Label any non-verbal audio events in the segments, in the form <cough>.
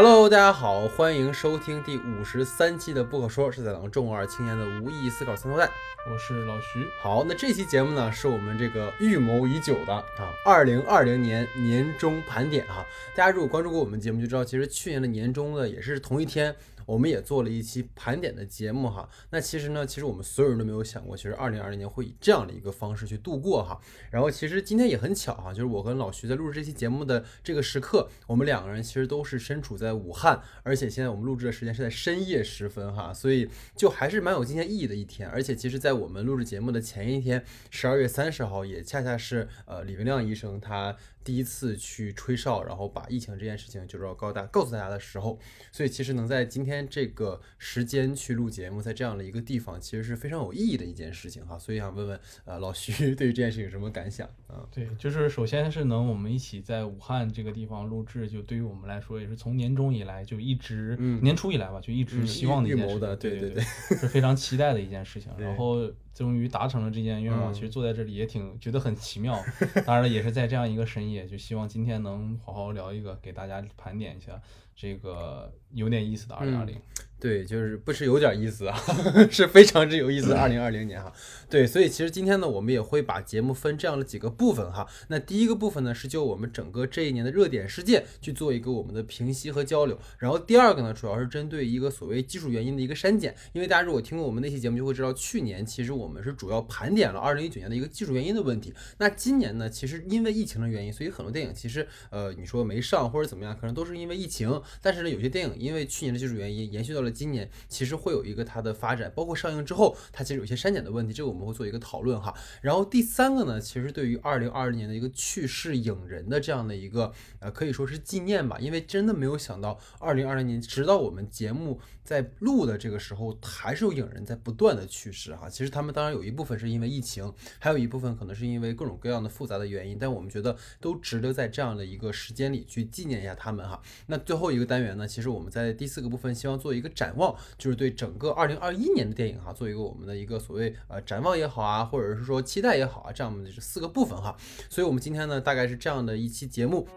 Hello，大家好，欢迎收听第五十三期的不可说，是在讲中二青年的无意义思考三头带。我是老徐。好，那这期节目呢，是我们这个预谋已久的啊，二零二零年年终盘点哈。大家如果关注过我们节目，就知道其实去年的年终呢，也是同一天。我们也做了一期盘点的节目哈，那其实呢，其实我们所有人都没有想过，其实二零二零年会以这样的一个方式去度过哈。然后其实今天也很巧哈，就是我跟老徐在录制这期节目的这个时刻，我们两个人其实都是身处在武汉，而且现在我们录制的时间是在深夜时分哈，所以就还是蛮有今天意义的一天。而且其实，在我们录制节目的前一天，十二月三十号，也恰恰是呃李文亮医生他。第一次去吹哨，然后把疫情这件事情就是要告大告诉大家的时候，所以其实能在今天这个时间去录节目，在这样的一个地方，其实是非常有意义的一件事情哈。所以想问问呃老徐 <laughs> 对于这件事情有什么感想啊？对，就是首先是能我们一起在武汉这个地方录制，就对于我们来说也是从年终以来就一直年初以来吧，就一直希望的一件事情，对对对，<laughs> 是非常期待的一件事情。然后。终于达成了这件愿望，其实坐在这里也挺觉得很奇妙。当然了，也是在这样一个深夜，就希望今天能好好聊一个，给大家盘点一下这个有点意思的二零二零。对，就是不是有点意思啊，<laughs> 是非常之有意思。<clears throat> 二零二零年哈，对，所以其实今天呢，我们也会把节目分这样的几个部分哈。那第一个部分呢，是就我们整个这一年的热点事件去做一个我们的评析和交流。然后第二个呢，主要是针对一个所谓技术原因的一个删减。因为大家如果听过我们那期节目，就会知道去年其实我们是主要盘点了二零一九年的一个技术原因的问题。那今年呢，其实因为疫情的原因，所以很多电影其实呃，你说没上或者怎么样，可能都是因为疫情。但是呢，有些电影因为去年的技术原因延续到了今年，其实会有一个它的发展，包括上映之后，它其实有些删减的问题，这个我们会做一个讨论哈。然后第三个呢，其实对于二零二零年的一个去世影人的这样的一个呃，可以说是纪念吧，因为真的没有想到二零二零年，直到我们节目在录的这个时候，还是有影人在不断的去世哈。其实他们当然有一部分是因为疫情，还有一部分可能是因为各种各样的复杂的原因，但我们觉得都值得在这样的一个时间里去纪念一下他们哈。那最后一个单元呢，其实我们在第四个部分希望做一个展望，就是对整个二零二一年的电影哈，做一个我们的一个所谓呃展望也好啊，或者是说期待也好啊，这样的这四个部分哈。所以我们今天呢，大概是这样的一期节目。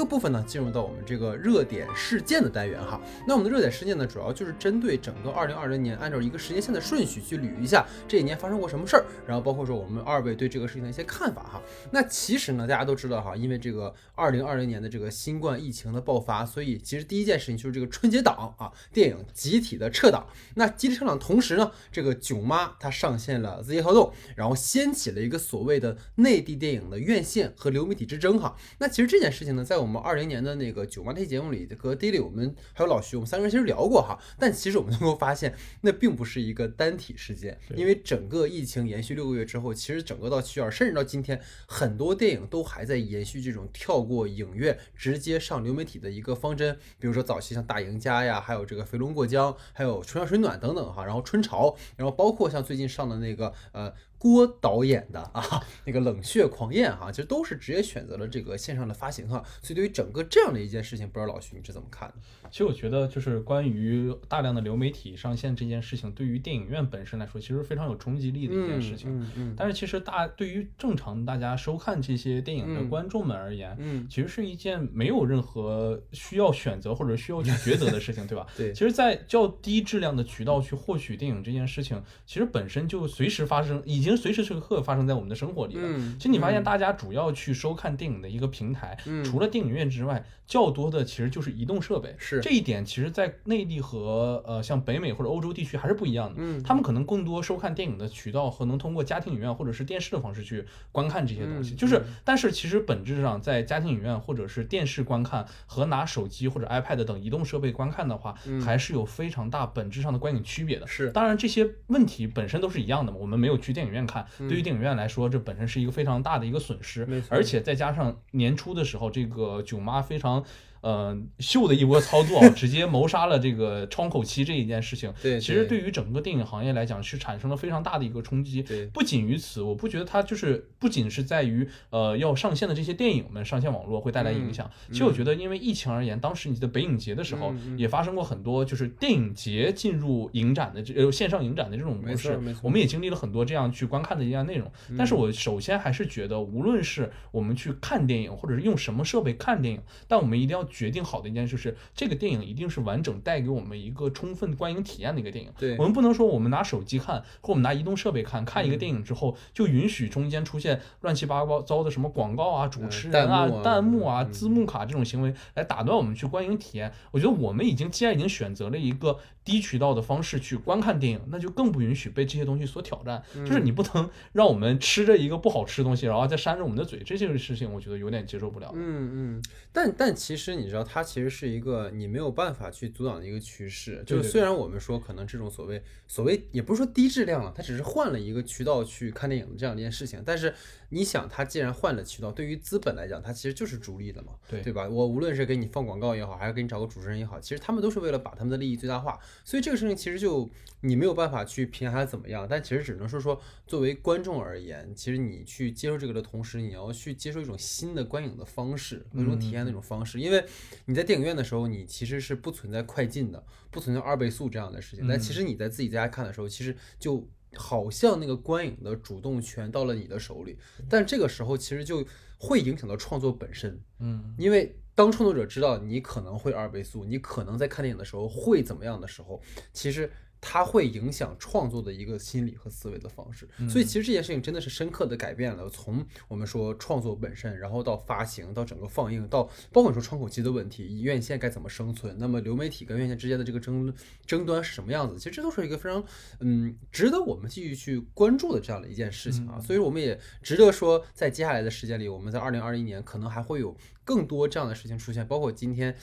个部分呢，进入到我们这个热点事件的单元哈。那我们的热点事件呢，主要就是针对整个二零二零年，按照一个时间线的顺序去捋一下这一年发生过什么事儿，然后包括说我们二位对这个事情的一些看法哈。那其实呢，大家都知道哈，因为这个二零二零年的这个新冠疫情的爆发，所以其实第一件事情就是这个春节档啊，电影集体的撤档。那集体撤档同时呢，这个囧妈她上线了字节跳动，然后掀起了一个所谓的内地电影的院线和流媒体之争哈。那其实这件事情呢，在我们二零年的那个九妈那期节目里，和 Daily 我们还有老徐，我们三个人其实聊过哈。但其实我们能够发现，那并不是一个单体事件，因为整个疫情延续六个月之后，其实整个到七月二，甚至到今天，很多电影都还在延续这种跳过影院直接上流媒体的一个方针。比如说早期像大赢家呀，还有这个肥龙过江，还有春江水暖等等哈。然后春潮，然后包括像最近上的那个呃。郭导演的啊，<laughs> 那个冷血狂宴哈，其实都是直接选择了这个线上的发行哈，所以对于整个这样的一件事情，不知道老徐你是怎么看的？其实我觉得，就是关于大量的流媒体上线这件事情，对于电影院本身来说，其实非常有冲击力的一件事情。嗯嗯。但是其实大对于正常大家收看这些电影的观众们而言，嗯，其实是一件没有任何需要选择或者需要去抉择的事情，对吧？<laughs> 对。其实，在较低质量的渠道去获取电影这件事情，其实本身就随时发生，已经随时随刻发生在我们的生活里了。嗯。其实你发现，大家主要去收看电影的一个平台，除了电影院之外，较多的其实就是移动设备。是。这一点，其实，在内地和呃像北美或者欧洲地区还是不一样的。嗯，他们可能更多收看电影的渠道和能通过家庭影院或者是电视的方式去观看这些东西。就是，但是其实本质上，在家庭影院或者是电视观看和拿手机或者 iPad 等移动设备观看的话，还是有非常大本质上的观影区别的。是，当然这些问题本身都是一样的嘛。我们没有去电影院看，对于电影院来说，这本身是一个非常大的一个损失。而且再加上年初的时候，这个囧妈非常。呃秀的一波操作啊，<laughs> 直接谋杀了这个窗口期这一件事情。对，其实对于整个电影行业来讲，是产生了非常大的一个冲击。对，不仅于此，我不觉得它就是不仅是在于呃要上线的这些电影们上线网络会带来影响。其实我觉得，因为疫情而言，当时你的北影节的时候也发生过很多，就是电影节进入影展的这呃线上影展的这种模式。我们也经历了很多这样去观看的一样内容。但是我首先还是觉得，无论是我们去看电影，或者是用什么设备看电影，但我们一定要决定好的一件事是，这个电影一定是完整带给我们一个充分观影体验的一个电影。对，我们不能说我们拿手机看，或我们拿移动设备看，看一个电影之后就允许中间出现乱七八糟的什么广告啊、主持人啊、弹幕啊、字幕卡这种行为来打断我们去观影体验。我觉得我们已经既然已经选择了一个低渠道的方式去观看电影，那就更不允许被这些东西所挑战。就是你不能让我们吃着一个不好吃的东西，然后再扇着我们的嘴，这些事情我觉得有点接受不了。嗯嗯，但但其实你知道，它其实是一个你没有办法去阻挡的一个趋势。就是虽然我们说可能这种所谓所谓也不是说低质量了，它只是换了一个渠道去看电影的这样一件事情。但是你想，它既然换了渠道，对于资本来讲，它其实就是逐利的嘛，对对吧？我无论是给你放广告也好，还是给你找个主持人也好，其实他们都是为了把他们的利益最大化。所以这个事情其实就你没有办法去评价它怎么样，但其实只能说说作为观众而言，其实你去接受这个的同时，你要去接受一种新的观影的方式，那种体验的一种方式。因为你在电影院的时候，你其实是不存在快进的，不存在二倍速这样的事情。但其实你在自己在家看的时候，其实就好像那个观影的主动权到了你的手里。但这个时候其实就会影响到创作本身，嗯，因为当创作者知道你可能会二倍速，你可能在看电影的时候会怎么样的时候，其实。它会影响创作的一个心理和思维的方式，所以其实这件事情真的是深刻的改变了从我们说创作本身，然后到发行，到整个放映，到包括你说窗口期的问题，院线该怎么生存，那么流媒体跟院线之间的这个争争端是什么样子？其实这都是一个非常嗯值得我们继续去关注的这样的一件事情啊，所以我们也值得说，在接下来的时间里，我们在二零二一年可能还会有更多这样的事情出现，包括今天。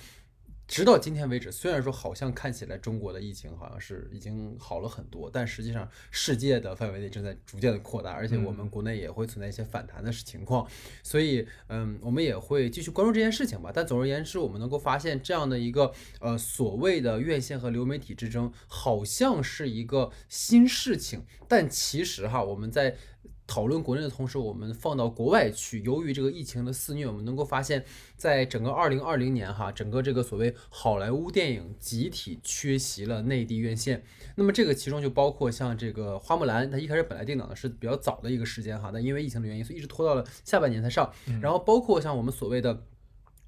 直到今天为止，虽然说好像看起来中国的疫情好像是已经好了很多，但实际上世界的范围内正在逐渐的扩大，而且我们国内也会存在一些反弹的情况，所以嗯，我们也会继续关注这件事情吧。但总而言之，我们能够发现这样的一个呃所谓的院线和流媒体之争，好像是一个新事情，但其实哈，我们在。讨论国内的同时，我们放到国外去。由于这个疫情的肆虐，我们能够发现，在整个二零二零年，哈，整个这个所谓好莱坞电影集体缺席了内地院线。那么这个其中就包括像这个《花木兰》，它一开始本来定档的是比较早的一个时间，哈，但因为疫情的原因，所以一直拖到了下半年才上。然后包括像我们所谓的。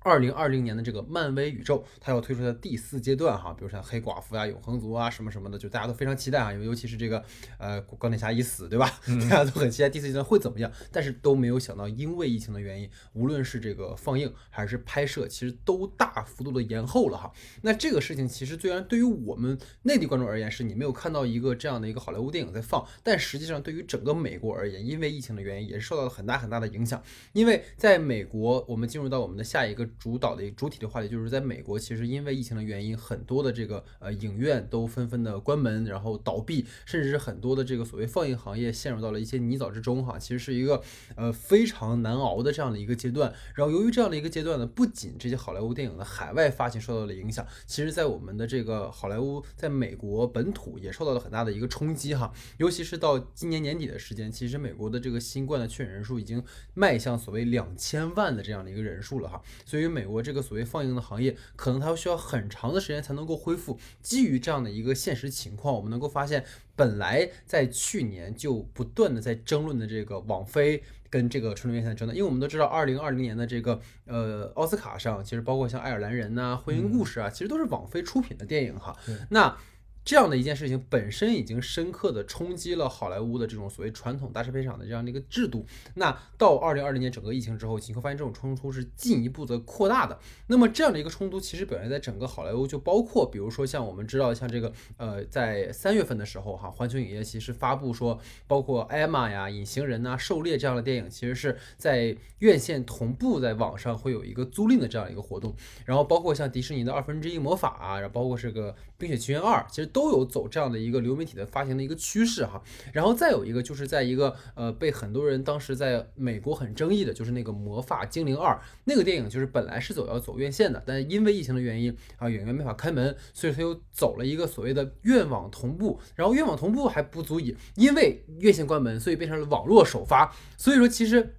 二零二零年的这个漫威宇宙，它要推出的第四阶段哈，比如像黑寡妇啊、永恒族啊什么什么的，就大家都非常期待啊，因为尤其是这个呃钢铁侠一死，对吧？大家都很期待第四阶段会怎么样，但是都没有想到，因为疫情的原因，无论是这个放映还是拍摄，其实都大幅度的延后了哈。那这个事情其实虽然对于我们内地观众而言，是你没有看到一个这样的一个好莱坞电影在放，但实际上对于整个美国而言，因为疫情的原因，也是受到了很大很大的影响。因为在美国，我们进入到我们的下一个。主导的一个主体的话题，就是在美国，其实因为疫情的原因，很多的这个呃影院都纷纷的关门，然后倒闭，甚至是很多的这个所谓放映行业陷入到了一些泥沼之中哈。其实是一个呃非常难熬的这样的一个阶段。然后由于这样的一个阶段呢，不仅这些好莱坞电影的海外发行受到了影响，其实在我们的这个好莱坞在美国本土也受到了很大的一个冲击哈。尤其是到今年年底的时间，其实美国的这个新冠的确诊人数已经迈向所谓两千万的这样的一个人数了哈。所以对于美国这个所谓放映的行业，可能它需要很长的时间才能够恢复。基于这样的一个现实情况，我们能够发现，本来在去年就不断的在争论的这个网飞跟这个传统院线的争的，因为我们都知道，二零二零年的这个呃奥斯卡上，其实包括像爱尔兰人呐、婚姻故事啊，其实都是网飞出品的电影哈。那这样的一件事情本身已经深刻的冲击了好莱坞的这种所谓传统大师片场的这样的一个制度。那到二零二零年整个疫情之后，你会发现这种冲突是进一步的扩大的。那么这样的一个冲突其实表现在整个好莱坞，就包括比如说像我们知道像这个呃，在三月份的时候哈，环球影业其实发布说，包括艾玛呀、隐形人呐、狩猎这样的电影，其实是在院线同步在网上会有一个租赁的这样一个活动。然后包括像迪士尼的二分之一魔法啊，然后包括这个冰雪奇缘二，其实。都有走这样的一个流媒体的发行的一个趋势哈。然后再有一个就是在一个呃被很多人当时在美国很争议的，就是那个《魔法精灵二》那个电影，就是本来是走要走院线的，但因为疫情的原因啊，演员没法开门，所以他又走了一个所谓的院网同步。然后院网同步还不足以，因为院线关门，所以变成了网络首发。所以说，其实《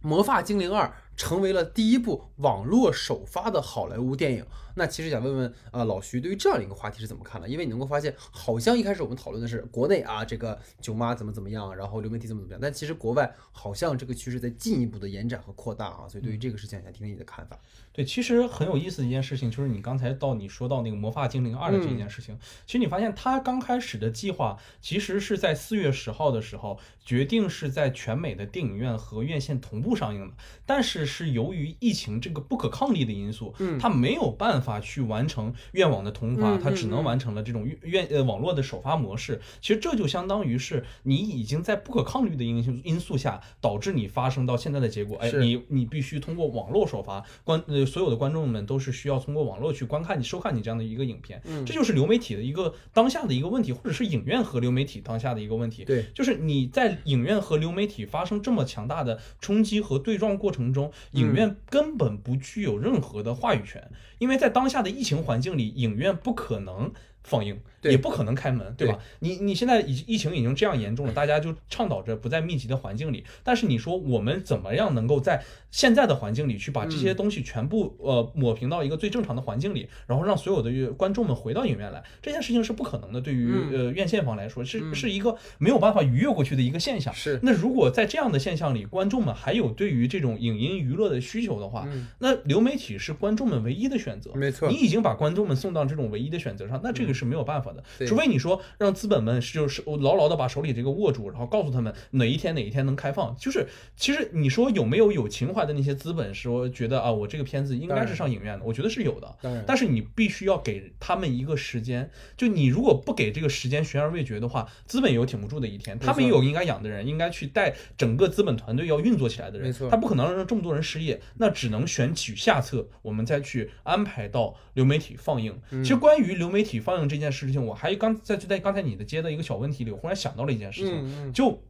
魔法精灵二》成为了第一部网络首发的好莱坞电影。那其实想问问啊，老徐对于这样的一个话题是怎么看的？因为你能够发现，好像一开始我们讨论的是国内啊，这个舅妈怎么怎么样，然后流媒体怎么怎么样，但其实国外好像这个趋势在进一步的延展和扩大啊。所以对于这个事情，想听听你的看法。对，其实很有意思的一件事情，就是你刚才到你说到那个《魔法精灵二》的这件事情，其实你发现它刚开始的计划，其实是在四月十号的时候决定是在全美的电影院和院线同步上映的，但是是由于疫情这个不可抗力的因素，嗯，他没有办法去完成愿网的同发，它只能完成了这种愿呃网络的首发模式。其实这就相当于是你已经在不可抗力的因素因素下，导致你发生到现在的结果，哎，你你必须通过网络首发观呃。所有的观众们都是需要通过网络去观看你、收看你这样的一个影片，嗯，这就是流媒体的一个当下的一个问题，或者是影院和流媒体当下的一个问题。对，就是你在影院和流媒体发生这么强大的冲击和对撞过程中，影院根本不具有任何的话语权，因为在当下的疫情环境里，影院不可能。放映也不可能开门，对吧？你你现在疫疫情已经这样严重了，大家就倡导着不在密集的环境里。但是你说我们怎么样能够在现在的环境里去把这些东西全部呃抹平到一个最正常的环境里，然后让所有的观众们回到影院来？这件事情是不可能的。对于呃院线方来说，是是一个没有办法逾越过去的一个现象。是。那如果在这样的现象里，观众们还有对于这种影音娱乐的需求的话，那流媒体是观众们唯一的选择。没错。你已经把观众们送到这种唯一的选择上，那这个是没有办法的。除非你说让资本们就是牢牢的把手里这个握住，然后告诉他们哪一天哪一天能开放。就是其实你说有没有有情怀的那些资本说觉得啊，我这个片子应该是上影院的？我觉得是有的。但是你必须要给他们一个时间。就你如果不给这个时间悬而未决的话，资本也有挺不住的一天。他们也有应该养的人，应该去带整个资本团队要运作起来的人。他不可能让这么多人失业，那只能选取下策，我们再去安排到流媒体放映。其实关于流媒体放映这件事情，我还刚在就在刚才你的接的一个小问题里，我忽然想到了一件事情，就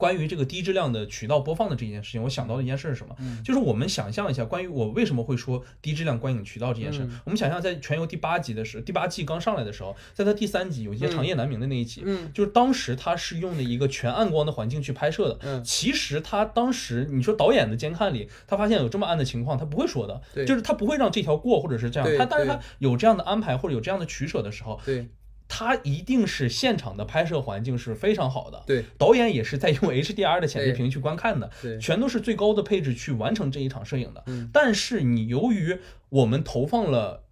关于这个低质量的渠道播放的这件事情，我想到的一件事是什么？就是我们想象一下，关于我为什么会说低质量观影渠道这件事。我们想象在全游第八集的时候，第八季刚上来的时候，在它第三集有一些长夜难明的那一集，就是当时他是用的一个全暗光的环境去拍摄的。其实他当时你说导演的监看里，他发现有这么暗的情况，他不会说的，就是他不会让这条过，或者是这样。他但是他有这样的安排或者有这样的取舍的时候，对。它一定是现场的拍摄环境是非常好的，对，导演也是在用 <laughs> HDR 的显示屏去观看的，对，全都是最高的配置去完成这一场摄影的。但是你由于我们投放了，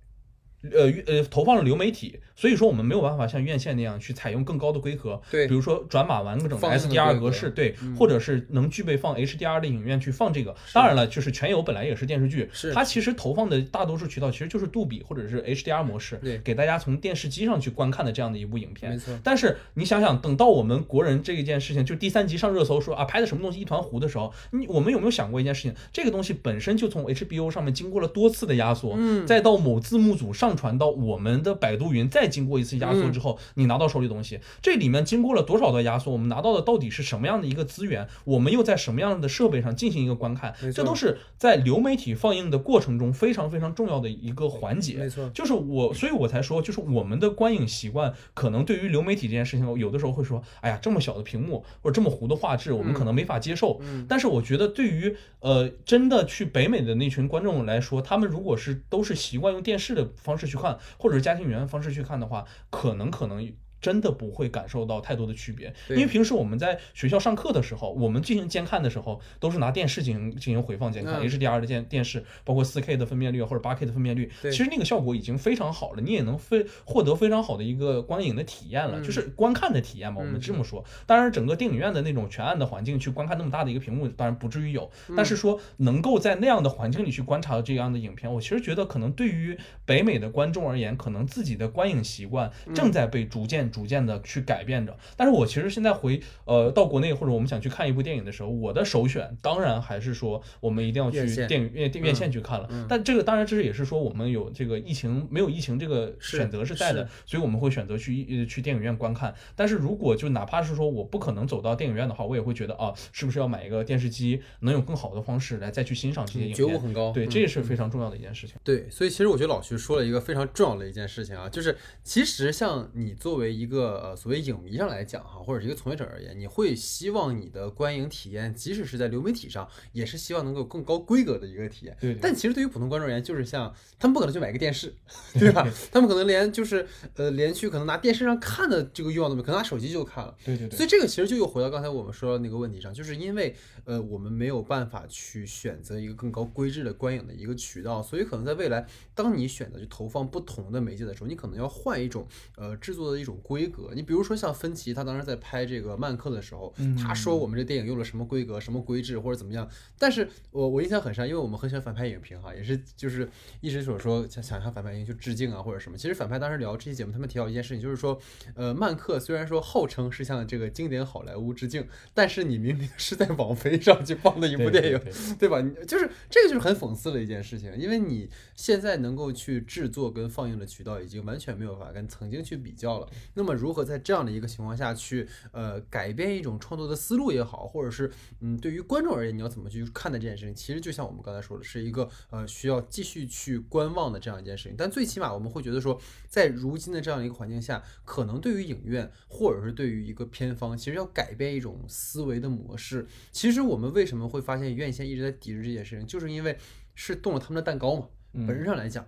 呃呃，投放了流媒体。所以说我们没有办法像院线那样去采用更高的规格，对，比如说转码完整的 SDR 格式，对，或者是能具备放 HDR 的影院去放这个。当然了，就是全游本来也是电视剧，是它其实投放的大多数渠道其实就是杜比或者是 HDR 模式，对，给大家从电视机上去观看的这样的一部影片。没错。但是你想想，等到我们国人这一件事情，就第三集上热搜说啊拍的什么东西一团糊的时候，你我们有没有想过一件事情？这个东西本身就从 HBO 上面经过了多次的压缩，嗯，再到某字幕组上传到我们的百度云，再经过一次压缩。之后，你拿到手里东西，这里面经过了多少的压缩？我们拿到的到底是什么样的一个资源？我们又在什么样的设备上进行一个观看？这都是在流媒体放映的过程中非常非常重要的一个环节。没错，就是我，所以我才说，就是我们的观影习惯可能对于流媒体这件事情，有的时候会说，哎呀，这么小的屏幕或者这么糊的画质，我们可能没法接受。嗯，但是我觉得，对于呃真的去北美的那群观众来说，他们如果是都是习惯用电视的方式去看，或者是家庭语言方式去看的话，可能可能。真的不会感受到太多的区别，因为平时我们在学校上课的时候，我们进行监看的时候，都是拿电视进行进行回放监看，HDR 的电电视，包括 4K 的分辨率或者 8K 的分辨率，其实那个效果已经非常好了，你也能非获得非常好的一个观影的体验了，就是观看的体验嘛，我们这么说。当然，整个电影院的那种全暗的环境去观看那么大的一个屏幕，当然不至于有，但是说能够在那样的环境里去观察这样的影片，我其实觉得可能对于北美的观众而言，可能自己的观影习惯正在被逐渐。渐逐渐的去改变着。但是我其实现在回呃到国内或者我们想去看一部电影的时候，我的首选当然还是说我们一定要去院电影院院线去看了。但这个当然这是也是说我们有这个疫情没有疫情这个选择是在的，所以我们会选择去呃去电影院观看。但是如果就哪怕是说我不可能走到电影院的话，我也会觉得啊，是不是要买一个电视机，能有更好的方式来再去欣赏这些影片？觉悟很高。对，嗯这也是非常重要的一件事情。对，所以其实我觉得老徐说了一个非常重要的一件事情啊，就是其实像你作为一个呃所谓影迷上来讲哈，或者是一个从业者而言，你会希望你的观影体验，即使是在流媒体上，也是希望能够有更高规格的一个体验。对对但其实对于普通观众而言，就是像他们不可能去买个电视，对吧？<laughs> 他们可能连就是呃连去可能拿电视上看的这个欲望都没有，可能拿手机就看了。对对对。所以这个其实就又回到刚才我们说的那个问题上，就是因为呃我们没有办法去选择一个更高规制的观影的一个渠道，所以可能在未来，当你选择去投放不同的媒介的时候，你可能要换一种呃制作的一种规格。你比如说像芬奇，他当时在拍这个曼克的时候，他说我们这电影用了什么规格、什么规制或者怎么样，但是我我印象很深，因为我们很喜欢反派影评哈，也是就是一直所说想想向反派影评去致敬啊或者什么。其实反派当时聊这期节目，他们提到一件事情，就是说，呃，曼克虽然说号称是向这个经典好莱坞致敬，但是你明明是在网飞上去放的一部电影，对吧？你就是这个就是很讽刺的一件事情，因为你现在能够去制作跟放映的渠道已经完全没有办法跟曾经去比较了。那么如何在这样的一个情况下去呃改变一种创作的思路也好，或者是嗯对于观众而言你要怎么去看待这件事情，其实就像我们刚才说的，是一个呃需要继续去观望的这样一件事情。但最起码我们会觉得说，在如今的这样一个环境下，可能对于影院或者是对于一个片方，其实要改变一种思维的模式。其实我们为什么会发现院线一直在抵制这件事情，就是因为是动了他们的蛋糕嘛。本质上来讲，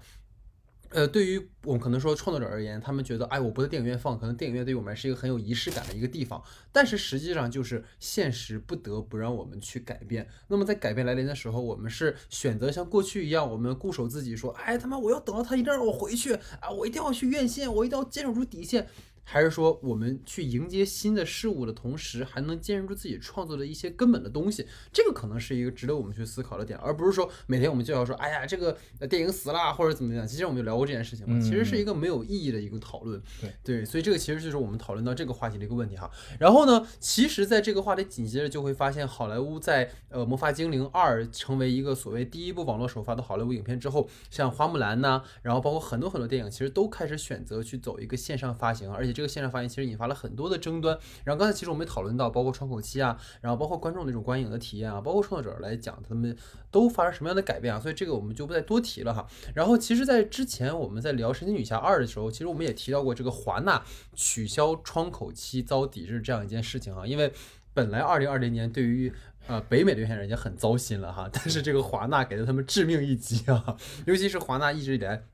呃，对于我们可能说创作者而言，他们觉得，哎，我不在电影院放，可能电影院对于我们是一个很有仪式感的一个地方。但是实际上就是现实不得不让我们去改变。那么在改变来临的时候，我们是选择像过去一样，我们固守自己，说，哎，他妈，我要等到他一定让我回去啊，我一定要去院线，我一定要坚守住底线。还是说我们去迎接新的事物的同时，还能坚持住自己创作的一些根本的东西？这个可能是一个值得我们去思考的点，而不是说每天我们就要说，哎呀，这个呃电影死了或者怎么样。其实我们就聊过这件事情嘛，其实是一个没有意义的一个讨论。对对，所以这个其实就是我们讨论到这个话题的一个问题哈。然后呢，其实在这个话题紧接着就会发现，好莱坞在呃《魔法精灵二》成为一个所谓第一部网络首发的好莱坞影片之后，像花木兰呐，然后包括很多很多电影，其实都开始选择去走一个线上发行，而且这个线上发言其实引发了很多的争端。然后刚才其实我们也讨论到，包括窗口期啊，然后包括观众那种观影的体验啊，包括创作者来讲，他们都发生什么样的改变啊？所以这个我们就不再多提了哈。然后其实，在之前我们在聊《神奇女侠二》的时候，其实我们也提到过这个华纳取消窗口期遭抵制这样一件事情啊，因为本来二零二零年对于呃北美的院线人家很糟心了哈，但是这个华纳给了他们致命一击啊，尤其是华纳一直以来。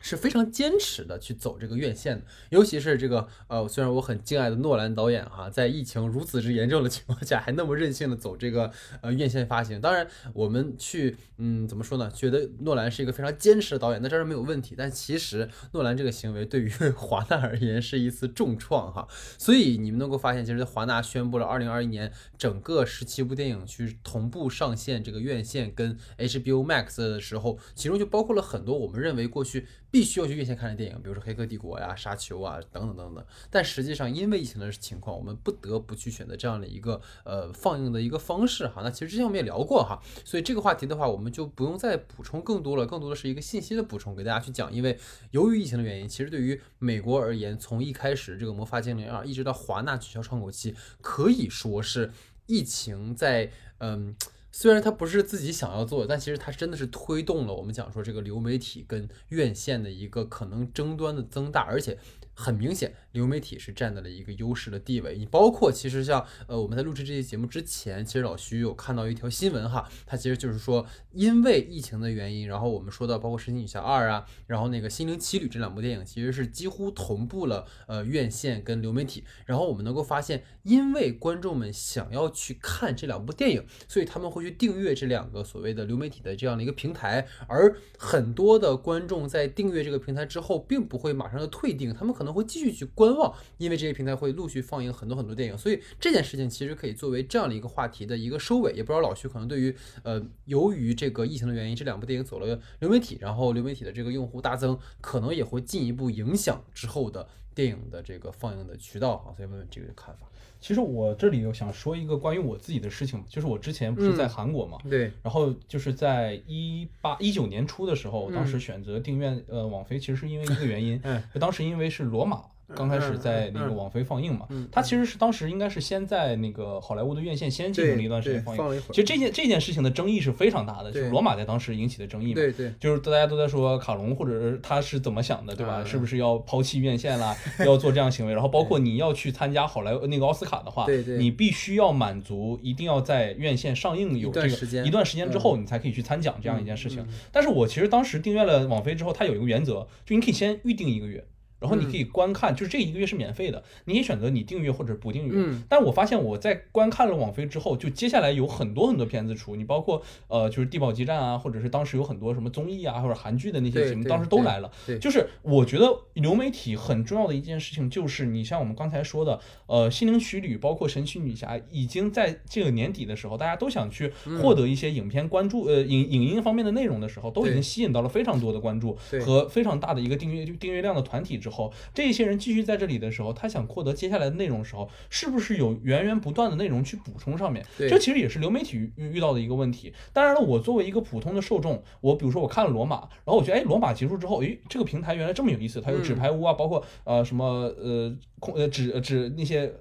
是非常坚持的去走这个院线的，尤其是这个呃，虽然我很敬爱的诺兰导演哈，在疫情如此之严重的情况下，还那么任性的走这个呃院线发行。当然，我们去嗯怎么说呢？觉得诺兰是一个非常坚持的导演，那这是没有问题。但其实诺兰这个行为对于 <laughs> 华纳而言是一次重创哈。所以你们能够发现，其实华纳宣布了二零二一年整个十七部电影去同步上线这个院线跟 HBO Max 的时候，其中就包括了很多我们认为过去。必须要去院线看的电影，比如说《黑客帝国》呀、《沙丘》啊等等等等。但实际上，因为疫情的情况，我们不得不去选择这样的一个呃放映的一个方式哈。那其实之前我们也聊过哈，所以这个话题的话，我们就不用再补充更多了，更多的是一个信息的补充给大家去讲。因为由于疫情的原因，其实对于美国而言，从一开始这个《魔法精灵二》一直到华纳取消窗口期，可以说是疫情在嗯。虽然他不是自己想要做的，但其实他真的是推动了我们讲说这个流媒体跟院线的一个可能争端的增大，而且很明显，流媒体是占到了一个优势的地位。你包括其实像呃我们在录制这期节目之前，其实老徐有看到一条新闻哈，它其实就是说因为疫情的原因，然后我们说到包括《神奇女侠二》啊，然后那个《心灵奇旅》这两部电影其实是几乎同步了呃院线跟流媒体，然后我们能够发现，因为观众们想要去看这两部电影，所以他们会去订阅这两个所谓的流媒体的这样的一个平台，而很多的观众在订阅这个平台之后，并不会马上的退订，他们可能会继续去观望，因为这些平台会陆续放映很多很多电影，所以这件事情其实可以作为这样的一个话题的一个收尾。也不知道老徐可能对于呃，由于这个疫情的原因，这两部电影走了流媒体，然后流媒体的这个用户大增，可能也会进一步影响之后的电影的这个放映的渠道啊。所以问问这个看法。其实我这里有想说一个关于我自己的事情，就是我之前不是在韩国嘛，对，然后就是在一八一九年初的时候，当时选择订阅呃网飞，其实是因为一个原因，<laughs> 嗯，当时因为是罗马。刚开始在那个网飞放映嘛，它其实是当时应该是先在那个好莱坞的院线先进行了一段时间放映。其实这件这件事情的争议是非常大的，就是罗马在当时引起的争议嘛。对对，就是大家都在说卡隆或者是他是怎么想的，对吧？是不是要抛弃院线啦，要做这样行为？然后包括 <laughs> 你要去参加好莱坞那个奥斯卡的话，你必须要满足一定要在院线上映有这个一段时间之后，你才可以去参奖这样一件事情。但是我其实当时订阅了网飞之后，它有一个原则，就你可以先预定一个月。然后你可以观看，就是这一个月是免费的，你可以选择你订阅或者不订阅。嗯，但我发现我在观看了网飞之后，就接下来有很多很多片子出，你包括呃，就是地堡基站啊，或者是当时有很多什么综艺啊或者韩剧的那些节目，当时都来了。对，就是我觉得流媒体很重要的一件事情，就是你像我们刚才说的，呃，心灵奇旅，包括神奇女侠，已经在这个年底的时候，大家都想去获得一些影片关注，呃，影影音方面的内容的时候，都已经吸引到了非常多的关注和非常大的一个订阅订阅量的团体之后，这些。人继续在这里的时候，他想获得接下来的内容的时候，是不是有源源不断的内容去补充上面？这其实也是流媒体遇遇到的一个问题。当然了，我作为一个普通的受众，我比如说我看了罗马，然后我觉得哎，罗马结束之后，诶，这个平台原来这么有意思，它有纸牌屋啊，包括呃什么呃空呃纸纸那些。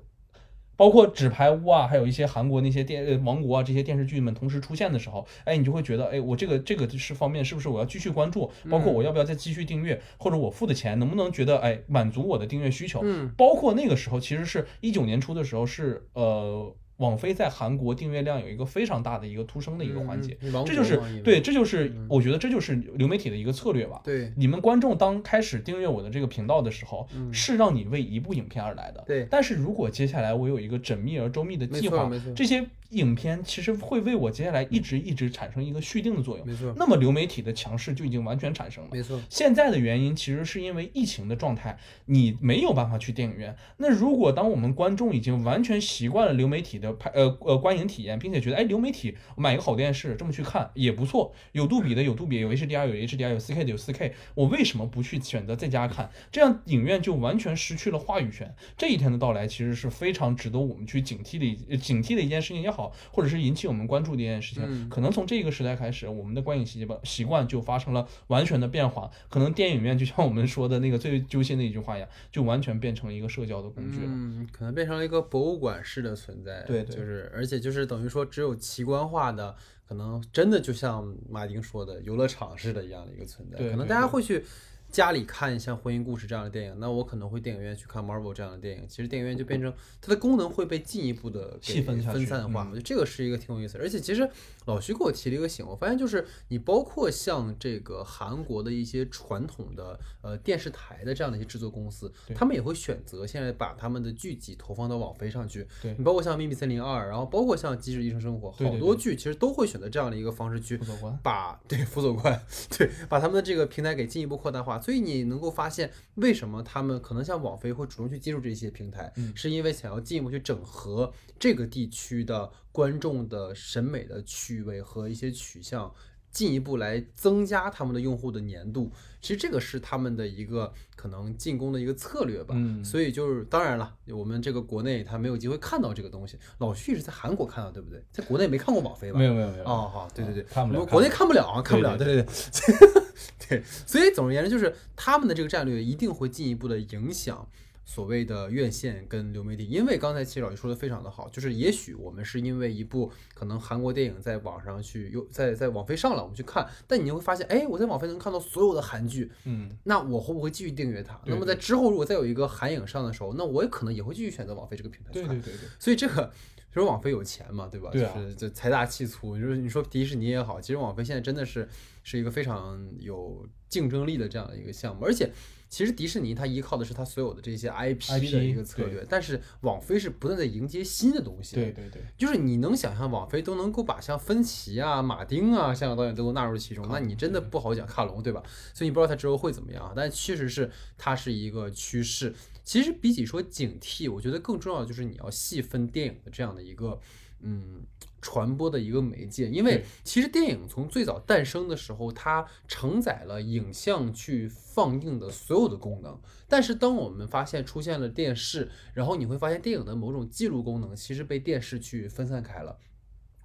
包括纸牌屋啊，还有一些韩国那些电王国啊这些电视剧们同时出现的时候，哎，你就会觉得，哎，我这个这个是方面是不是我要继续关注？包括我要不要再继续订阅，或者我付的钱能不能觉得，哎，满足我的订阅需求？嗯，包括那个时候，其实是一九年初的时候，是呃。网飞在韩国订阅量有一个非常大的一个突升的一个环节，这就是对，这就是我觉得这就是流媒体的一个策略吧。对，你们观众当开始订阅我的这个频道的时候，是让你为一部影片而来的。对，但是如果接下来我有一个缜密而周密的计划，这些。影片其实会为我接下来一直一直产生一个续订的作用，没错。那么流媒体的强势就已经完全产生了，没错。现在的原因其实是因为疫情的状态，你没有办法去电影院。那如果当我们观众已经完全习惯了流媒体的拍呃呃观影体验，并且觉得哎流媒体我买一个好电视这么去看也不错，有杜比的有杜比，有 HDR 有 HDR 有 4K 的有 4K，我为什么不去选择在家看？这样影院就完全失去了话语权。这一天的到来其实是非常值得我们去警惕的警惕的一件事情也好，或者是引。起我们关注的一件事情，可能从这个时代开始，我们的观影习惯习惯就发生了完全的变化。可能电影院就像我们说的那个最揪心的一句话一样，就完全变成了一个社交的工具了。嗯，可能变成了一个博物馆式的存在。对，就是而且就是等于说，只有奇观化的，可能真的就像马丁说的，游乐场式的一样的一个存在。可能大家会去。家里看像《婚姻故事》这样的电影，那我可能会电影院去看 Marvel 这样的电影。其实电影院就变成它的功能会被进一步的细分分散化，我觉得这个是一个挺有意思。而且其实老徐给我提了一个醒，我发现就是你包括像这个韩国的一些传统的呃电视台的这样的一些制作公司，他们也会选择现在把他们的剧集投放到网飞上去。对。你包括像《秘密森林二》，然后包括像《机智医生生活》，好多剧其实都会选择这样的一个方式去把对辅佐官对把他们的这个平台给进一步扩大化，所以你能够。发现为什么他们可能像网飞会主动去接入这些平台，是因为想要进一步去整合这个地区的观众的审美的趣味和一些取向，进一步来增加他们的用户的粘度。其实这个是他们的一个可能进攻的一个策略吧。嗯，所以就是当然了，我们这个国内他没有机会看到这个东西。老徐是在韩国看到，对不对？在国内没看过网飞吧？没有没有没有。哦，好，对对对，看不了，国内看不了啊，看不了。对对对。<laughs> 对，所以总而言之，就是他们的这个战略一定会进一步的影响所谓的院线跟流媒体。因为刚才其实老师说的非常的好，就是也许我们是因为一部可能韩国电影在网上去又在在网飞上了，我们去看，但你会发现，哎，我在网飞能看到所有的韩剧，嗯，那我会不会继续订阅它？那么在之后如果再有一个韩影上的时候，那我也可能也会继续选择网飞这个平台去看。对对对对。所以这个。就是网飞有钱嘛，对吧？对啊。就是就财大气粗，就是你说迪士尼也好，其实网飞现在真的是是一个非常有竞争力的这样的一个项目。而且其实迪士尼它依靠的是它所有的这些 IP 的一个策略，但是网飞是不断在迎接新的东西。对对对，就是你能想象网飞都能够把像芬奇啊、马丁啊、香港导演都纳入其中，那你真的不好讲卡隆，对吧？所以你不知道它之后会怎么样，但确实是它是一个趋势。其实比起说警惕，我觉得更重要的就是你要细分电影的这样的一个嗯传播的一个媒介，因为其实电影从最早诞生的时候，它承载了影像去放映的所有的功能。但是当我们发现出现了电视，然后你会发现电影的某种记录功能其实被电视去分散开了。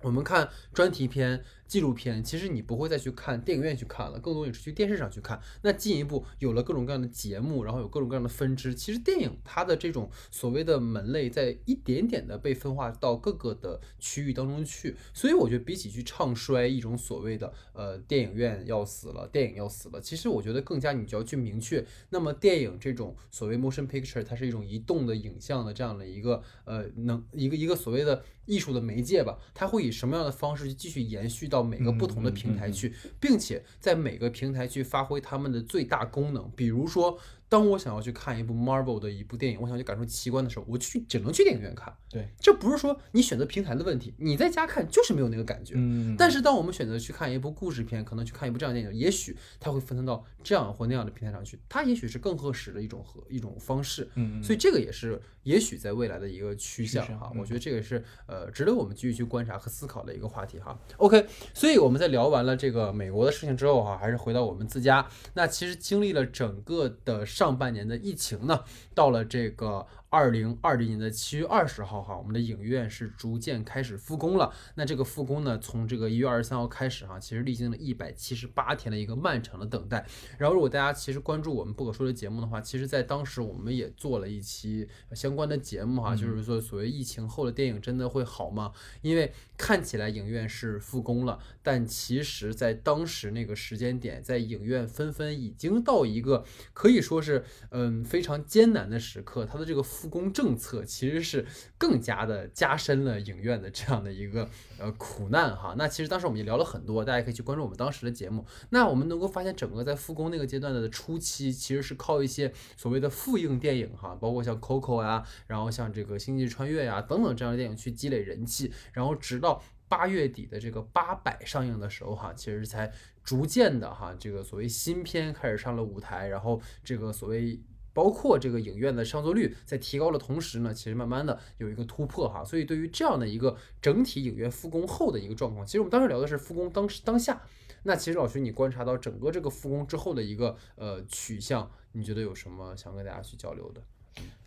我们看专题片。纪录片其实你不会再去看电影院去看了，更多也是去电视上去看。那进一步有了各种各样的节目，然后有各种各样的分支。其实电影它的这种所谓的门类在一点点的被分化到各个的区域当中去。所以我觉得比起去唱衰一种所谓的呃电影院要死了，电影要死了，其实我觉得更加你就要去明确，那么电影这种所谓 motion picture 它是一种移动的影像的这样的一个呃能一个一个所谓的艺术的媒介吧，它会以什么样的方式去继续延续到。每个不同的平台去，并且在每个平台去发挥他们的最大功能，比如说。当我想要去看一部 Marvel 的一部电影，我想去感受奇观的时候，我去只能去电影院看。对，这不是说你选择平台的问题，你在家看就是没有那个感觉。嗯。但是当我们选择去看一部故事片，可能去看一部这样的电影，也许它会分散到这样或那样的平台上去，它也许是更合适的一种和一种方式。嗯。所以这个也是也许在未来的一个趋向哈，我觉得这个是呃值得我们继续去观察和思考的一个话题哈。OK，所以我们在聊完了这个美国的事情之后哈，还是回到我们自家。那其实经历了整个的上上半年的疫。情呢，到了这个。二零二零年的七月二十号哈，我们的影院是逐渐开始复工了。那这个复工呢，从这个一月二十三号开始哈，其实历经了一百七十八天的一个漫长的等待。然后，如果大家其实关注我们不可说的节目的话，其实在当时我们也做了一期相关的节目哈，就是说所谓疫情后的电影真的会好吗？因为看起来影院是复工了，但其实在当时那个时间点，在影院纷纷已经到一个可以说是嗯非常艰难的时刻，它的这个。复工政策其实是更加的加深了影院的这样的一个呃苦难哈。那其实当时我们也聊了很多，大家可以去关注我们当时的节目。那我们能够发现，整个在复工那个阶段的初期，其实是靠一些所谓的复映电影哈，包括像 Coco 呀，然后像这个星际穿越呀等等这样的电影去积累人气，然后直到八月底的这个八百上映的时候哈，其实才逐渐的哈，这个所谓新片开始上了舞台，然后这个所谓。包括这个影院的上座率在提高的同时呢，其实慢慢的有一个突破哈，所以对于这样的一个整体影院复工后的一个状况，其实我们当时聊的是复工当当下，那其实老徐你观察到整个这个复工之后的一个呃取向，你觉得有什么想跟大家去交流的？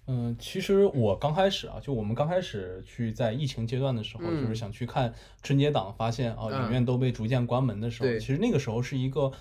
嗯，其实我刚开始啊，就我们刚开始去在疫情阶段的时候，就是想去看春节档，发现啊影院都被逐渐关门的时候，其实那个时候是一个。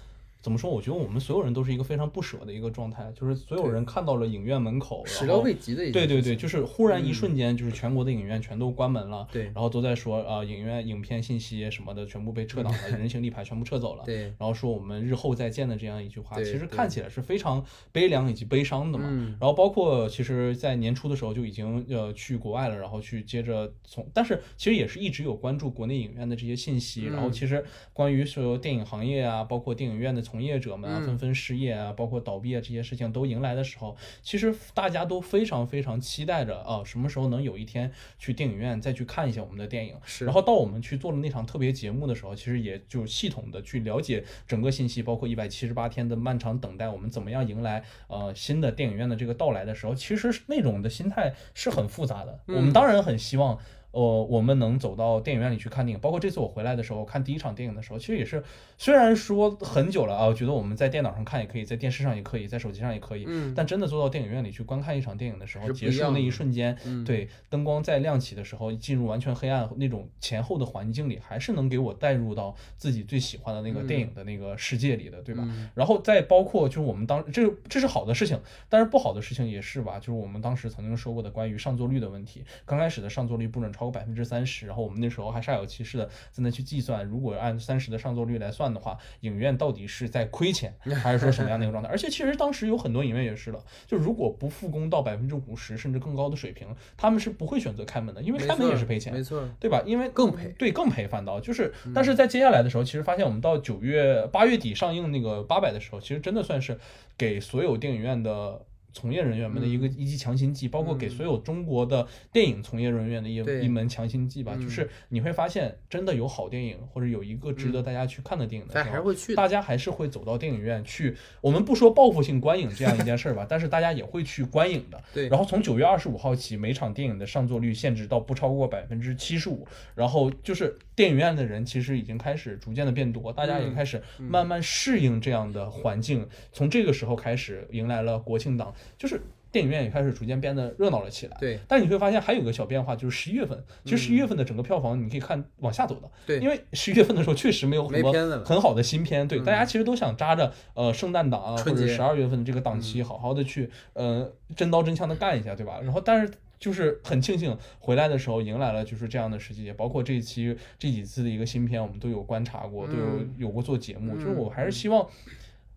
怎么说？我觉得我们所有人都是一个非常不舍的一个状态，就是所有人看到了影院门口，始料未及的。对对对，就是忽然一瞬间，就是全国的影院全都关门了。对，然后都在说啊，影院影片信息什么的全部被撤档了，<laughs> 人形立牌全部撤走了。对，然后说我们日后再见的这样一句话，其实看起来是非常悲凉以及悲伤的嘛。然后包括其实，在年初的时候就已经呃去国外了，然后去接着从，但是其实也是一直有关注国内影院的这些信息。然后其实关于说电影行业啊，包括电影院的从业者们啊。纷纷失业啊，包括倒闭啊，这些事情都迎来的时候，其实大家都非常非常期待着啊，什么时候能有一天去电影院再去看一下我们的电影。是。然后到我们去做了那场特别节目的时候，其实也就系统的去了解整个信息，包括一百七十八天的漫长等待，我们怎么样迎来呃新的电影院的这个到来的时候，其实那种的心态是很复杂的。我们当然很希望。呃，我们能走到电影院里去看电影，包括这次我回来的时候看第一场电影的时候，其实也是，虽然说很久了啊，我觉得我们在电脑上看也可以，在电视上也可以，在手机上也可以，嗯，但真的坐到电影院里去观看一场电影的时候，结束那一瞬间，对，灯光再亮起的时候，进入完全黑暗那种前后的环境里，还是能给我带入到自己最喜欢的那个电影的那个世界里的，对吧？然后再包括就是我们当这这是好的事情，但是不好的事情也是吧，就是我们当时曾经说过的关于上座率的问题，刚开始的上座率不准超。超过百分之三十，然后我们那时候还煞有其事的在那去计算，如果按三十的上座率来算的话，影院到底是在亏钱，<laughs> 还是说什么样的一个状态？而且其实当时有很多影院也是的，就如果不复工到百分之五十甚至更高的水平，他们是不会选择开门的，因为开门也是赔钱，没错，对吧？因为更赔，对，更赔反倒就是，但是在接下来的时候，其实发现我们到九月八月底上映那个八百的时候，其实真的算是给所有电影院的。从业人员们的一个一剂强心剂，包括给所有中国的电影从业人员的一一门强心剂吧。就是你会发现，真的有好电影，或者有一个值得大家去看的电影的时候，大家还是会走到电影院去。我们不说报复性观影这样一件事儿吧，但是大家也会去观影的。对。然后从九月二十五号起，每场电影的上座率限制到不超过百分之七十五。然后就是电影院的人其实已经开始逐渐的变多，大家也开始慢慢适应这样的环境。从这个时候开始，迎来了国庆档。就是电影院也开始逐渐变得热闹了起来。对，但你会发现还有个小变化，就是十一月份，其实十一月份的整个票房你可以看往下走的。对，因为十一月份的时候确实没有很多很好的新片。对，大家其实都想扎着呃圣诞档啊或者十二月份的这个档期，好好的去呃真刀真枪的干一下，对吧？然后但是就是很庆幸回来的时候迎来了就是这样的时机，包括这一期这几次的一个新片，我们都有观察过，都有有过做节目。就是我还是希望。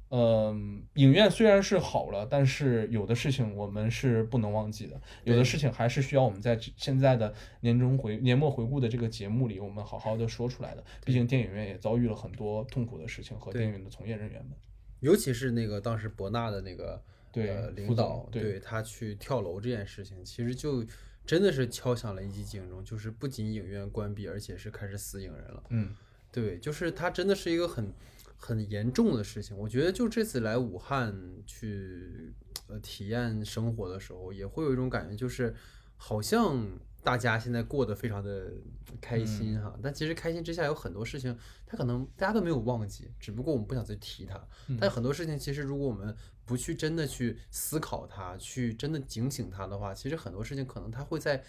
嗯，影院虽然是好了，但是有的事情我们是不能忘记的，有的事情还是需要我们在现在的年终回年末回顾的这个节目里，我们好好的说出来的。毕竟电影院也遭遇了很多痛苦的事情和电影院的从业人员们，尤其是那个当时博纳的那个对领导，对他去跳楼这件事情，其实就真的是敲响了一记警钟，就是不仅影院关闭，而且是开始死影人了。嗯，对，就是他真的是一个很。很严重的事情，我觉得就这次来武汉去呃体验生活的时候，也会有一种感觉，就是好像大家现在过得非常的开心哈，但其实开心之下有很多事情，他可能大家都没有忘记，只不过我们不想再提它。但很多事情其实如果我们不去真的去思考它，去真的警醒它的话，其实很多事情可能它会在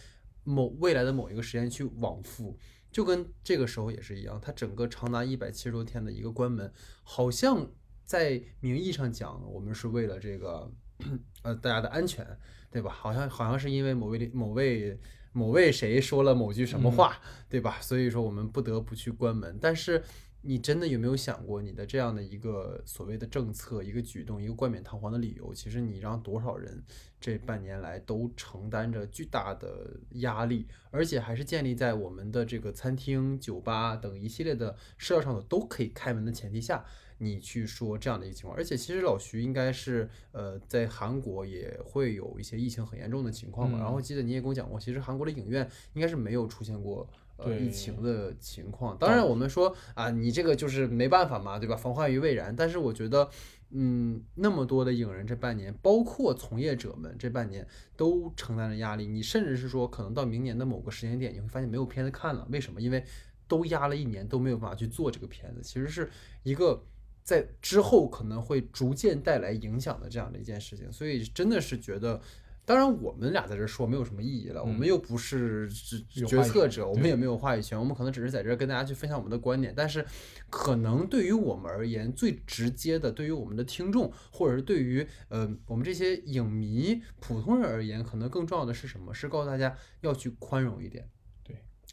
某未来的某一个时间去往复。就跟这个时候也是一样，它整个长达一百七十多天的一个关门，好像在名义上讲，我们是为了这个 <clears throat> 呃大家的安全，对吧？好像好像是因为某位某位某位谁说了某句什么话，对吧？所以说我们不得不去关门，但是。你真的有没有想过，你的这样的一个所谓的政策、一个举动、一个冠冕堂皇的理由，其实你让多少人这半年来都承担着巨大的压力，而且还是建立在我们的这个餐厅、酒吧等一系列的社交场所都可以开门的前提下，你去说这样的一个情况。而且其实老徐应该是呃在韩国也会有一些疫情很严重的情况嘛，然后记得你也跟我讲过，其实韩国的影院应该是没有出现过。呃，疫情的情况，当然我们说啊，你这个就是没办法嘛，对吧？防患于未然。但是我觉得，嗯，那么多的影人这半年，包括从业者们这半年都承担了压力。你甚至是说，可能到明年的某个时间点，你会发现没有片子看了。为什么？因为都压了一年，都没有办法去做这个片子。其实是一个在之后可能会逐渐带来影响的这样的一件事情。所以真的是觉得。当然，我们俩在这说没有什么意义了。我们又不是决策者，我们也没有话语权。我们可能只是在这跟大家去分享我们的观点。但是，可能对于我们而言，最直接的，对于我们的听众，或者是对于呃我们这些影迷、普通人而言，可能更重要的是什么？是告诉大家要去宽容一点。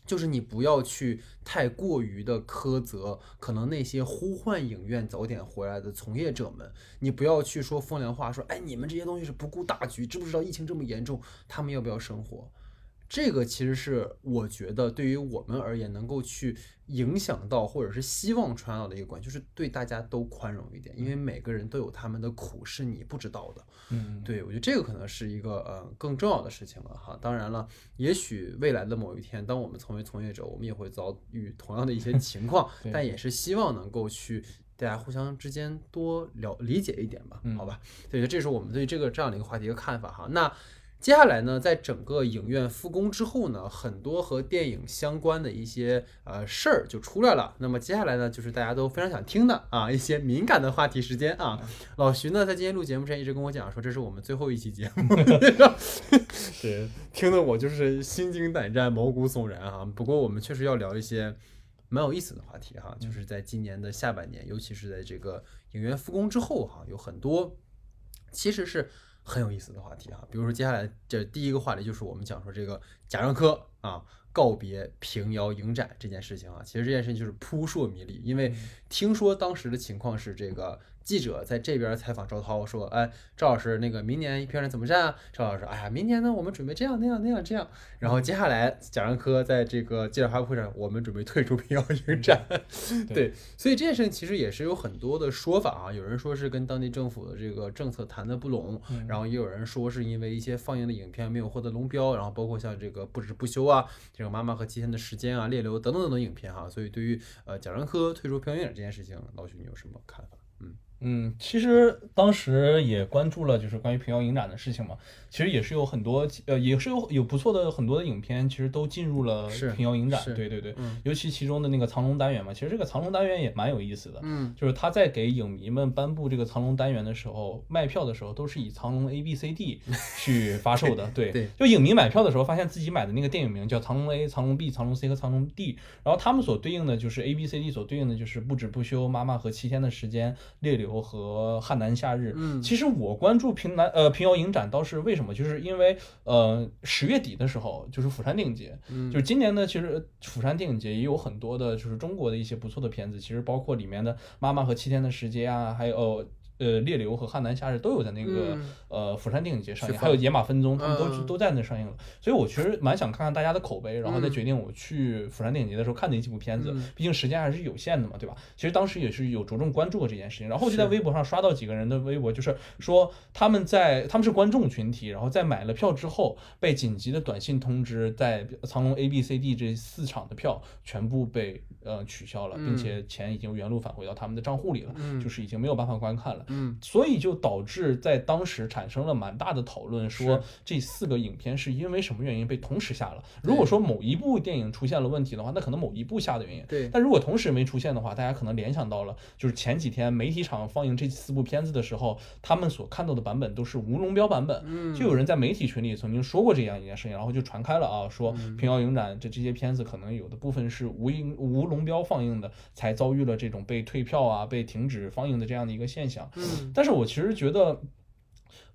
就是你不要去太过于的苛责，可能那些呼唤影院早点回来的从业者们，你不要去说风凉话，说哎你们这些东西是不顾大局，知不知道疫情这么严重，他们要不要生活？这个其实是我觉得对于我们而言能够去影响到或者是希望传导的一个关系，就是对大家都宽容一点，因为每个人都有他们的苦是你不知道的。嗯，对我觉得这个可能是一个呃更重要的事情了哈。当然了，也许未来的某一天，当我们成为从业者，我们也会遭遇同样的一些情况，<laughs> 但也是希望能够去大家互相之间多了理解一点吧，好吧？所以这是我们对这个这样的一个话题一个看法哈。那。接下来呢，在整个影院复工之后呢，很多和电影相关的一些呃事儿就出来了。那么接下来呢，就是大家都非常想听的啊一些敏感的话题时间啊。老徐呢，在今天录节目之前一直跟我讲说，这是我们最后一期节目，<laughs> 对，听得我就是心惊胆战、毛骨悚然啊。不过我们确实要聊一些蛮有意思的话题哈，就是在今年的下半年，尤其是在这个影院复工之后哈，有很多其实是。很有意思的话题啊，比如说接下来这第一个话题就是我们讲说这个贾樟柯啊告别平遥影展这件事情啊，其实这件事情就是扑朔迷离，因为听说当时的情况是这个。记者在这边采访赵涛说：“哎，赵老师，那个明年平遥怎么站啊？”赵老师说：“哎呀，明年呢，我们准备这样那样那样这样。”然后接下来贾樟柯在这个记者发布会上，我们准备退出平遥影展。<laughs> 对，所以这件事情其实也是有很多的说法啊。有人说是跟当地政府的这个政策谈的不拢，然后也有人说是因为一些放映的影片没有获得龙标，然后包括像这个不止不休啊，这个妈妈和七天的时间啊，猎流等等等等影片哈。所以对于呃贾樟柯退出平遥影展这件事情，老许你有什么看法？嗯，其实当时也关注了，就是关于平遥影展的事情嘛。其实也是有很多，呃，也是有有不错的很多的影片，其实都进入了平遥影展。对对对，尤其其中的那个藏龙单元嘛，其实这个藏龙单元也蛮有意思的。嗯，就是他在给影迷们颁布这个藏龙单元的时候，卖票的时候都是以藏龙 A B C D <laughs> 去发售的。对，就影迷买票的时候，发现自己买的那个电影名叫藏龙 A、藏龙 B、藏龙 C 和藏龙 D，然后他们所对应的就是 A B C D 所对应的就是不止不休、妈妈和七天的时间、猎流。和汉南夏日，嗯，其实我关注平南呃平遥影展倒是为什么？就是因为呃十月底的时候就是釜山电影节，嗯，就是今年呢，其实釜山电影节也有很多的，就是中国的一些不错的片子，其实包括里面的妈妈和七天的时间啊，还有。呃，猎流和汉南夏日都有在那个呃釜山电影节上映，还有野马分鬃，他们都都在那上映了。所以我其实蛮想看看大家的口碑，然后再决定我去釜山电影节的时候看哪几部片子。毕竟时间还是有限的嘛，对吧？其实当时也是有着重关注过这件事情，然后就在微博上刷到几个人的微博，就是说他们在他们是观众群体，然后在买了票之后被紧急的短信通知，在藏龙 A、B、C、D 这四场的票全部被呃取消了，并且钱已经原路返回到他们的账户里了，就是已经没有办法观看了。嗯，所以就导致在当时产生了蛮大的讨论，说这四个影片是因为什么原因被同时下了。如果说某一部电影出现了问题的话，那可能某一部下的原因。对。但如果同时没出现的话，大家可能联想到了，就是前几天媒体场放映这四部片子的时候，他们所看到的版本都是无龙标版本。嗯。就有人在媒体群里曾经说过这样一件事情，然后就传开了啊，说平遥影展这这些片子可能有的部分是无影无龙标放映的，才遭遇了这种被退票啊、被停止放映的这样的一个现象。嗯。但是我其实觉得。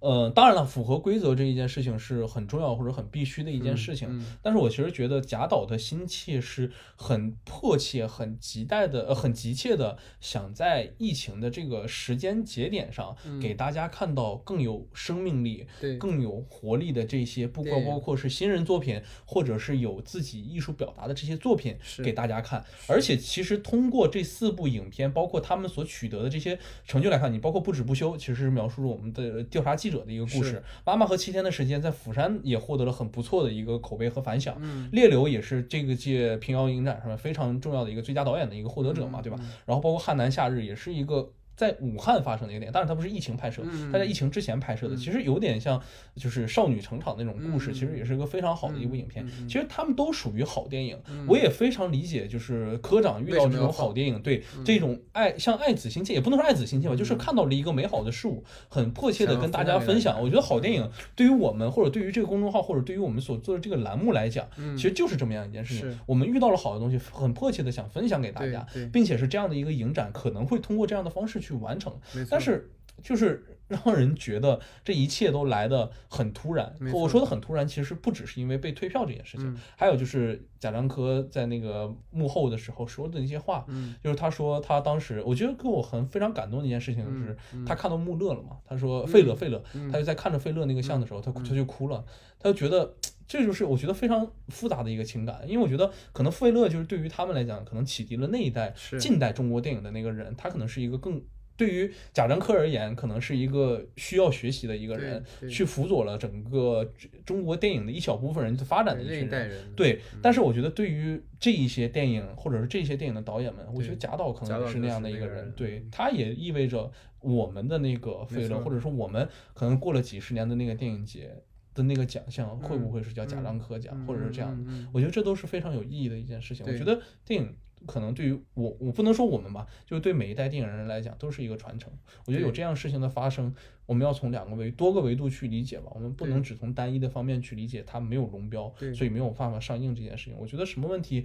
呃，当然了，符合规则这一件事情是很重要或者很必须的一件事情。但是我其实觉得贾导的心切是很迫切、很急待的，呃，很急切的想在疫情的这个时间节点上，给大家看到更有生命力、更有活力的这些，不光包括是新人作品，或者是有自己艺术表达的这些作品给大家看。而且其实通过这四部影片，包括他们所取得的这些成就来看，你包括不止不休，其实是描述了我们的调查记。者的一个故事，妈妈和七天的时间在釜山也获得了很不错的一个口碑和反响。嗯猎流也是这个届平遥影展上面非常重要的一个最佳导演的一个获得者嘛，对吧？然后包括汉南夏日也是一个。在武汉发生的一个电影，但是它不是疫情拍摄，它在疫情之前拍摄的，其实有点像就是少女成长那种故事，其实也是一个非常好的一部影片。其实他们都属于好电影，我也非常理解，就是科长遇到这种好电影，对这种爱像爱子心切，也不能说爱子心切吧，就是看到了一个美好的事物，很迫切的跟大家分享。我觉得好电影对于我们或者对于这个公众号或者对于我们所做的这个栏目来讲，其实就是这么样一件事情。我们遇到了好的东西，很迫切的想分享给大家，并且是这样的一个影展，可能会通过这样的方式去。去完成，但是就是让人觉得这一切都来的很突然。我说的很突然，其实不只是因为被退票这件事情，还有就是贾樟柯在那个幕后的时候说的那些话。嗯，就是他说他当时，我觉得跟我很非常感动的一件事情就是，他看到穆勒了嘛？他说费勒，费勒，他就在看着费勒那个像的时候，他他就哭了，他就觉得这就是我觉得非常复杂的一个情感，因为我觉得可能费勒就是对于他们来讲，可能启迪了那一代近代中国电影的那个人，他可能是一个更。对于贾樟柯而言，可能是一个需要学习的一个人，去辅佐了整个中国电影的一小部分人的发展的一群人。对，但是我觉得对于这一些电影或者是这些电影的导演们，我觉得贾导可能是那样的一个人。对，他也意味着我们的那个费勒，或者说我们可能过了几十年的那个电影节的那个奖项，会不会是叫贾樟柯奖，或者是这样的？我觉得这都是非常有意义的一件事情。我觉得电影。可能对于我，我不能说我们吧，就是对每一代电影人来讲，都是一个传承。我觉得有这样事情的发生，我们要从两个维多个维度去理解吧。我们不能只从单一的方面去理解它没有龙标，所以没有办法上映这件事情。我觉得什么问题，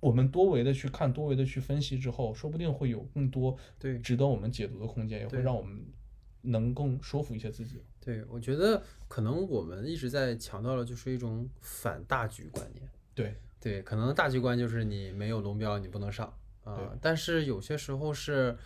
我们多维的去看，多维的去分析之后，说不定会有更多对值得我们解读的空间，也会让我们能更说服一些自己。对，我觉得可能我们一直在强调的就是一种反大局观念。对对，可能大局观就是你没有龙标你不能上啊，但是有些时候是。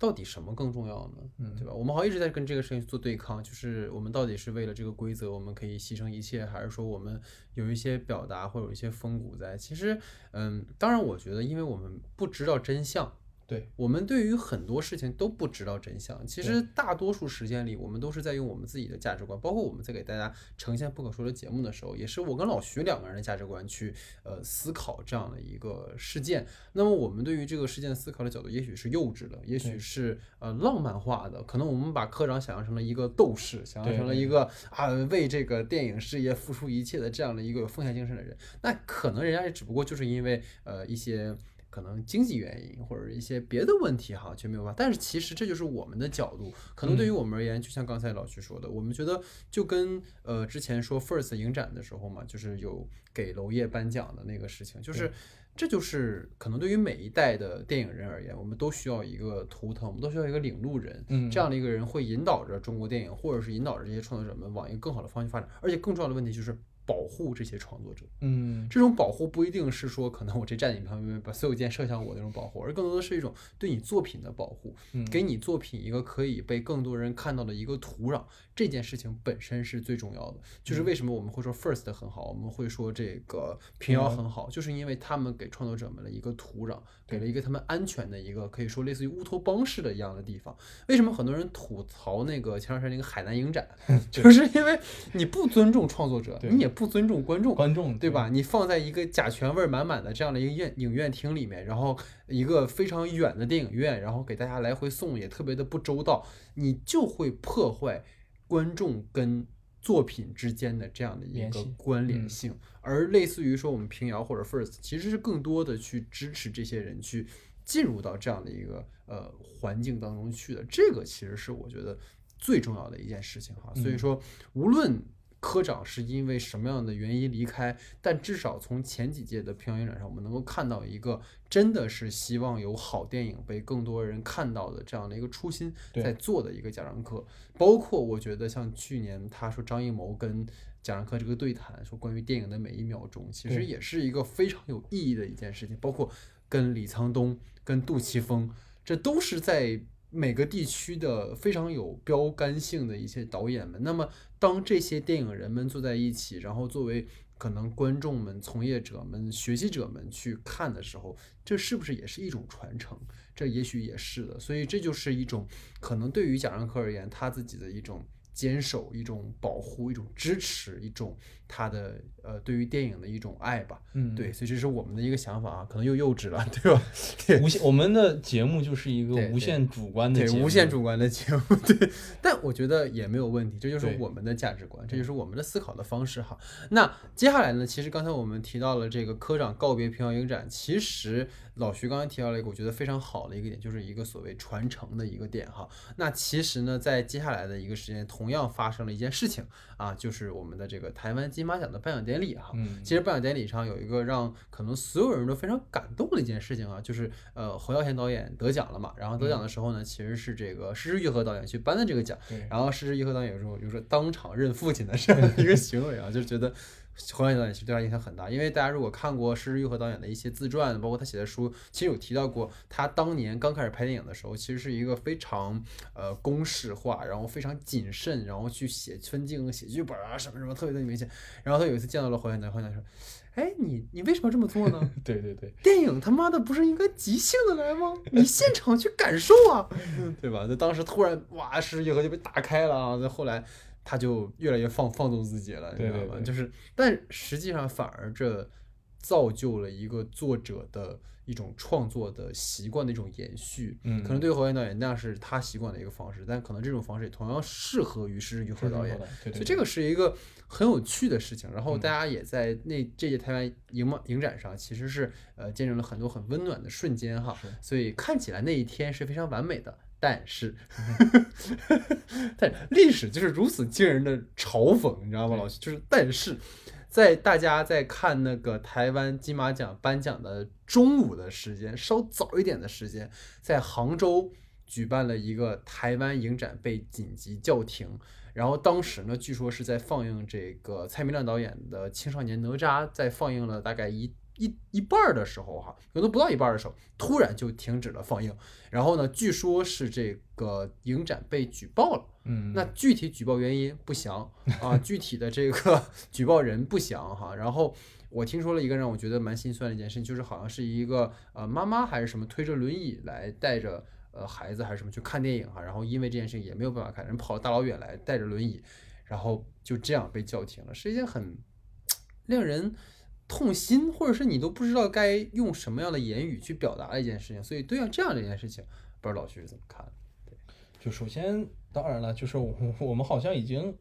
到底什么更重要呢？嗯，对吧？我们好像一直在跟这个事情做对抗，就是我们到底是为了这个规则，我们可以牺牲一切，还是说我们有一些表达或有一些风骨在？其实，嗯，当然，我觉得，因为我们不知道真相。对我们对于很多事情都不知道真相，其实大多数时间里，我们都是在用我们自己的价值观，包括我们在给大家呈现不可说的节目的时候，也是我跟老徐两个人的价值观去呃思考这样的一个事件。那么我们对于这个事件思考的角度，也许是幼稚的，也许是呃浪漫化的，可能我们把科长想象成了一个斗士，想象成了一个啊为这个电影事业付出一切的这样的一个有奉献精神的人，那可能人家也只不过就是因为呃一些。可能经济原因或者一些别的问题哈，就没有办法。但是其实这就是我们的角度。可能对于我们而言，就像刚才老徐说的，我们觉得就跟呃之前说 First 影展的时候嘛，就是有给娄烨颁奖的那个事情，就是这就是可能对于每一代的电影人而言，我们都需要一个图腾，我们都需要一个领路人，嗯，这样的一个人会引导着中国电影，或者是引导着这些创作者们往一个更好的方向发展。而且更重要的问题就是。保护这些创作者，嗯，这种保护不一定是说可能我这站你旁边把所有箭射向我那种保护，而更多的是一种对你作品的保护，给你作品一个可以被更多人看到的一个土壤。这件事情本身是最重要的，就是为什么我们会说 First 很好，我们会说这个平遥很好，就是因为他们给创作者们了一个土壤，给了一个他们安全的一个可以说类似于乌托邦式的一样的地方。为什么很多人吐槽那个前段时间那个海南影展，<laughs> 就是因为你不尊重创作者，你也不尊重观众，观众对吧？你放在一个甲醛味满满的这样的一个院影院厅里面，然后一个非常远的电影院，然后给大家来回送也特别的不周到，你就会破坏。观众跟作品之间的这样的一个关联性，而类似于说我们平遥或者 First，其实是更多的去支持这些人去进入到这样的一个呃环境当中去的，这个其实是我觉得最重要的一件事情哈。所以说，无论。科长是因为什么样的原因离开？但至少从前几届的平遥影展上，我们能够看到一个真的是希望有好电影被更多人看到的这样的一个初心在做的一个贾樟柯。包括我觉得像去年他说张艺谋跟贾樟柯这个对谈，说关于电影的每一秒钟，其实也是一个非常有意义的一件事情。包括跟李沧东、跟杜琪峰，这都是在。每个地区的非常有标杆性的一些导演们，那么当这些电影人们坐在一起，然后作为可能观众们、从业者们、学习者们去看的时候，这是不是也是一种传承？这也许也是的。所以这就是一种可能对于贾樟柯而言，他自己的一种坚守、一种保护、一种支持、一种。他的呃，对于电影的一种爱吧，嗯，对，所以这是我们的一个想法啊，可能又幼稚了，对吧？对，<laughs> 无限，我们的节目就是一个无限主观的，对，无限主观的节目，<laughs> 对。但我觉得也没有问题，这就是我们的价值观，这就是我们的思考的方式哈。那接下来呢，其实刚才我们提到了这个科长告别平遥影展，其实老徐刚才提到了一个我觉得非常好的一个点，就是一个所谓传承的一个点哈。那其实呢，在接下来的一个时间，同样发生了一件事情啊，就是我们的这个台湾。金马奖的颁奖典礼哈，其实颁奖典礼上有一个让可能所有人都非常感动的一件事情啊，就是呃侯孝贤导演得奖了嘛，然后得奖的时候呢，其实是这个施之玉和导演去颁的这个奖，然后施之玉和导演有时候就说当场认父亲的这样的 <laughs> 一个行为啊，就觉得。侯孝贤导演其实对他影响很大，因为大家如果看过施之玉和导演的一些自传，包括他写的书，其实有提到过他当年刚开始拍电影的时候，其实是一个非常呃公式化，然后非常谨慎，然后去写分镜、写剧本啊什么什么，特别的明显。然后他有一次见到了侯孝贤，侯孝贤说：“哎，你你为什么这么做呢？<laughs> 对对对，电影他妈的不是应该即兴的来吗？你现场去感受啊，<laughs> 对吧？那当时突然哇，施之玉和就被打开了啊，那后来。他就越来越放放纵自己了，你知道吗？就是，但实际上反而这造就了一个作者的一种创作的习惯的一种延续。嗯，可能对于侯岩导演那样是他习惯的一个方式，但可能这种方式也同样适合于施之玉和导演。所以这个是一个很有趣的事情。然后大家也在那这届台湾影影展上，其实是呃见证了很多很温暖的瞬间哈。所以看起来那一天是非常完美的。但是，<laughs> 但历史就是如此惊人的嘲讽，你知道吗，老师？就是但是，在大家在看那个台湾金马奖颁奖的中午的时间，稍早一点的时间，在杭州举办了一个台湾影展被紧急叫停。然后当时呢，据说是在放映这个蔡明亮导演的《青少年哪吒》，在放映了大概一一一半儿的时候，哈，可能不到一半儿的时候，突然就停止了放映。然后呢，据说是这个影展被举报了。嗯，那具体举报原因不详啊，具体的这个 <laughs> 举报人不详哈。然后我听说了一个让我觉得蛮心酸的一件事情，就是好像是一个呃妈妈还是什么推着轮椅来带着呃孩子还是什么去看电影哈，然后因为这件事情也没有办法看，人跑大老远来带着轮椅，然后就这样被叫停了，是一件很 <tsk> 令人痛心，或者是你都不知道该用什么样的言语去表达的一件事情。所以对啊，这样的一件事情，不知道老徐是怎么看的？就首先，当然了，就是我我们好像已经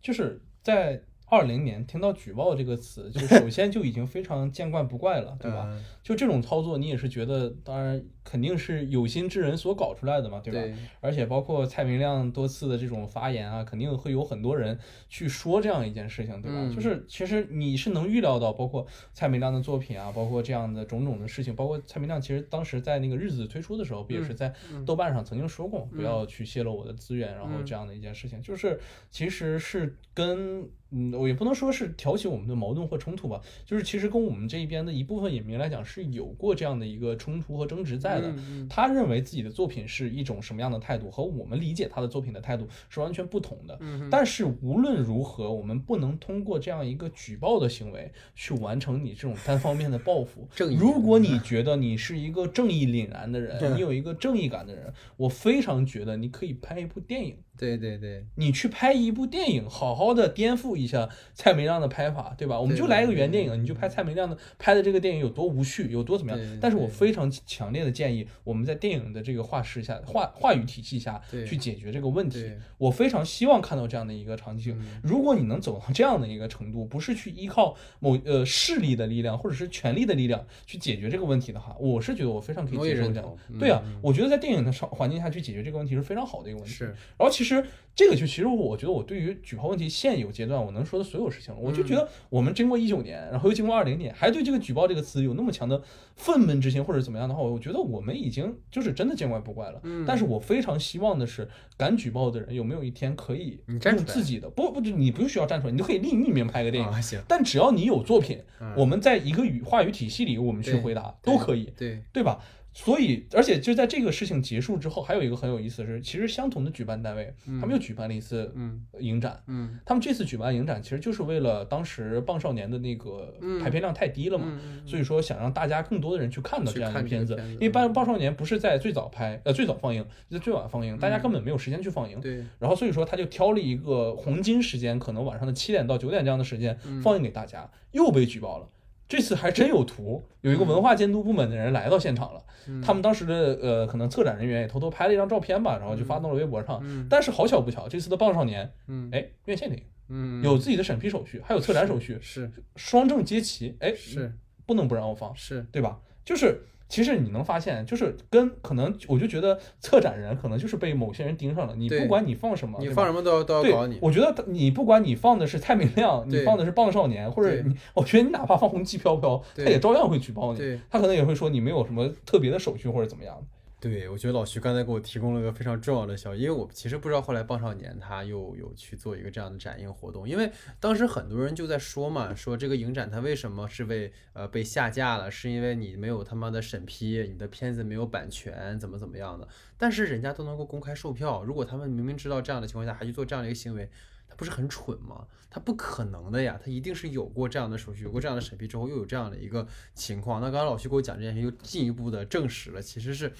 就是在二零年听到举报这个词，就首 <laughs> 先就已经非常见怪不怪了，对吧？嗯就这种操作，你也是觉得，当然肯定是有心之人所搞出来的嘛，对吧？对而且包括蔡明亮多次的这种发言啊，肯定会有很多人去说这样一件事情，对吧？嗯就是其实你是能预料到，包括蔡明亮的作品啊，包括这样的种种的事情，包括蔡明亮其实当时在那个日子推出的时候，不也是在豆瓣上曾经说过，不要去泄露我的资源，然后这样的一件事情，就是其实是跟嗯，我也不能说是挑起我们的矛盾或冲突吧，就是其实跟我们这一边的一部分影迷来讲是有过这样的一个冲突和争执在的。嗯他认为自己的作品是一种什么样的态度，和我们理解他的作品的态度是完全不同的。嗯但是无论如何，我们不能通过这样一个举报的行为去完成你这种单方面的报复。<laughs> 如果你觉得你是一个正义凛然的人，你有一个正义感的人，我非常觉得你可以拍一部电影。对对对，你去拍一部电影，好好的颠覆一下蔡明亮的拍法，对吧？我们就来一个原电影，你就拍蔡明亮的拍的这个电影有多无趣，有多怎么样。但是我非常强烈的建议，我们在电影的这个话事下、话话语体系下去解决这个问题我非常希望看到这样的一个场景。如果你能走到这样的一个程度，不是去依靠某呃势力的力量或者是权力的力量去解决这个问题的话，我是觉得我非常可以接受这样。对啊，我觉得在电影的场环境下去解决这个问题是非常好的一个问题。是然后其实这个就其实我觉得我对于举报问题现有阶段我能说的所有事情了，我就觉得我们经过一九年，然后又经过二零年，还对这个举报这个词有那么强的愤懑之心或者怎么样的话，我觉得我们已经就是真的见怪不怪了。嗯但是我非常希望的是，敢举报的人有没有一天可以用自己的不不，你不需要站出来，你都可以立匿名拍个电影。但只要你有作品，嗯我们在一个语话语体系里，我们去回答都可以。对对吧？所以，而且就在这个事情结束之后，还有一个很有意思的是，其实相同的举办单位，他们又举办了一次嗯。影展。嗯。他们这次举办影展，其实就是为了当时《棒少年》的那个嗯。排片量太低了嘛，嗯所以说想让大家更多的人去看到这样一个片子。因为《棒棒少年》不是在最早拍，呃，最早放映，在最晚放映，大家根本没有时间去放映。嗯对。然后所以说他就挑了一个黄金时间，可能晚上的七点到九点这样的时间嗯。放映给大家，又被举报了。这次还真有图，有一个文化监督部门的人来到现场了。嗯。他们当时的呃，可能策展人员也偷偷拍了一张照片吧，然后就发到了微博上。嗯。但是好巧不巧，这次的《棒少年》嗯。哎，院线电影嗯有自己的审批手续，还有策展手续，是。双证皆齐。哎，是。不能不让我放，是。对吧？就是其实你能发现，就是跟可能我就觉得策展人可能就是被某些人盯上了。你不管你放什么，你放什么都要都要对搞你，我觉得你不管你放的是蔡明亮，你放的是棒少年，或者你，我觉得你哪怕放红旗飘飘，他也照样会举报你。他可能也会说你没有什么特别的手续或者怎么样的。对，我觉得老徐刚才给我提供了个非常重要的消息，因为我其实不知道后来棒少年他又有去做一个这样的展映活动，因为当时很多人就在说嘛，说这个影展它为什么是被呃被下架了，是因为你没有他妈的审批，你的片子没有版权，怎么怎么样的，但是人家都能够公开售票，如果他们明明知道这样的情况下还去做这样的一个行为，他不是很蠢吗？他不可能的呀，他一定是有过这样的手续，有过这样的审批之后，又有这样的一个情况。那刚刚老徐给我讲这件事，又进一步的证实了，其实是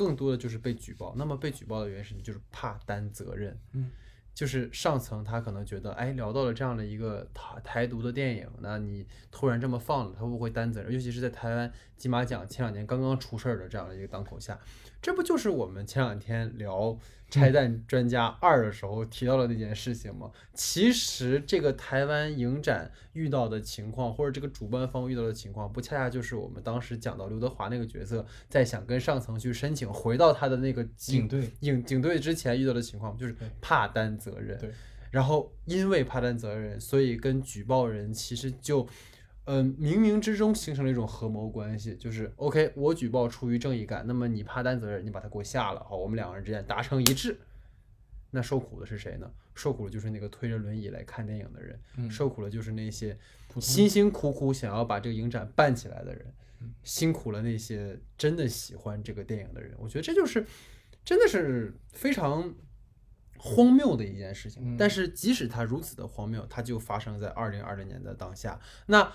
更多的就是被举报。那么被举报的原因是就是怕担责任，嗯，就是上层他可能觉得，哎，聊到了这样的一个台台独的电影，那你突然这么放了，他会不会担责任？尤其是在台湾金马奖前两年刚刚出事儿的这样的一个当口下，这不就是我们前两天聊《拆弹专家二》的时候提到的那件事情吗？其实这个台湾影展遇到的情况，或者这个主办方遇到的情况，不恰恰就是我们当时讲到刘德华那个角色在想跟上层去申请回到他的那个警警队警警队之前遇到的情况，就是怕担责任。对，然后因为怕担责任，所以跟举报人其实就。嗯，冥冥之中形成了一种合谋关系，就是 OK，我举报出于正义感，那么你怕担责任，你把他给我下了，好，我们两个人之间达成一致。那受苦的是谁呢？受苦的就是那个推着轮椅来看电影的人，受苦的就是那些辛辛苦苦想要把这个影展办起来的人，辛苦了那些真的喜欢这个电影的人。我觉得这就是真的是非常荒谬的一件事情。但是即使它如此的荒谬，它就发生在二零二零年的当下。那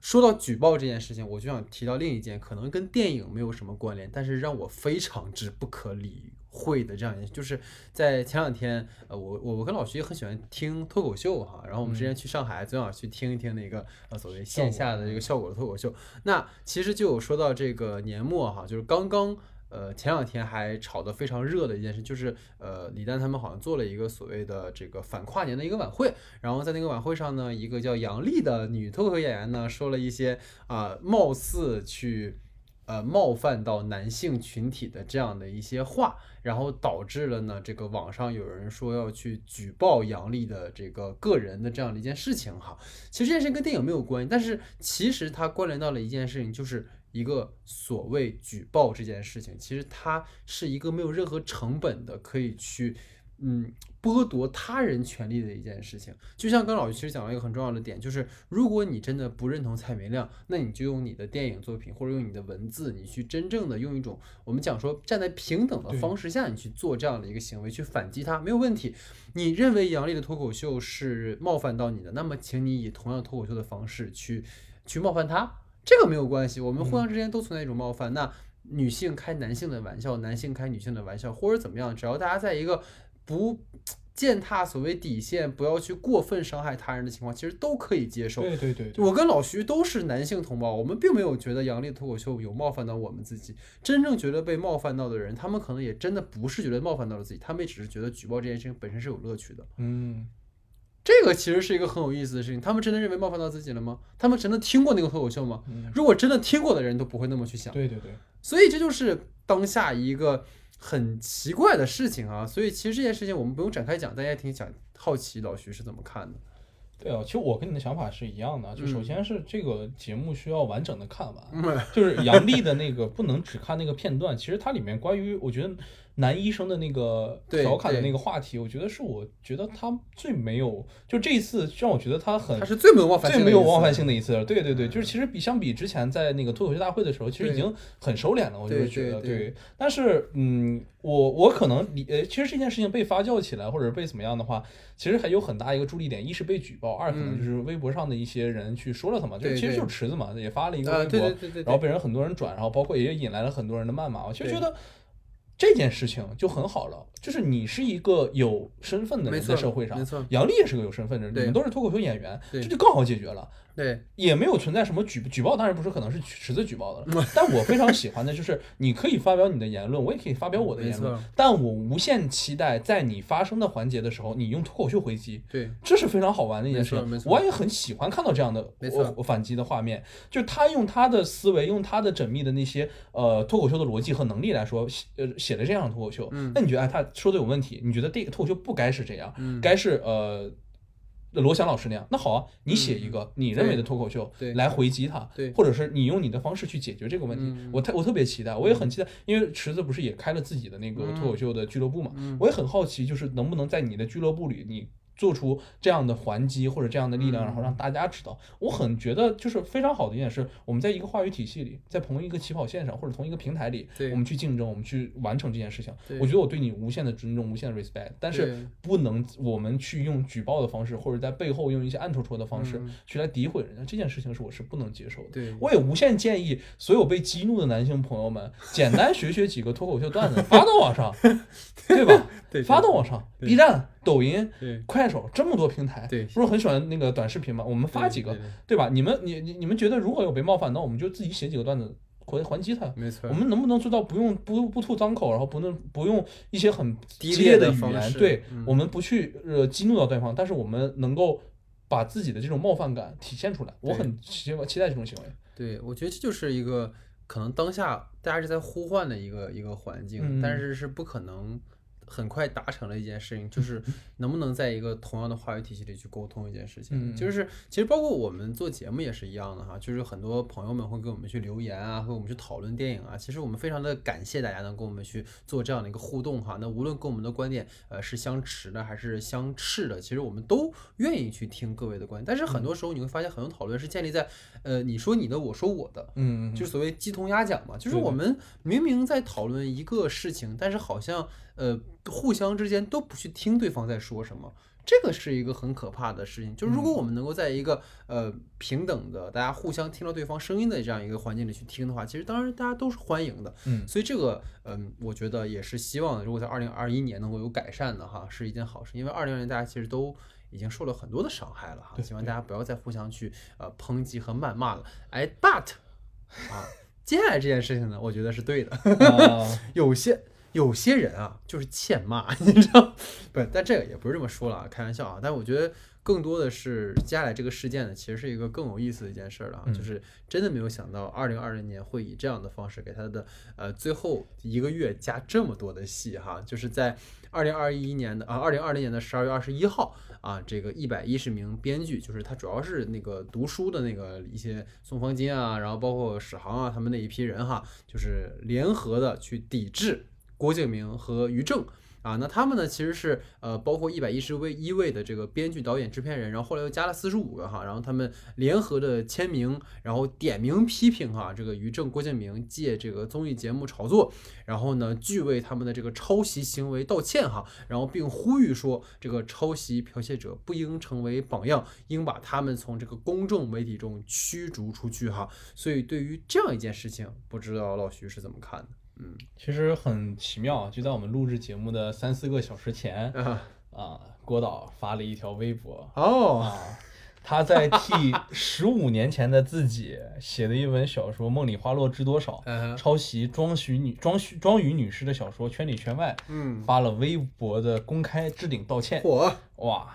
说到举报这件事情，我就想提到另一件可能跟电影没有什么关联，但是让我非常之不可理会的这样一件，就是在前两天，呃，我我我跟老徐也很喜欢听脱口秀哈，然后我们之前去上海，总想去听一听那个呃所谓线下的这个效果的脱口秀。那其实就有说到这个年末哈，就是刚刚。呃，前两天还炒得非常热的一件事，就是呃，李诞他们好像做了一个所谓的这个反跨年的一个晚会，然后在那个晚会上呢，一个叫杨丽的女脱口秀演员呢，说了一些啊，貌似去呃冒犯到男性群体的这样的一些话，然后导致了呢，这个网上有人说要去举报杨丽的这个个人的这样的一件事情哈。其实这件事跟电影没有关系，但是其实它关联到了一件事情，就是。一个所谓举报这件事情，其实它是一个没有任何成本的，可以去嗯剥夺他人权利的一件事情。就像刚老师其实讲了一个很重要的点，就是如果你真的不认同蔡明亮，那你就用你的电影作品或者用你的文字，你去真正的用一种我们讲说站在平等的方式下，你去做这样的一个行为去反击他，没有问题。你认为杨笠的脱口秀是冒犯到你的，那么请你以同样脱口秀的方式去去冒犯他。这个没有关系，我们互相之间都存在一种冒犯。那女性开男性的玩笑，男性开女性的玩笑，或者怎么样，只要大家在一个不践踏所谓底线，不要去过分伤害他人的情况，其实都可以接受。对对对，我跟老徐都是男性同胞，我们并没有觉得杨笠脱口秀有冒犯到我们自己。真正觉得被冒犯到的人，他们可能也真的不是觉得冒犯到了自己，他们也只是觉得举报这件事情本身是有乐趣的。嗯。这个其实是一个很有意思的事情。他们真的认为冒犯到自己了吗？他们真的听过那个脱口秀吗？如果真的听过的人都不会那么去想。对对对。所以这就是当下一个很奇怪的事情啊。所以其实这件事情我们不用展开讲，大家也挺想好奇老徐是怎么看的。对啊，其实我跟你的想法是一样的。就首先是这个节目需要完整的看完，就是杨笠的那个不能只看那个片段。其实它里面关于我觉得。男医生的那个调侃的那个话题，我觉得是我觉得他最没有，就这一次让我觉得他很，他是最没有冒犯最没有冒犯性的一次。对对对，就是其实比相比之前在那个脱口秀大会的时候，其实已经很收敛了。我就是觉得对，但是嗯，我我可能理呃，其实这件事情被发酵起来或者被怎么样的话，其实还有很大一个助力点，一是被举报，二可能就是微博上的一些人去说了他嘛，就其实就是池子嘛，也发了一个微博，然后被人很多人转，然后包括也引来了很多人的谩骂。我其实觉得。这件事情就很好了，就是你是一个有身份的人，在社会上，杨笠也是个有身份的人，你们都是脱口秀演员，这就更好解决了。对，也没有存在什么举举报，当然不是可能是池子举报的了。但我非常喜欢的就是，你可以发表你的言论，我也可以发表我的言论，但我无限期待在你发生的环节的时候，你用脱口秀回击。对，这是非常好玩的一件事情。我也很喜欢看到这样的我反击的画面，就是他用他的思维，用他的缜密的那些呃脱口秀的逻辑和能力来说，呃写的这样的脱口秀。那你觉得哎，他说的有问题？你觉得这个脱口秀不该是这样？该是呃。罗翔老师那样，那好啊，你写一个你认为的脱口秀来回击他，或者是你用你的方式去解决这个问题。我特我特别期待，我也很期待，因为池子不是也开了自己的那个脱口秀的俱乐部嘛，我也很好奇，就是能不能在你的俱乐部里，你。做出这样的还击或者这样的力量，然后让大家知道，我很觉得就是非常好的一件事。我们在一个话语体系里，在同一个起跑线上或者同一个平台里，我们去竞争，我们去完成这件事情。我觉得我对你无限的尊重，无限的 respect，但是不能我们去用举报的方式，或者在背后用一些暗戳戳的方式去来诋毁人家。这件事情是我是不能接受的。我也无限建议所有被激怒的男性朋友们，简单学学几个脱口秀段子，<laughs> 发到网上，对吧？发到网上，B 站。抖音、快手这么多平台，不是很喜欢那个短视频吗？我们发几个，对吧？你们、你、你、你们觉得如果有被冒犯，那我们就自己写几个段子回还击他。没错。我们能不能做到不用不不吐脏口，然后不能不用一些很激烈的语言？对，我们不去呃激怒到对方，但是我们能够把自己的这种冒犯感体现出来。我很期期待这种行为。对，我觉得这就是一个可能当下大家是在呼唤的一个一个环境，但是是不可能。很快达成了一件事情，就是 <laughs> 能不能在一个同样的话语体系里去沟通一件事情。嗯就是其实包括我们做节目也是一样的哈，就是很多朋友们会给我们去留言啊，和我们去讨论电影啊。其实我们非常的感谢大家能跟我们去做这样的一个互动哈。那无论跟我们的观点呃是相持的还是相斥的，其实我们都愿意去听各位的观点。但是很多时候你会发现，很多讨论是建立在呃你说你的，我说我的。嗯，就所谓鸡同鸭讲嘛，就是我们明明在讨论一个事情，但是好像呃互相之间都不去听对方在说什么，这个是一个很可怕的事情。就是如果我们能够在一个呃平等的，大家互相听到对方声音的这样一个环境里去听的话，其实当然大家都是欢迎的。嗯所以这个嗯，我觉得也是希望如果在二零二一年能够有改善的哈，是一件好事，因为二零年大家其实都。已经受了很多的伤害了哈，希望大家不要再互相去呃抨击和谩骂了。哎，but 啊，接下来这件事情呢，我觉得是对的。啊 <laughs> 有些有些人啊，就是欠骂，<laughs> 你知道？不是，但这个也不是这么说了啊，开玩笑啊。但我觉得更多的是接下来这个事件呢，其实是一个更有意思的一件事儿了啊，嗯就是真的没有想到，二零二零年会以这样的方式给他的呃最后一个月加这么多的戏哈，就是在二零二一年的啊，二零二零年的十二月二十一号。啊，这个一百一十名编剧，就是他主要是那个读书的那个一些宋方金啊，然后包括史航啊，他们那一批人哈，就是联合的去抵制郭敬明和于正。啊，那他们呢，其实是呃，包括一百一十位一位的这个编剧、导演、制片人，然后后来又加了四十五个哈，然后他们联合的签名，然后点名批评哈这个于正、郭敬明借这个综艺节目炒作，然后呢，拒为他们的这个抄袭行为道歉哈，然后并呼吁说，这个抄袭剽窃者不应成为榜样，应把他们从这个公众媒体中驱逐出去哈。所以对于这样一件事情，不知道老徐是怎么看的？嗯。其实很奇妙，就在我们录制节目的三四个小时前啊。啊，郭导发了一条微博哦。啊，他在替十五年前的自己写的一本小说《梦里花落知多少》<laughs> 嗯抄袭庄徐女庄徐庄宇女士的小说《圈里圈外》，嗯，发了微博的公开置顶道歉。火。哇，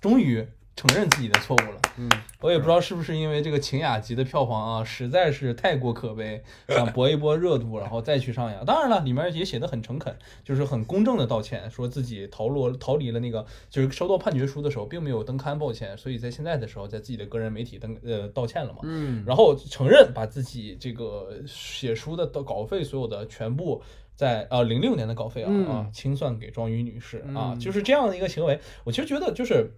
终于承认自己的错误了。嗯我也不知道是不是因为这个《晴雅集》的票房啊实在是太过可悲，想搏一波热度，然后再去上映。当然了，里面也写的很诚恳，就是很公正的道歉，说自己逃落逃离了那个，就是收到判决书的时候并没有登刊抱歉，所以在现在的时候在自己的个人媒体登呃道歉了嘛。嗯然后承认把自己这个写书的稿费所有的全部在呃零六年的稿费啊、嗯啊清算给庄宇女士啊，嗯就是这样的一个行为，我其实觉得就是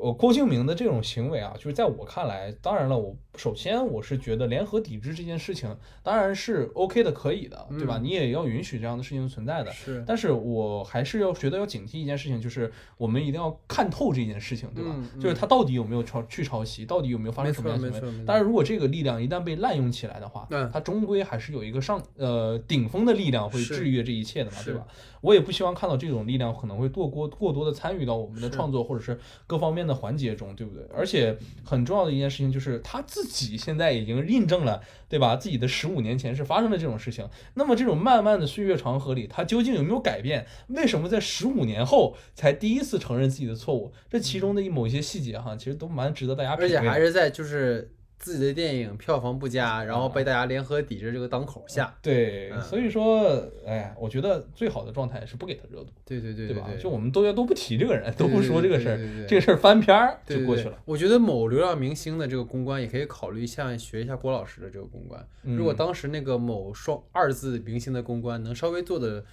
呃郭敬明的这种行为啊，就是在我看来，当然了，我首先我是觉得联合抵制这件事情当然是 OK 的，可以的，对吧？嗯你也要允许这样的事情存在的。是但是我还是要觉得要警惕一件事情，就是我们一定要看透这件事情，对吧？嗯嗯就是他到底有没有抄去抄袭，到底有没有发生什么样的行为没错没错没错？当然，如果这个力量一旦被滥用起来的话，嗯它终归还是有一个上呃顶峰的力量会是制约这一切的嘛，对吧？我也不希望看到这种力量可能会过过过多的参与到我们的创作或者是各方面的环节中，对不对？而且很重要的一件事情就是他自己现在已经印证了，对吧？自己的十五年前是发生了这种事情。那么这种漫漫的岁月长河里，他究竟有没有改变？为什么在十五年后才第一次承认自己的错误？这其中的某一些细节哈，其实都蛮值得大家品而且。还是在就是自己的电影票房不佳，然啊后被大家联合抵制这个当口下。对，嗯所以说，哎呀，我觉得最好的状态是不给他热度，对对对对吧？就我们都要都不提这个人，都不说这个事儿这个事儿翻篇儿就过去了。我觉得某流量明星的这个公关也可以考虑像学一下郭老师的这个公关。如果嗯当时那个某双二字明星的公关能稍微做的。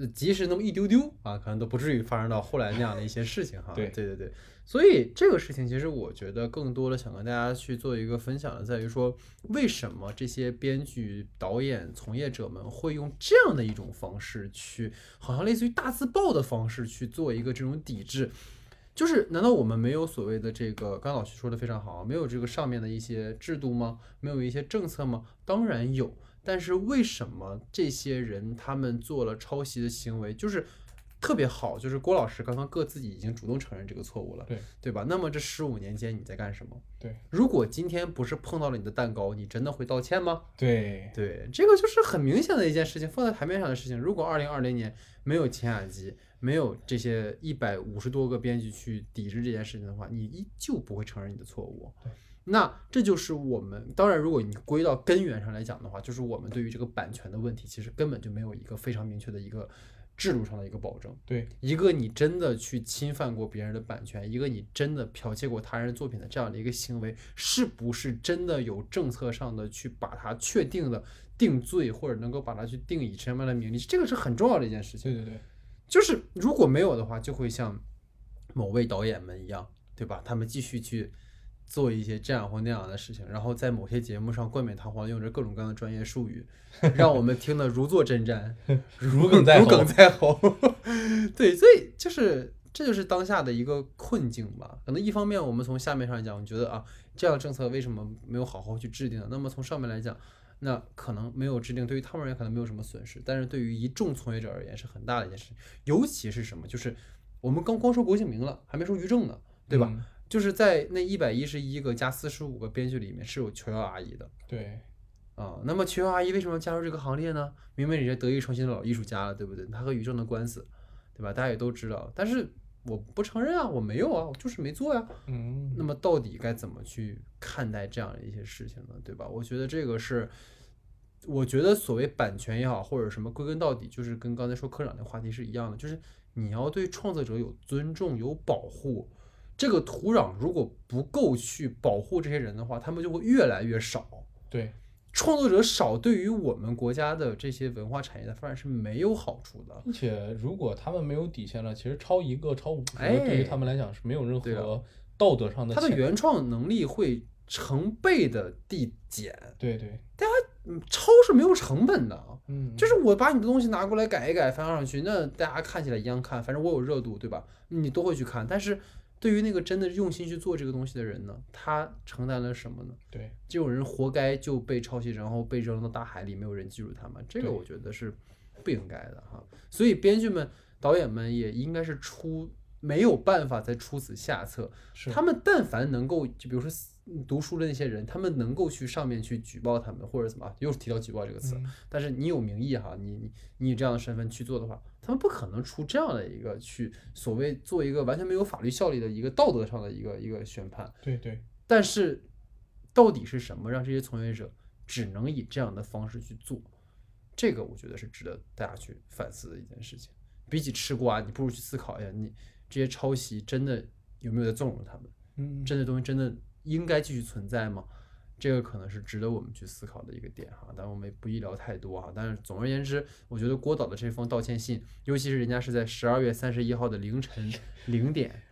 呃及时那么一丢丢啊，可能都不至于发生到后来那样的一些事情哈。对对对对，所以这个事情其实我觉得更多的想跟大家去做一个分享的，在于说为什么这些编剧、导演、从业者们会用这样的一种方式去，好像类似于大字报的方式去做一个这种抵制。就是，难道我们没有所谓的这个？刚老师说的非常好，没有这个上面的一些制度吗？没有一些政策吗？当然有，但是为什么这些人他们做了抄袭的行为，就是特别好？就是郭老师刚刚各自己已经主动承认这个错误了，对对吧？那么这十五年间你在干什么？对如果今天不是碰到了你的蛋糕，你真的会道歉吗？对对，这个就是很明显的一件事情，放在台面上的事情。如果二零二零年没有前雅集，没有这些一百五十多个编剧去抵制这件事情的话，你依旧不会承认你的错误。对，那这就是我们当然，如果你归到根源上来讲的话，就是我们对于这个版权的问题，其实根本就没有一个非常明确的一个制度上的一个保证。对，一个你真的去侵犯过别人的版权，一个你真的剽窃过他人作品的这样的一个行为，是不是真的有政策上的去把它确定的定罪，或者能够把它去定以什么样的名利？这个是很重要的一件事情。对对对，就是如果没有的话，就会像某位导演们一样，对吧？他们继续去做一些这样或那样的事情，然后在某些节目上冠冕堂皇用着各种各样的专业术语，让我们听得如坐针毡，<laughs> 如鲠在如鲠喉。在喉。<laughs> 对，所以就是这就是当下的一个困境吧。可能一方面我们从下面上来讲，我觉得啊，这样的政策为什么没有好好去制定呢？那么从上面来讲，那可能没有制定，对于他们而言可能没有什么损失，但是对于一众从业者而言是很大的一件事情。尤其是什么，就是我们刚光说郭敬明了，还没说于正呢，对吧？嗯就是在那一百一十一个加四十五个编剧里面是有琼瑶阿姨的。对，啊，那么琼瑶阿姨为什么要加入这个行列呢？明明人家德艺双馨的老艺术家了，对不对？她和于正的官司，对吧？大家也都知道，但是我不承认啊，我没有啊，我就是没做呀。嗯，那么到底该怎么去看待这样的一些事情呢？对吧？我觉得这个是，我觉得所谓版权也好，或者什么，归根到底就是跟刚才说科长那话题是一样的，就是你要对创作者有尊重、有保护。这个土壤如果不够去保护这些人的话，他们就会越来越少。对，创作者少，对于我们国家的这些文化产业的发展是没有好处的。并且如果他们没有底线了，其实超一个、超五个，对于他们来讲是没有任何道德上的他的。原创能力会成倍的递减，对对，大家，超是没有成本的。嗯，就是我把你的东西拿过来改一改，翻上去，那大家看起来一样看，反正我有热度，对吧？你都会去看。但是对于那个真的用心去做这个东西的人呢，他承担了什么呢？对，这种人活该就被抄袭，然后被扔到大海里，没有人记住他们。这个我觉得是不应该的哈。所以编剧们、导演们也应该是出没有办法再出此下策。是他们但凡能够，就比如说嗯读书的那些人，他们能够去上面去举报他们或者怎么，又提到举报这个词。嗯但是你有名义哈，你你你以这样的身份去做的话，他们不可能出这样的一个去所谓做一个完全没有法律效力的一个道德上的一个一个宣判。对对，但是到底是什么让这些从业者只能以这样的方式去做？这个我觉得是值得大家去反思的一件事情。比起吃瓜，你不如去思考一下，你这些抄袭真的有没有在纵容他们？嗯，这些东西真的应该继续存在吗？这个可能是值得我们去思考的一个点哈，但我们也不宜聊太多哈。但是总而言之，我觉得郭导的这封道歉信，尤其是人家是在十二月三十一号的凌晨 <laughs> 零点，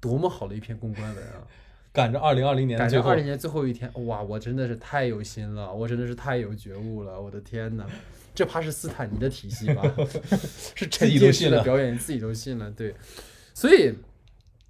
多么好的一篇公关文啊！赶着二零二零年的最后赶着二，零年最后一天，哇，我真的是太有心了，我真的是太有觉悟了，我的天呐，这怕是斯坦尼的体系吧？<laughs> 是沉自己都浸式信了的表演，自己都信了，对，所以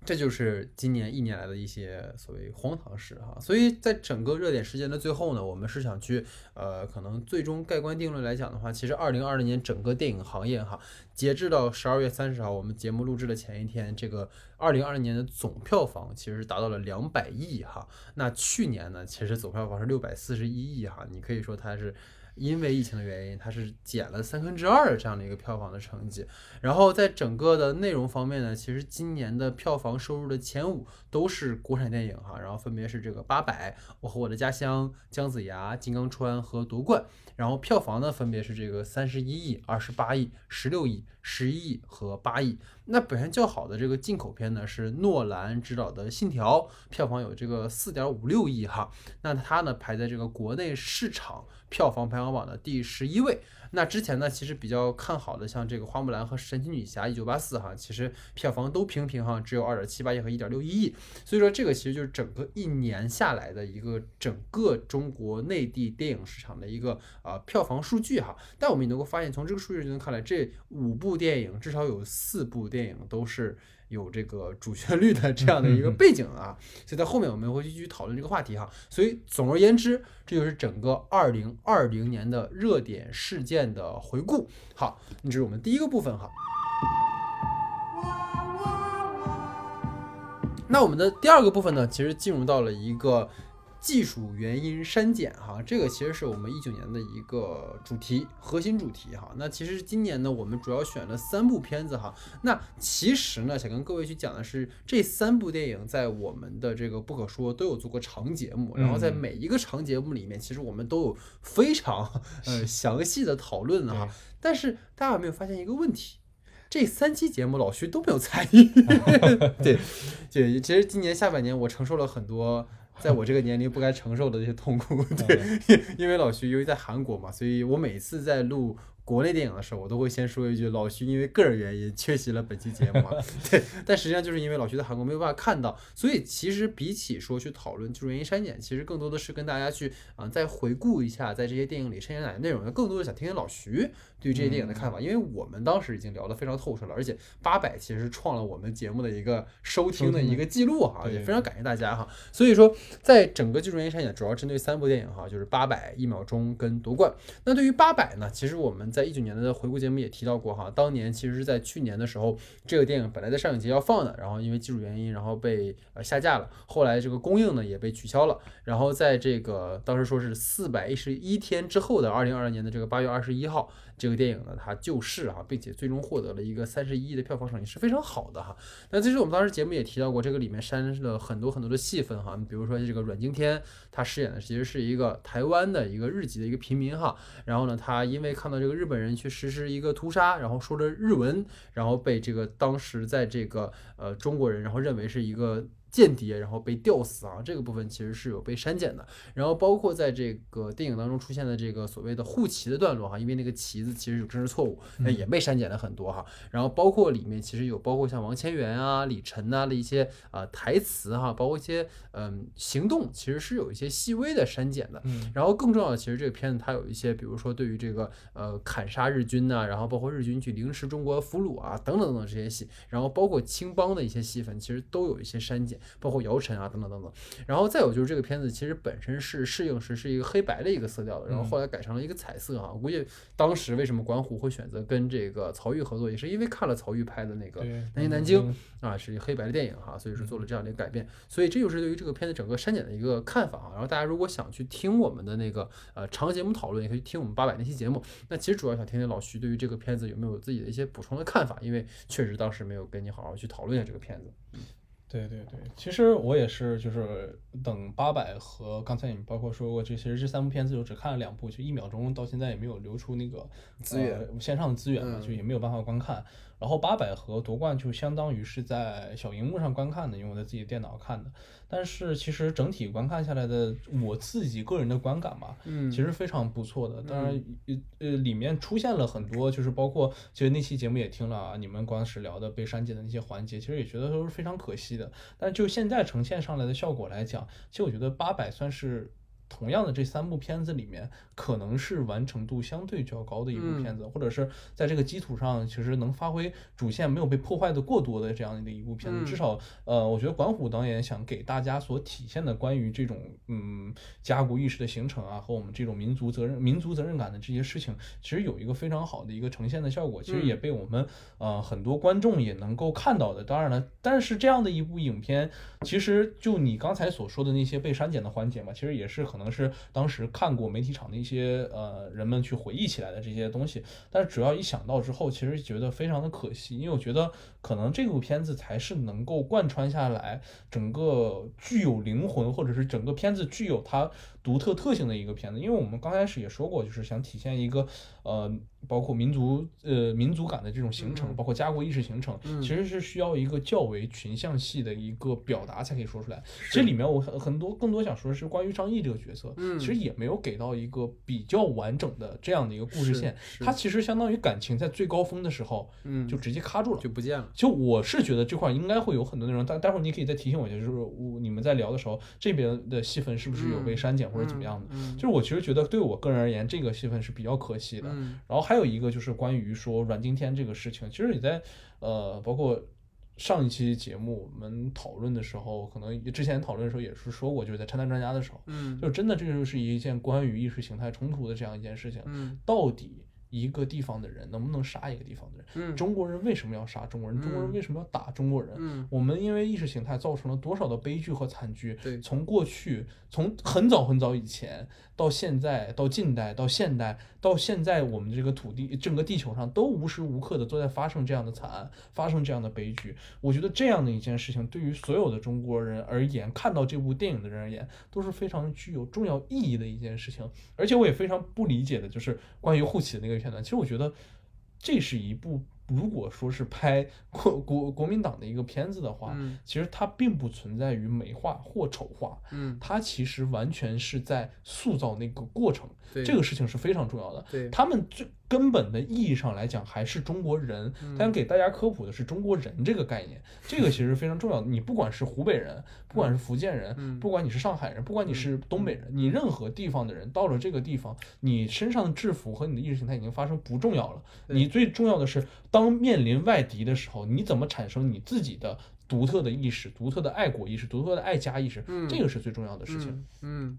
这就是今年一年来的一些所谓荒唐事哈。所以在整个热点事件的最后呢，我们是想去呃，可能最终盖棺定论来讲的话，其实二零二零年整个电影行业哈，截至到十二月三十号，我们节目录制的前一天，这个二零二零年的总票房其实达到了两百亿哈。那去年呢，其实总票房是六百四十一亿哈，你可以说它是。因为疫情的原因，它是减了三分之二的这样的一个票房的成绩。然后在整个的内容方面呢，其实今年的票房收入的前五都是国产电影哈，然后分别是这个《八佰》、《我和我的家乡》、姜子牙、金刚川和夺冠。然后票房呢分别是这个三十一亿、二十八亿、十六亿、十一亿和八亿。那表现较好的这个进口片呢是诺兰执导的《信条》，票房有这个四点五六亿哈。那它呢排在这个国内市场票房排行榜的第十一位。那之前呢，其实比较看好的，像这个《花木兰》和《神奇女侠一九八四》哈，其实票房都平平哈，只有二点七八亿和一点六一亿。所以说，这个其实就是整个一年下来的一个整个中国内地电影市场的一个、呃票房数据哈。但我们也能够发现，从这个数据就能看来，这五部电影至少有四部电影都是有这个主旋律的这样的一个背景啊。所以在后面我们会继续讨论这个话题哈。所以总而言之，这就是整个二零二零年的热点事件的回顾。好，这是我们第一个部分哈。那我们的第二个部分呢，其实进入到了一个技术原因删减哈，这个其实是我们一九年的一个主题，核心主题哈。那其实今年呢，我们主要选了三部片子哈。那其实呢，想跟各位去讲的是，这三部电影在我们的这个不可说都有做过长节目，然后在每一个长节目里面，其实我们都有非常呃 <laughs> 详细的讨论哈。但是大家有没有发现一个问题？这三期节目老徐都没有参与。<laughs> 对，对，其实今年下半年我承受了很多。在我这个年龄不该承受的这些痛苦，<laughs> 对，因为老徐由于在韩国嘛，所以我每次在录。国内电影的时候，我都会先说一句：老徐因为个人原因缺席了本期节目。<laughs> 对，但实际上就是因为老徐在韩国没有办法看到，所以其实比起说去讨论技术原因删减，其实更多的是跟大家去啊再回顾一下在这些电影里删减哪些内容，更多的想听听老徐对于这些电影的看法，因为我们当时已经聊得非常透彻了，而且八百其实是创了我们节目的一个收听的一个记录哈，也非常感谢大家哈。所以说，在整个技术原因删减主要针对三部电影哈，就是八百一秒钟跟夺冠。那对于八百呢，其实我们。在一九年的回顾节目也提到过哈，当年其实是在去年的时候，这个电影本来在上影节要放的，然后因为技术原因，然后被呃下架了，后来这个公映呢也被取消了，然后在这个当时说是四百一十一天之后的二零二二年的这个八月二十一号。这个电影呢，它就是啊，并且最终获得了一个三十一亿的票房成绩，是非常好的哈。那其实我们当时节目也提到过，这个里面删了很多很多的戏份哈。比如说这个阮经天，他饰演的其实是一个台湾的一个日籍的一个平民哈。然后呢，他因为看到这个日本人去实施一个屠杀，然后说着日文，然后被这个当时在这个呃中国人，然后认为是一个。间谍，然后被吊死啊，这个部分其实是有被删减的。然后包括在这个电影当中出现的这个所谓的护旗的段落哈，因为那个旗子其实有真实错误，那也被删减了很多哈。然后包括里面其实有包括像王千源啊、李晨呐的一些啊台词哈，包括一些嗯行动，其实是有一些细微的删减的。然后更重要的，其实这个片子它有一些，比如说对于这个呃砍杀日军呐，然后包括日军去凌迟中国俘虏啊等等等等这些戏，然后包括青帮的一些戏份，其实都有一些删减。包括姚晨啊等等等等，然后再有就是这个片子其实本身是适应时是一个黑白的一个色调的，然后后来改成了一个彩色啊。我估计当时为什么管虎会选择跟这个曹郁合作，也是因为看了曹郁拍的那个《南京南京》啊，是一个黑白的电影哈，所以说做了这样的一个改变。所以这就是对于这个片子整个删减的一个看法啊。然后大家如果想去听我们的那个呃长节目讨论，也可以听我们八百那期节目。那其实主要想听听老徐对于这个片子有没有自己的一些补充的看法，因为确实当时没有跟你好好去讨论一下这个片子。对对对，其实我也是，就是等八百和刚才你包括说过，这其实这三部片子我只看了两部，就一秒钟到现在也没有流出那个资源线上的资源嘛，就也没有办法观看。然后八百和夺冠就相当于是在小荧幕上观看的，因为我在自己电脑看的。但是其实整体观看下来的，我自己个人的观感吧，嗯，其实非常不错的。当然，呃，里面出现了很多，就是包括其实那期节目也听了啊，你们光是聊的被删减的那些环节，其实也觉得都是非常可惜的。但就现在呈现上来的效果来讲，其实我觉得八百算是。同样的这三部片子里面，可能是完成度相对较高的一部片子，或者是在这个基础上，其实能发挥主线没有被破坏的过多的这样的一部片子。至少，呃，我觉得管虎导演想给大家所体现的关于这种嗯家国意识的形成啊，和我们这种民族责任、民族责任感的这些事情，其实有一个非常好的一个呈现的效果。其实也被我们呃很多观众也能够看到的。当然了，但是这样的一部影片，其实就你刚才所说的那些被删减的环节嘛，其实也是很。可能是当时看过媒体场的一些呃人们去回忆起来的这些东西，但是主要一想到之后，其实觉得非常的可惜，因为我觉得可能这部片子才是能够贯穿下来整个具有灵魂，或者是整个片子具有它独特特性的一个片子，因为我们刚开始也说过，就是想体现一个呃。包括民族呃民族感的这种形成，包括家国意识形成，其实是需要一个较为群像系的一个表达才可以说出来。其实里面我很很多更多想说的是关于张译这个角色，其实也没有给到一个比较完整的这样的一个故事线。他其实相当于感情在最高峰的时候，嗯，就直接卡住了，就不见了。就我是觉得这块应该会有很多内容，但待会儿你可以再提醒我一下，就是我你们在聊的时候，这边的戏份是不是有被删减或者怎么样的？就是我其实觉得对我个人而言，这个戏份是比较可惜的。然后还。有一个就是关于说阮经天这个事情，其实也在呃，包括上一期节目我们讨论的时候，可能之前讨论的时候也是说过，就是在拆弹专家的时候，嗯，就真的这就是一件关于意识形态冲突的这样一件事情，嗯，到底。一个地方的人能不能杀一个地方的人？嗯，中国人为什么要杀中国人？中国人为什么要打中国人？嗯，我们因为意识形态造成了多少的悲剧和惨剧？对，从过去，从很早很早以前到现在，到近代，到现代，到现在，我们这个土地，整个地球上都无时无刻的都在发生这样的惨案，发生这样的悲剧。我觉得这样的一件事情，对于所有的中国人而言，看到这部电影的人而言，都是非常具有重要意义的一件事情。而且我也非常不理解的，就是关于护旗的那个。片段其实我觉得这是一部如果说是拍国国国民党的一个片子的话，嗯。其实它并不存在于美化或丑化，嗯，它其实完全是在塑造那个过程，对，这个事情是非常重要的。对，他们最根本的意义上来讲还是中国人，嗯。但给大家科普的是中国人这个概念，<laughs> 这个其实非常重要。的。你不管是湖北人，不管是福建人，嗯。不管你是上海人，不管你是东北人，你任何地方的人到了这个地方，你身上的制服和你的意识形态已经发生不重要了，你最重要的是，当面临外敌的时候，你怎么产生你自己的独特的意识、独特的爱国意识、独特的爱家意识，嗯。这个是最重要的事情。嗯。嗯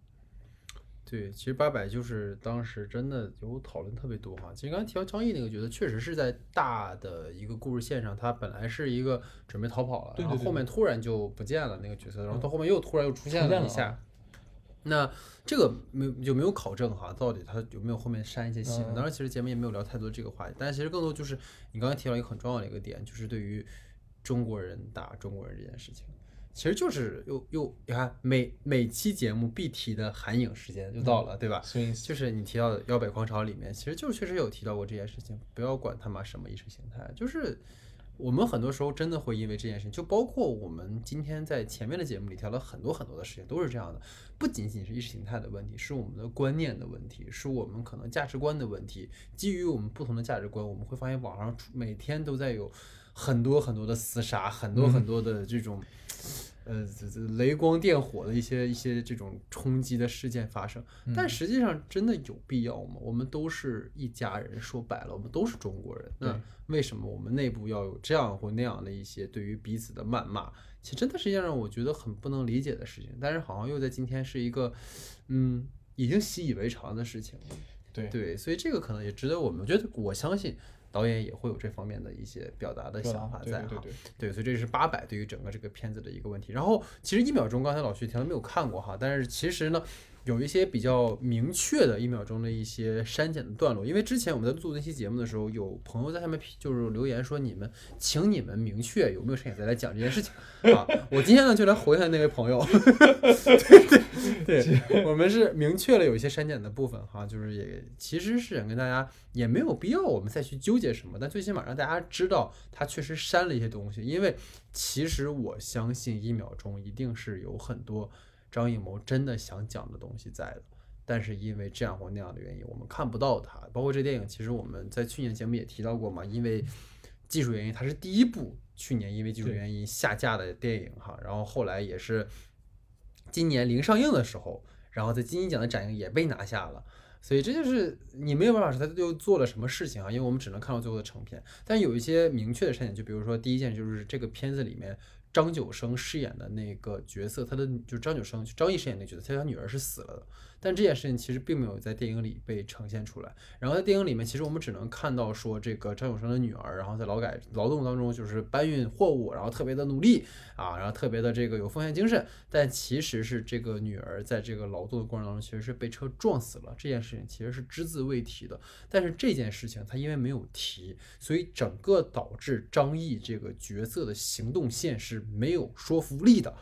对，其实八百就是当时真的有讨论特别多哈。其实刚才提到张译那个角色，确实是在大的一个故事线上，他本来是一个准备逃跑了，对对对然后后面突然就不见了那个角色，然后嗯到后面又突然又出现了了一下。啊那这个没有就没有考证哈，到底他有没有后面删一些戏？嗯当然，其实节目也没有聊太多这个话题，但是其实更多就是你刚才提到一个很重要的一个点，就是对于中国人打中国人这件事情，其实就是又又你看每每期节目必提的韩影时间就到了，对吧？所以就是你提到的腰北狂潮里面，其实就确实有提到过这件事情，不要管他妈什么意识形态，就是我们很多时候真的会因为这件事情，就包括我们今天在前面的节目里提到了很多很多的事情，都是这样的，不仅仅是意识形态的问题，是我们的观念的问题，是我们可能价值观的问题。基于我们不同的价值观，我们会发现网上出每天都在有很多很多的厮杀，很多很多的这种。呃，这这雷光电火的一些一些这种冲击的事件发生，但实际上真的有必要吗？我们都是一家人，说白了，我们都是中国人。那为什么我们内部要有这样或那样的一些对于彼此的谩骂？其实真的是一件让我觉得很不能理解的事情。但是好像又在今天是一个，嗯，已经习以为常的事情。对对，所以这个可能也值得我们，我觉得我相信导演也会有这方面的一些表达的想法在哈。对所以这是八百对于整个这个片子的一个问题。然后其实一秒钟，刚才老徐提到没有看过哈，但是其实呢，有一些比较明确的一秒钟的一些删减的段落，因为之前我们在录那期节目的时候，有朋友在下面批就是留言说你们，请你们明确有没有删减再来讲这件事情啊。我今天呢就来回答那位朋友，对 <laughs> 对对，<laughs> 我们是明确了有一些删减的部分哈，就是也其实是想跟大家也没有必要我们再去纠结什么，但最起码让大家知道它确实删了一些东西，因为其实我相信一秒钟一定是有很多张艺谋真的想讲的东西在的。但是因为这样或那样的原因，我们看不到它。包括这电影，其实我们在去年节目也提到过嘛，因为技术原因，它是第一部去年因为技术原因下架的电影哈。然后后来也是今年零上映的时候，然后在金鹰奖的展映也被拿下了。所以这就是你没有办法说他又做了什么事情啊，因为我们只能看到最后的成片。但有一些明确的删减，就比如说第一件就是这个片子里面张九生饰演的那个角色，他的就是张九生张译饰演那角色，他他女儿是死了的。但这件事情其实并没有在电影里被呈现出来。然后在电影里面，其实我们只能看到说这个张永生的女儿，然后在劳改劳动当中就是搬运货物，然后特别的努力啊，然后特别的这个有奉献精神。但其实是这个女儿在这个劳动的过程当中，其实是被车撞死了。这件事情其实是只字未提的。但是这件事情他因为没有提，所以整个导致张译这个角色的行动线是没有说服力的，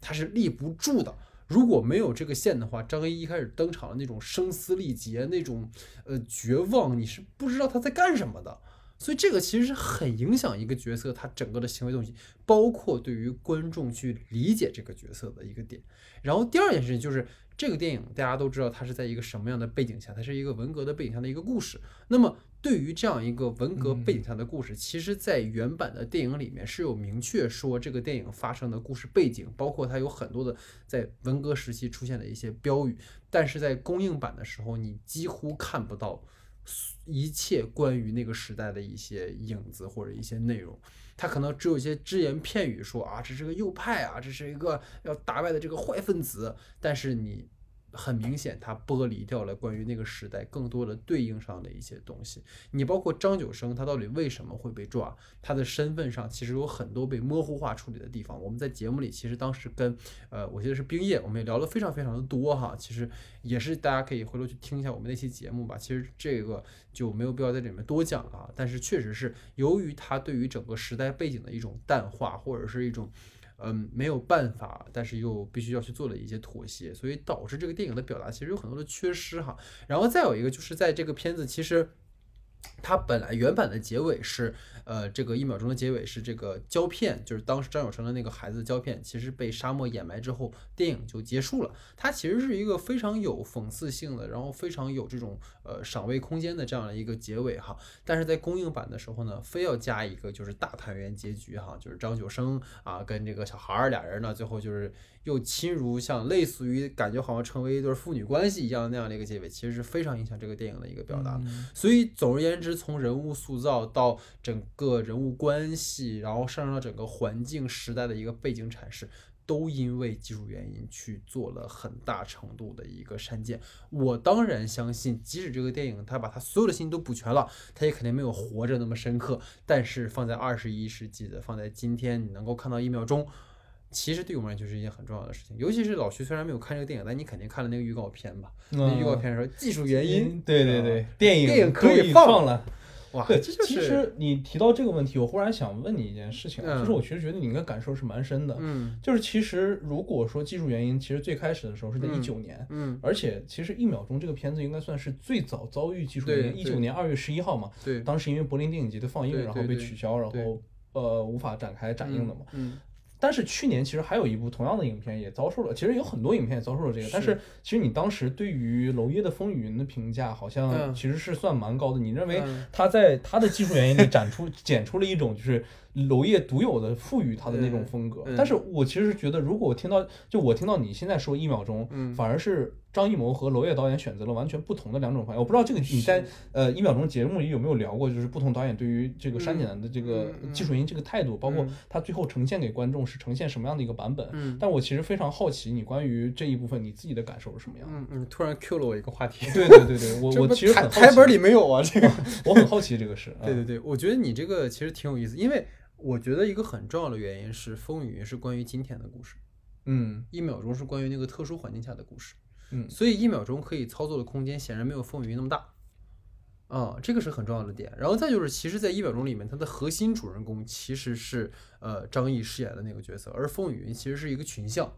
他是立不住的。如果没有这个线的话，张一一开始登场的那种声嘶力竭、那种呃绝望，你是不知道他在干什么的。所以这个其实是很影响一个角色他整个的行为动机，包括对于观众去理解这个角色的一个点。然后第二件事情就是这个电影大家都知道它是在一个什么样的背景下，它是一个文革的背景下的一个故事。那么对于这样一个文革背景下的故事，其实在原版的电影里面是有明确说这个电影发生的故事背景，包括它有很多的在文革时期出现的一些标语，但是在公映版的时候，你几乎看不到一切关于那个时代的一些影子或者一些内容。它可能只有一些只言片语说啊，这是个右派啊，这是一个要打败的这个坏分子，但是你。很明显，它剥离掉了关于那个时代更多的对应上的一些东西。你包括张九生，他到底为什么会被抓？他的身份上其实有很多被模糊化处理的地方。我们在节目里其实当时跟呃，我记得是冰叶，我们也聊了非常非常的多哈。其实也是大家可以回头去听一下我们那期节目吧。其实这个就没有必要在里面多讲了啊。但是确实是由于他对于整个时代背景的一种淡化，或者是一种。嗯，没有办法，但是又必须要去做的一些妥协，所以导致这个电影的表达其实有很多的缺失哈。然后再有一个就是在这个片子，其实它本来原版的结尾是，呃，这个一秒钟的结尾是这个胶片，就是当时张友成的那个孩子的胶片，其实被沙漠掩埋之后，电影就结束了。它其实是一个非常有讽刺性的，然后非常有这种呃赏味空间的这样的一个结尾哈。但是在公映版的时候呢，非要加一个就是大团圆结局哈，就是张九生啊跟这个小孩儿俩人呢，最后就是又亲如像类似于感觉好像成为一对父女关系一样那样的一个结尾，其实是非常影响这个电影的一个表达。所以总而言之。从人物塑造到整个人物关系，然后上升到整个环境时代的一个背景阐释，都因为技术原因去做了很大程度的一个删减。我当然相信，即使这个电影它把它所有的信息都补全了，它也肯定没有活着那么深刻。但是放在二十一世纪的，放在今天，你能够看到一秒钟。其实对我们来说就是一件很重要的事情，尤其是老徐虽然没有看这个电影，但你肯定看了那个预告片吧？那预告片说技术原因，对对对，电影电影可以放了。哇，对，这就是。其实你提到这个问题，我忽然想问你一件事情，就是我其实觉得你应该感受是蛮深的。嗯，就是其实如果说技术原因，其实最开始的时候是在一九年，嗯，而且其实一秒钟这个片子应该算是最早遭遇技术原因，一九年二月十一号嘛，对，当时因为柏林电影节的放映，然后被取消，然后呃无法展开展映的嘛，嗯。但是去年其实还有一部同样的影片也遭受了，其实有很多影片也遭受了这个。但是其实你当时对于娄烨的《风雨云》的评价好像其实是算蛮高的。你认为他在他的技术原因里 <laughs> 展出剪出了一种就是娄烨独有的赋予他的那种风格。但是我其实觉得，如果我听到就我听到你现在说一秒钟，反而是。张艺谋和娄烨导演选择了完全不同的两种方案，我不知道这个你在呃一秒钟节目里有没有聊过，就是不同导演对于这个删减的这个技术原因这个态度，包括他最后呈现给观众是呈现什么样的一个版本。嗯，但我其实非常好奇你关于这一部分你自己的感受是什么样。嗯嗯，突然 Q 了我一个话题。对对对对，<laughs> 我我其实很台本里没有啊，这个 <laughs> 我很好奇这个事。<laughs> 对对对，我觉得你这个其实挺有意思，因为我觉得一个很重要的原因是《风雨云》是关于今天的故事，嗯，一秒钟是关于那个特殊环境下的故事。嗯，所以一秒钟可以操作的空间显然没有风雨云那么大，啊，这个是很重要的点。然后再就是，其实，在一秒钟里面，它的核心主人公其实是呃张译饰演的那个角色，而风雨云其实是一个群像。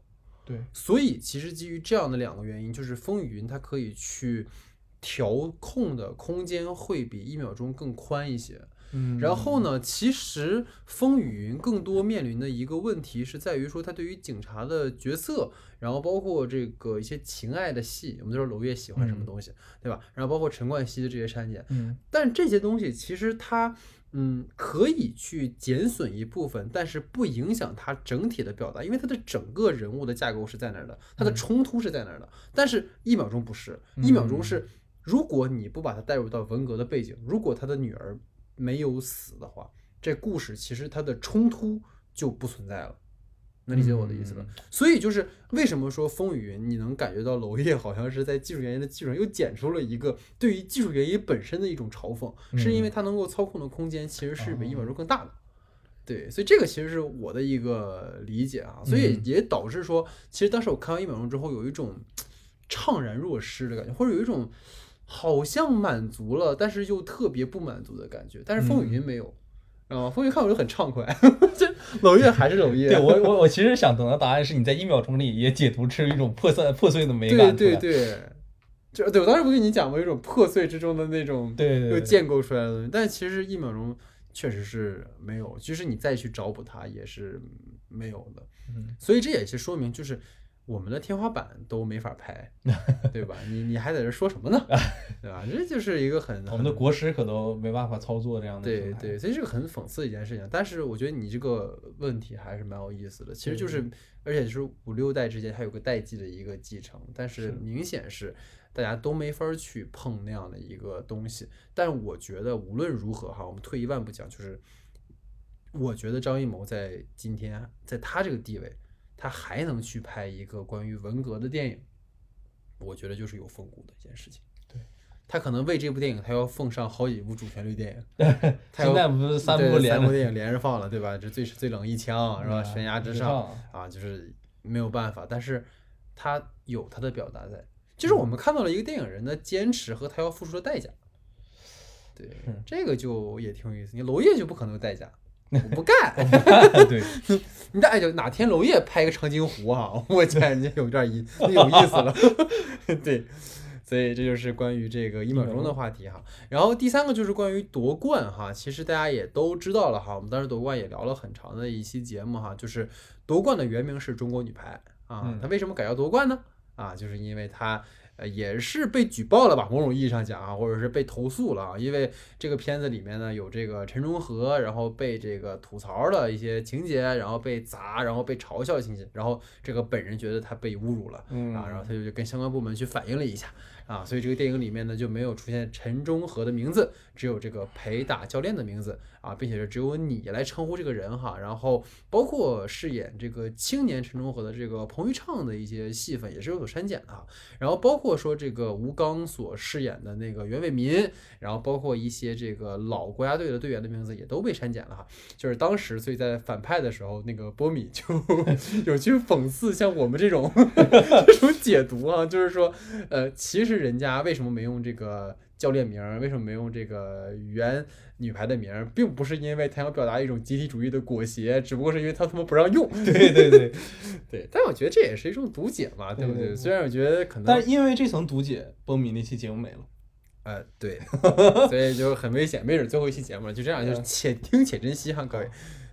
对，所以其实基于这样的两个原因，就是风雨云它可以去调控的空间会比一秒钟更宽一些。嗯，然后呢？其实《风雨云》更多面临的一个问题是在于说，他对于警察的角色，然后包括这个一些情爱的戏，我们都说娄烨喜欢什么东西，对吧？然后包括陈冠希的这些删减，嗯，但这些东西其实他，嗯，可以去减损一部分，但是不影响他整体的表达，因为他的整个人物的架构是在那儿的，他的冲突是在那儿的。但是一秒钟不是，一秒钟是，如果你不把他带入到文革的背景，如果他的女儿。没有死的话，这故事其实它的冲突就不存在了，能理解我的意思吧？所以就是为什么说《风雨云》，你能感觉到娄烨好像是在技术原因的基础上又剪出了一个对于技术原因本身的一种嘲讽，是因为它能够操控的空间其实是比一秒钟更大的。对，所以这个其实是我的一个理解啊，所以也导致说，其实当时我看完一秒钟之后，有一种怅然若失的感觉，或者有一种。好像满足了，但是又特别不满足的感觉。但是风雨云没有，啊，风雨看我就很畅快。<laughs> 这冷月还是冷月。对我我我其实想等的答案是你在一秒钟里也解读出一种破碎破碎的美感。对对对，就对我当时不跟你讲过一种破碎之中的那种对又建构出来的东西。但其实一秒钟确实是没有，即使你再去找补它也是没有的。嗯，所以这也是说明就是。我们的天花板都没法拍，<laughs> 对吧？你你还在这说什么呢？<laughs> 对吧？这就是一个很我们的国师可都没办法操作这样的。对对，所以这个很讽刺的一件事情。但是我觉得你这个问题还是蛮有意思的。其实就是，而且就是五六代之间还有个代际的一个继承，但是明显是大家都没法去碰那样的一个东西。但我觉得无论如何哈，我们退一万步讲，就是我觉得张艺谋在今天在他这个地位。他还能去拍一个关于文革的电影，我觉得就是有风骨的一件事情。对，他可能为这部电影，他要奉上好几部主旋律电影。<laughs> 现在不是三部连三部电影连着放了，对吧？这最最冷一枪是吧？悬崖之上啊，就是没有办法。但是他有他的表达在，就是我们看到了一个电影人的坚持和他要付出的代价。对，这个就也挺有意思。你娄烨就不可能有代价。<laughs> 我不干，对，<laughs> 你这哎就哪天娄烨拍个长津湖哈，我天，你有点意有意思了，<laughs> 对，所以这就是关于这个一秒钟的话题哈。然后第三个就是关于夺冠哈，其实大家也都知道了哈，我们当时夺冠也聊了很长的一期节目哈，就是夺冠的原名是中国女排啊，它为什么改叫夺冠呢？啊，就是因为它。呃，也是被举报了吧？某种意义上讲啊，或者是被投诉了啊，因为这个片子里面呢有这个陈忠和，然后被这个吐槽的一些情节，然后被砸，然后被嘲笑情节，然后这个本人觉得他被侮辱了，啊，然后他就跟相关部门去反映了一下。啊，所以这个电影里面呢就没有出现陈忠和的名字，只有这个陪打教练的名字啊，并且是只有你来称呼这个人哈。然后包括饰演这个青年陈忠和的这个彭昱畅的一些戏份也是有所删减的哈。然后包括说这个吴刚所饰演的那个袁伟民，然后包括一些这个老国家队的队员的名字也都被删减了哈。就是当时所以在反派的时候，那个波米就 <laughs> 有去讽刺像我们这种 <laughs> 这种解读啊，就是说呃其实。人家为什么没用这个教练名？为什么没用这个原女排的名？并不是因为他想表达一种集体主义的裹挟，只不过是因为他他妈不让用。<laughs> 对对对对，但我觉得这也是一种读解嘛，对不对？虽然我觉得可能，但因为这层读解，波米那期节目没了。呃，对，<laughs> 所以就很危险，没准最后一期节目了就这样，就是且听且珍惜哈，各位。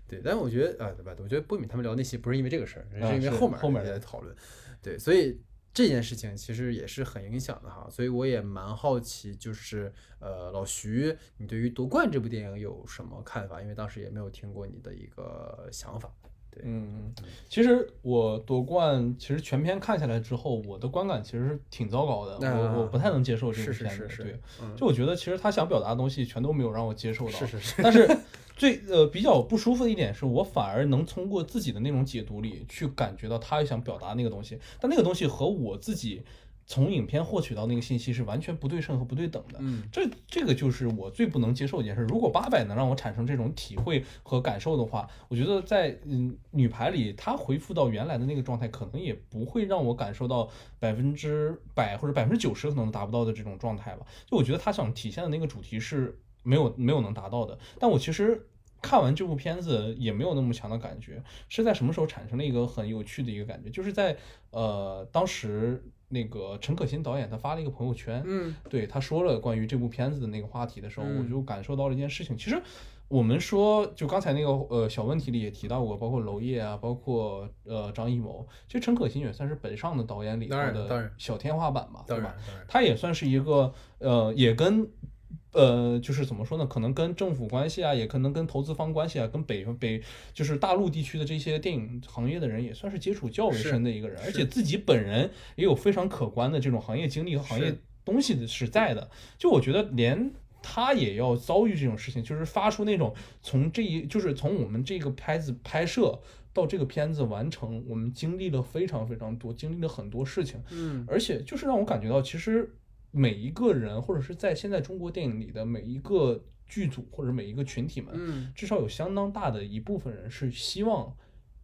对，但是我觉得啊，对吧？我觉得波米他们聊那期不是因为这个事儿，是因为后面后面在讨论。对，所以。这件事情其实也是很影响的哈，所以我也蛮好奇，就是呃，老徐，你对于夺冠这部电影有什么看法？因为当时也没有听过你的一个想法。对，嗯，其实我夺冠，其实全片看下来之后，我的观感其实是挺糟糕的，我我不太能接受这个片子。对，就我觉得其实他想表达的东西全都没有让我接受到。是是是，但是。最呃比较不舒服的一点是我反而能通过自己的那种解读里去感觉到他想表达那个东西，但那个东西和我自己从影片获取到那个信息是完全不对称和不对等的。嗯，这这个就是我最不能接受一件事。如果八百能让我产生这种体会和感受的话，我觉得在嗯女排里，她恢复到原来的那个状态，可能也不会让我感受到百分之百或者百分之九十可能达不到的这种状态吧。就我觉得她想体现的那个主题是。没有没有能达到的，但我其实看完这部片子也没有那么强的感觉，是在什么时候产生了一个很有趣的一个感觉，就是在呃当时那个陈可辛导演他发了一个朋友圈，嗯，对他说了关于这部片子的那个话题的时候，我就感受到了一件事情。其实我们说就刚才那个呃小问题里也提到过，包括娄烨啊，包括呃张艺谋，其实陈可辛也算是本上的导演里头的小天花板吧，对吧？他也算是一个呃也跟。呃，就是怎么说呢？可能跟政府关系啊，也可能跟投资方关系啊，跟北北就是大陆地区的这些电影行业的人，也算是接触较为深的一个人，而且自己本人也有非常可观的这种行业经历和行业东西的是在的。就我觉得，连他也要遭遇这种事情，就是发出那种从这一，就是从我们这个拍子拍摄到这个片子完成，我们经历了非常非常多，经历了很多事情。嗯，而且就是让我感觉到，其实。每一个人，或者是在现在中国电影里的每一个剧组或者每一个群体们，嗯，至少有相当大的一部分人是希望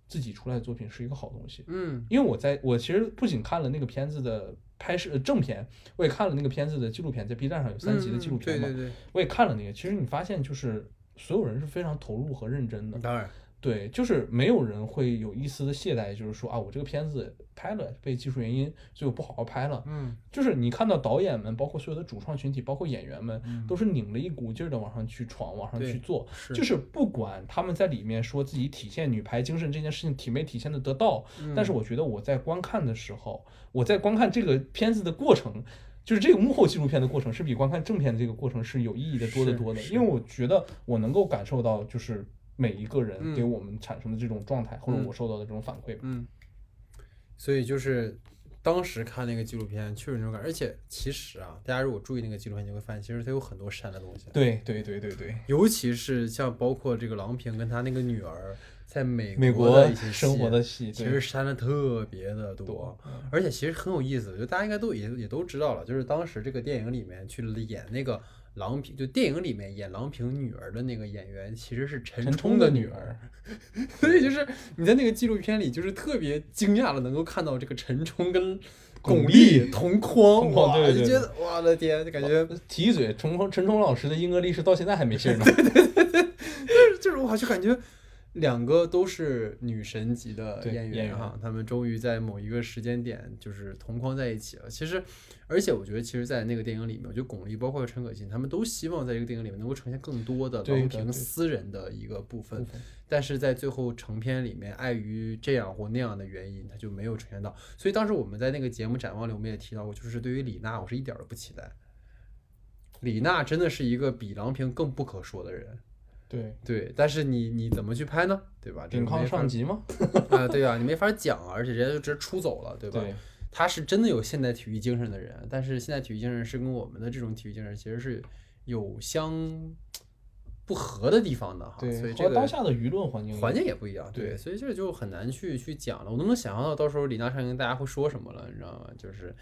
自己出来的作品是一个好东西，嗯，因为我在我其实不仅看了那个片子的拍摄正片，我也看了那个片子的纪录片，在 B 站上有三集的纪录片嘛，对对对，我也看了那个，其实你发现就是所有人是非常投入和认真的，当然。对，就是没有人会有一丝的懈怠，就是说啊，我这个片子拍了，被技术原因，所以我不好好拍了。嗯，就是你看到导演们，包括所有的主创群体，包括演员们，都是拧了一股劲儿的往上去闯，往上去做。就是不管他们在里面说自己体现女排精神这件事情体没体现的得到，但是我觉得我在观看的时候，我在观看这个片子的过程，就是这个幕后纪录片的过程，是比观看正片的这个过程是有意义的多得多的，因为我觉得我能够感受到就是。每一个人给我们产生的这种状态，或者我受到的这种反馈，嗯，所以就是当时看那个纪录片，确实那种感觉。而且其实啊，大家如果注意那个纪录片，你会发现其实它有很多删的东西。对对对对对，尤其是像包括这个郎平跟他那个女儿在美美国的一些生活的戏，其实删的特别的多。而且其实很有意思，就大家应该都也也都知道了，就是当时这个电影里面去演那个。郎平就电影里面演郎平女儿的那个演员，其实是陈冲的女儿，<laughs> 所以就是你在那个纪录片里，就是特别惊讶的能够看到这个陈冲跟巩俐同框，哇，就觉得我的天，就感觉提一嘴，陈冲陈冲老师的英格力士到现在还没信呢，对对对对，就是就是我就感觉两个都是女神级的对演演员哈，他们终于在某一个时间点就是同框在一起了。其实，而且我觉得，其实，在那个电影里面，我觉得巩俐包括陈可辛，他们都希望在这个电影里面能够呈现更多的郎平私人的一个部分部，分但是在最后成片里面，碍于这样或那样的原因，他就没有呈现到。所以当时我们在那个节目展望里，我们也提到过，就是对于李娜，我是一点儿都不期待。李娜真的是一个比郎平更不可说的人，对对，但是你你怎么去拍呢？对吧？这顶抗上级吗？<laughs> 啊，对啊，你没法讲啊，而且人家就直接出走了，对吧？对他是真的有现代体育精神的人，但是现代体育精神是跟我们的这种体育精神其实是有相不合的地方的哈，所以对，这个当下的舆论环境环境也不一样，对所以这个就很难去去讲了。我都能想象到到时候李娜上映大家会说什么了，你知道吗？就是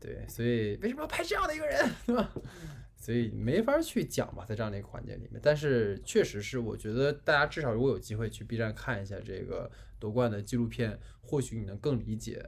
对，所以为什么要拍这样的一个人，对吧？所以没法去讲吧，在这样的一个环节里面，但是确实是，我觉得大家至少如果有机会去 B 站看一下这个夺冠的纪录片，或许你能更理解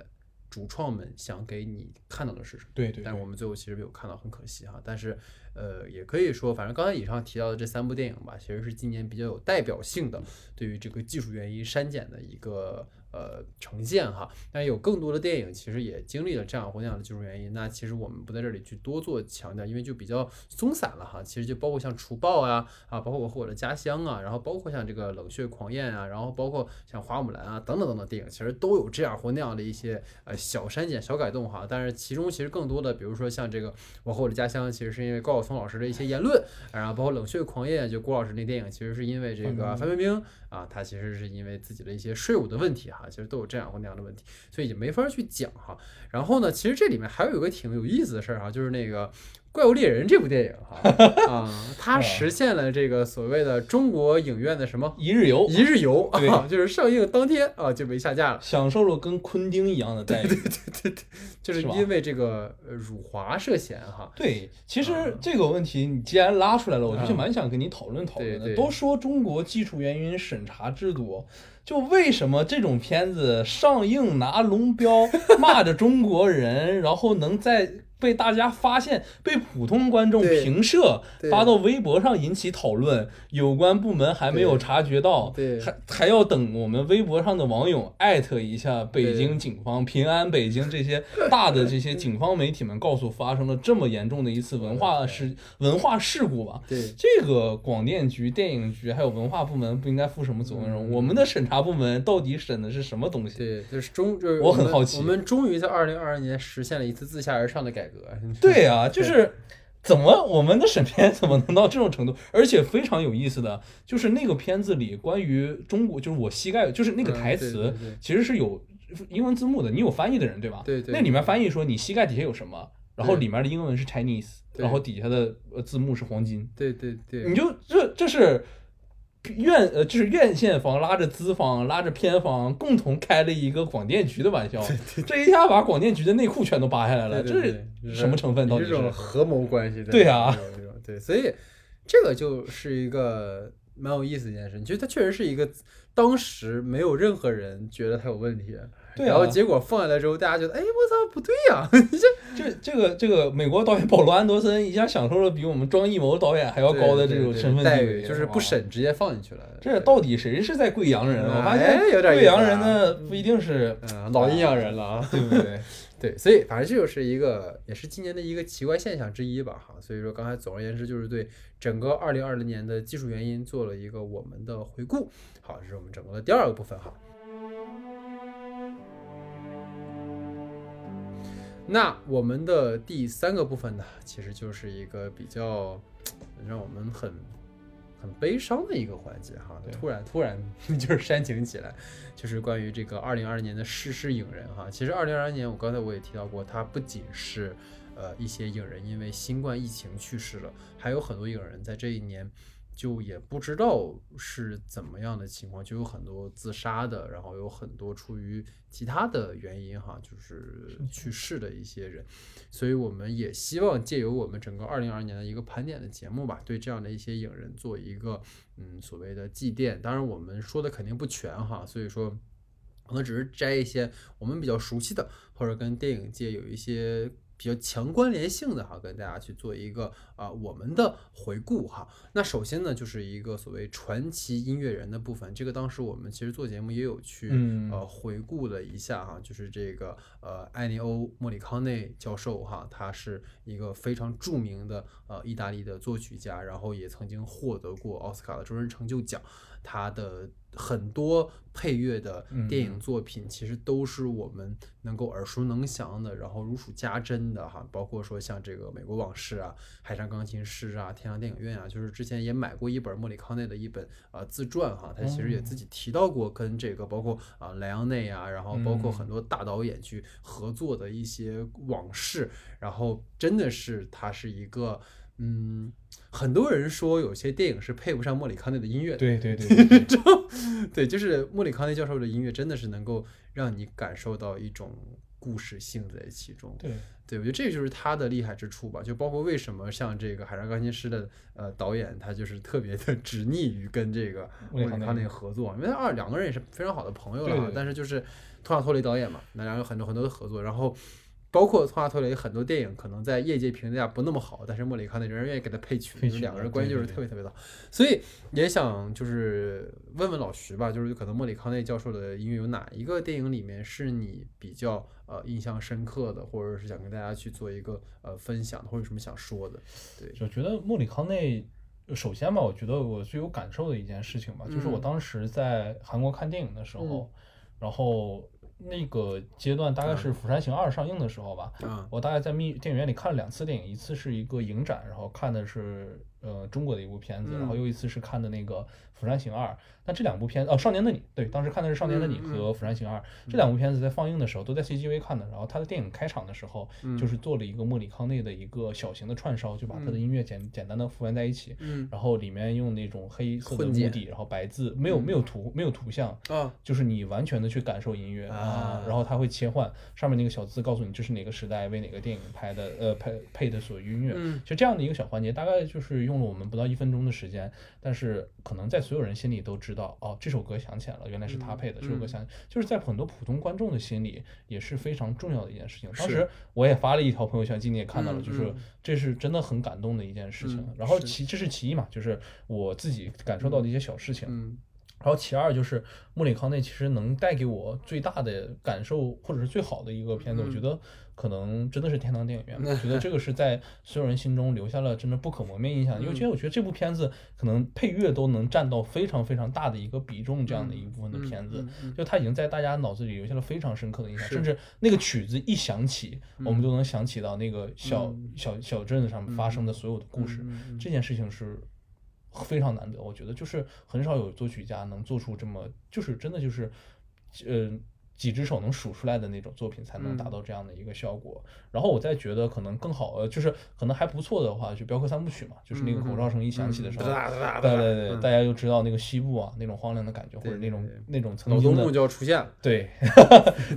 主创们想给你看到的是什么。对对，但是我们最后其实没有看到，很可惜哈。但是，呃，也可以说，反正刚才以上提到的这三部电影吧，其实是今年比较有代表性的对于这个技术原因删减的一个呃呈现哈。但是有更多的电影其实也经历了这样或那样的技术原因，那其实我们不在这里去多做强调，因为就比较松散了哈。其实就包括像《除暴》啊，啊，包括我和我的家乡啊，然后包括像这个《冷血狂宴》啊，然后包括像《花木兰》啊等等等等电影，其实都有这样或那样的一些呃小删减、小改动哈。但是其中其实更多的，比如说像这个《我和我的家乡》，其实是因为高晓松老师的一些言论，然后包括《冷血狂宴》，就郭老师那电影，其实是因为这个范冰冰啊，他其实是因为自己的一些税务的问题哈，其实都有这样或那样的问题，所以也没法去讲哈。然后呢，其实这里面还有一个挺有意思的事儿哈，就是那个。怪物猎人这部电影哈 <laughs> 啊，它实现了这个所谓的中国影院的什么？一日游。一日游啊，就是上映当天啊就被下架了，享受了跟昆汀一样的待遇。<laughs> 对对对对就是因为这个呃辱华涉嫌哈。对，其实这个问题你既然拉出来了，我就嗯蛮想跟你讨论讨论的。对对。都说中国技术原因审查制度，就为什么这种片子上映拿龙标骂着中国人，<laughs> 然后能在被大家发现，被普通观众评射发到微博上引起讨论，有关部门还没有察觉到，对。还还要等我们微博上的网友艾特一下北京警方、平安北京这些大的这些警方媒体们，告诉发生了这么严重的一次文化事文化事故吧。对。这个广电局、电影局还有文化部门不应该负什么责任？嗯。我们的审查部门到底审的是什么东西？对，就是终就是我很好奇。我们终于在二零二二年实现了一次自下而上的改革。<laughs> 对啊，就是怎么我们的审片怎么能到这种程度？而且非常有意思的就是那个片子里关于中国，就是我膝盖，就是那个嗯台词其实是有英文字幕的，你有翻译的人对吧？对对那里面翻译说你膝盖底下有什么，然后里面的英文是 Chinese，然后底下的呃字幕是黄金，对对对，你就这这是。院呃，就是院线方拉着资方拉着片方共同开了一个广电局的玩笑，这一下把广电局的内裤全都扒下来了，这是什么成分？到底是这种合谋关系的？对啊对，所以这个就是一个蛮有意思的一件事。你觉得它确实是一个当时没有任何人觉得它有问题，对啊，然后结果放下来之后，大家觉得，哎，我操，不对呀、<laughs> 这这这个这个美国导演保罗安德森一下享受了比我们庄艺谋导演还要高的这种身份，待遇，就是不。审直接放进去了。这到底谁是在贵阳人？我发现哎有点贵阳人呢不一定是，嗯，老阴阳人了啊。对不对？<laughs> 对，所以反正这就是一个，也是今年的一个奇怪现象之一吧，哈。所以说，刚才总而言之，就是对整个二零二零年的技术原因做了一个我们的回顾。好，这是我们整个的第二个部分哈。那我们的第三个部分呢，其实就是一个比较 <tsk> 让我们很很悲伤的一个环节哈，突然突然 <laughs> 就是煽情起来，就是关于这个二零二零年的逝世影人哈。其实二零二零年我刚才我也提到过，它不仅是呃一些影人因为新冠疫情去世了，还有很多影人在这一年就也不知道是怎么样的情况，就有很多自杀的，然后有很多出于其他的原因哈，就是去世的一些人。所以我们也希望借由我们整个二零二二年的一个盘点的节目吧，对这样的一些影人做一个嗯所谓的祭奠。当然我们说的肯定不全哈，所以说可能只是摘一些我们比较熟悉的，或者跟电影界有一些。比较强关联性的哈，跟大家去做一个啊我们的回顾哈。那首先呢，就是一个所谓传奇音乐人的部分，这个当时我们其实做节目也有去嗯呃回顾了一下哈，就是这个呃艾尼欧莫里康内教授哈，他是一个非常著名的呃意大利的作曲家，然后也曾经获得过奥斯卡的终身成就奖。他的很多配乐的电影作品，其实都是我们能够耳熟能详的，然后如数家珍的哈。包括说像这个《美国往事》啊，《海上钢琴师》啊，《天堂电影院》啊，就是之前也买过一本莫里康内的一本啊自传哈，他其实也自己提到过跟这个包括啊莱昂内啊，然后包括很多大导演去合作的一些往事，然后真的是他是一个。嗯，很多人说有些电影是配不上莫里康内的音乐的。对对对 <laughs> 对对对，就是莫里康内教授的音乐真的是能够让你感受到一种故事性在其中。对，对我觉得这就是他的厉害之处吧。就包括为什么像这个《海上钢琴师》的呃导演，他就是特别的 <laughs> 执逆于跟这个莫里康内合作，因为二两个人也是非常好的朋友了哈。但是就是托马托雷导演嘛，那两个有很多很多的合作，然后。包括托马托雷很多电影可能在业界评价不那么好，但是莫里康内仍然愿意给他配曲，两个人关系就是特别特别的好。所以也想就是问问老徐吧，就是可能莫里康内教授的音乐有哪一个电影里面是你比较呃印象深刻的，或者是想跟大家去做一个呃分享的，或者有什么想说的？对，我觉得莫里康内首先吧，我觉得我最有感受的一件事情吧，就是我当时在韩国看电影的时候，然后。那个阶段大概是《釜山行二》上映的时候吧，我大概在密电影院里看了两次电影，一次是一个影展，然后看的是呃中国的一部片子，然后又一次是看的那个《釜山行二》。那这两部片哦，《少年的你》对，当时看的是《少年的你》和《釜山行二》这两部片子在放映的时候都在 CGV 看的。然后他的电影开场的时候，就是做了一个莫里康内的一个小型的串烧，就把他的音乐简简单的复原在一起，然后里面用那种黑色的幕底，然后白字，没有没有图没有图像啊，就是你完全的去感受音乐啊，然后他会切换上面那个小字告诉你这是哪个时代为哪个电影拍的呃配配的所音乐，就这样的一个小环节，大概就是用了我们不到一分钟的时间，但是可能在所有人心里都知道哦这首歌。想起来了，原来是他配的。这首歌想，就是在很多普通观众的心里也是非常重要的一件事情。当时我也发了一条朋友圈，今天也看到了，就是这是真的很感动的一件事情。然后其这是其一嘛，就是我自己感受到的一些小事情。然后其二就是莫里康内其实能带给我最大的感受或者是最好的一个片子，我觉得。可能真的是天堂电影院，<laughs> 我觉得这个是在所有人心中留下了真的不可磨灭印象。因为其实我觉得这部片子可能配乐都能占到非常非常大的一个比重，这样的一部分的片子，就它已经在大家脑子里留下了非常深刻的印象。甚至那个曲子一响起，我们都能想起到那个小小小镇子上发生的所有的故事。这件事情是非常难得，我觉得就是很少有作曲家能做出这么，就是真的就是，呃。几只手能数出来的那种作品才能达到这样的一个效果。然后我再觉得可能更好，呃，就是可能还不错的话，就镖客三部曲嘛，就是那个口哨声一响起的时候，对对对，大家就知道那个西部啊那种荒凉的感觉，或者那种那种曾经的就要出现了，<laughs> 对，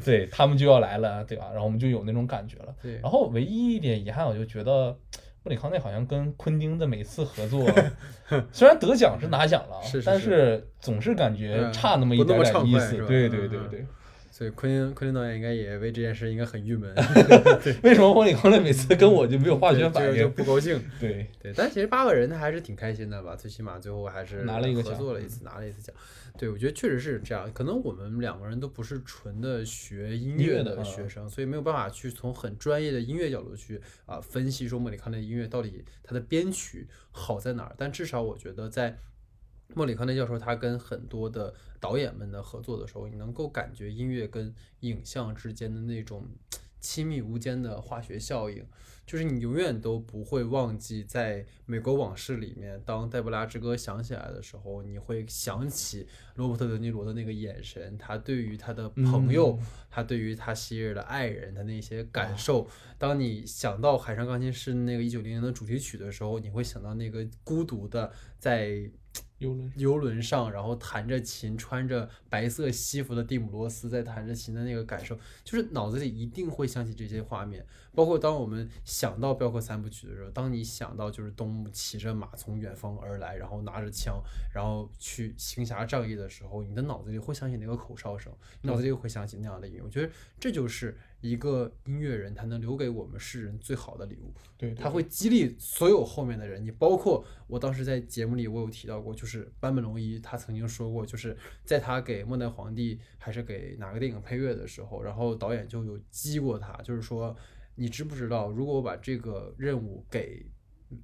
对他们就要来了，对吧？然后我们就有那种感觉了。然后唯一一点遗憾，我就觉得布里康内好像跟昆汀的每次合作，<laughs> 虽然得奖是拿奖了，但是总是感觉差那么一点点意思。对对对对。所以昆汀昆汀导演应该也为这件事应该很郁闷。<laughs> 为什么莫里康内每次跟我就没有化学反应？就不高兴。<laughs> 对对，但其实八个人他还是挺开心的吧？最起码最后还是拿了一个合作了一次，拿了一次奖。对，我觉得确实是这样。可能我们两个人都不是纯的学音乐的学生，所以没有办法去从很专业的音乐角度去啊分析说莫里康内音乐到底它的编曲好在哪儿。但至少我觉得在。莫里康内教授他跟很多的导演们的合作的时候，你能够感觉音乐跟影像之间的那种亲密无间的化学效应，就是你永远都不会忘记，在《美国往事》里面，当黛布拉之歌响起来的时候，你会想起罗伯特·德尼罗的那个眼神，他对于他的朋友，他对于他昔日的爱人的那些感受。当你想到《海上钢琴师》那个一九零零的主题曲的时候，你会想到那个孤独的在。游轮游轮上，然后弹着琴，穿着白色西服的蒂姆罗斯在弹着琴的那个感受，就是脑子里一定会想起这些画面。包括当我们想到镖客三部曲的时候，当你想到就是东木骑着马从远方而来，然后拿着枪，然后去行侠仗义的时候，你的脑子里会想起那个口哨声，脑子里会想起那样的音乐。我觉得这就是一个音乐人他能留给我们世人最好的礼物。对，他会激励所有后面的人。你包括我当时在节目里我有提到过，就是坂本龙一他曾经说过，就是在他给末代皇帝还是给哪个电影配乐的时候，然后导演就有激过他，就是说你知不知道，如果我把这个任务给。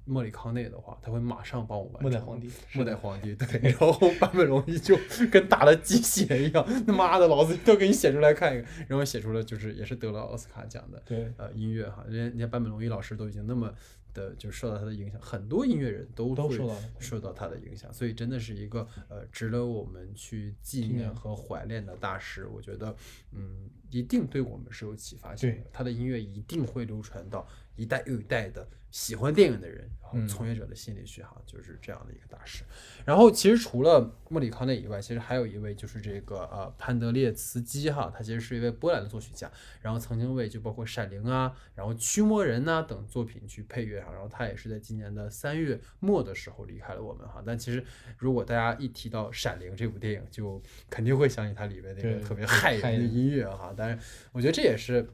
莫里康内的话，他会马上帮我完成。末代皇帝，末代皇帝，对。然后坂本龙一就跟打了鸡血一样，他妈的，老子都给你写出来看一个，然后写出了就是也是得了奥斯卡奖的，对，呃，音乐哈，人家人家版本龙一老师都已经那么的就受到他的影响，很多音乐人都都受到受到他的影响，所以真的是一个呃值得我们去纪念和怀念的大师。我觉得，嗯，一定对我们是有启发性的，他的音乐一定会流传到一代又一代的。喜欢电影的人，然后从业者的心里去哈，就是这样的一个大师。然后其实除了莫里康内以外，其实还有一位就是这个呃潘德列茨基哈，他其实是一位波兰的作曲家，然后曾经为就包括《闪灵》啊，然后《驱魔人》呐等作品去配乐哈。然后他也是在今年的三月末的时候离开了我们哈。但其实如果大家一提到《闪灵》这部电影，就肯定会想起它里面那个特别骇人的音乐哈。但是我觉得这也是。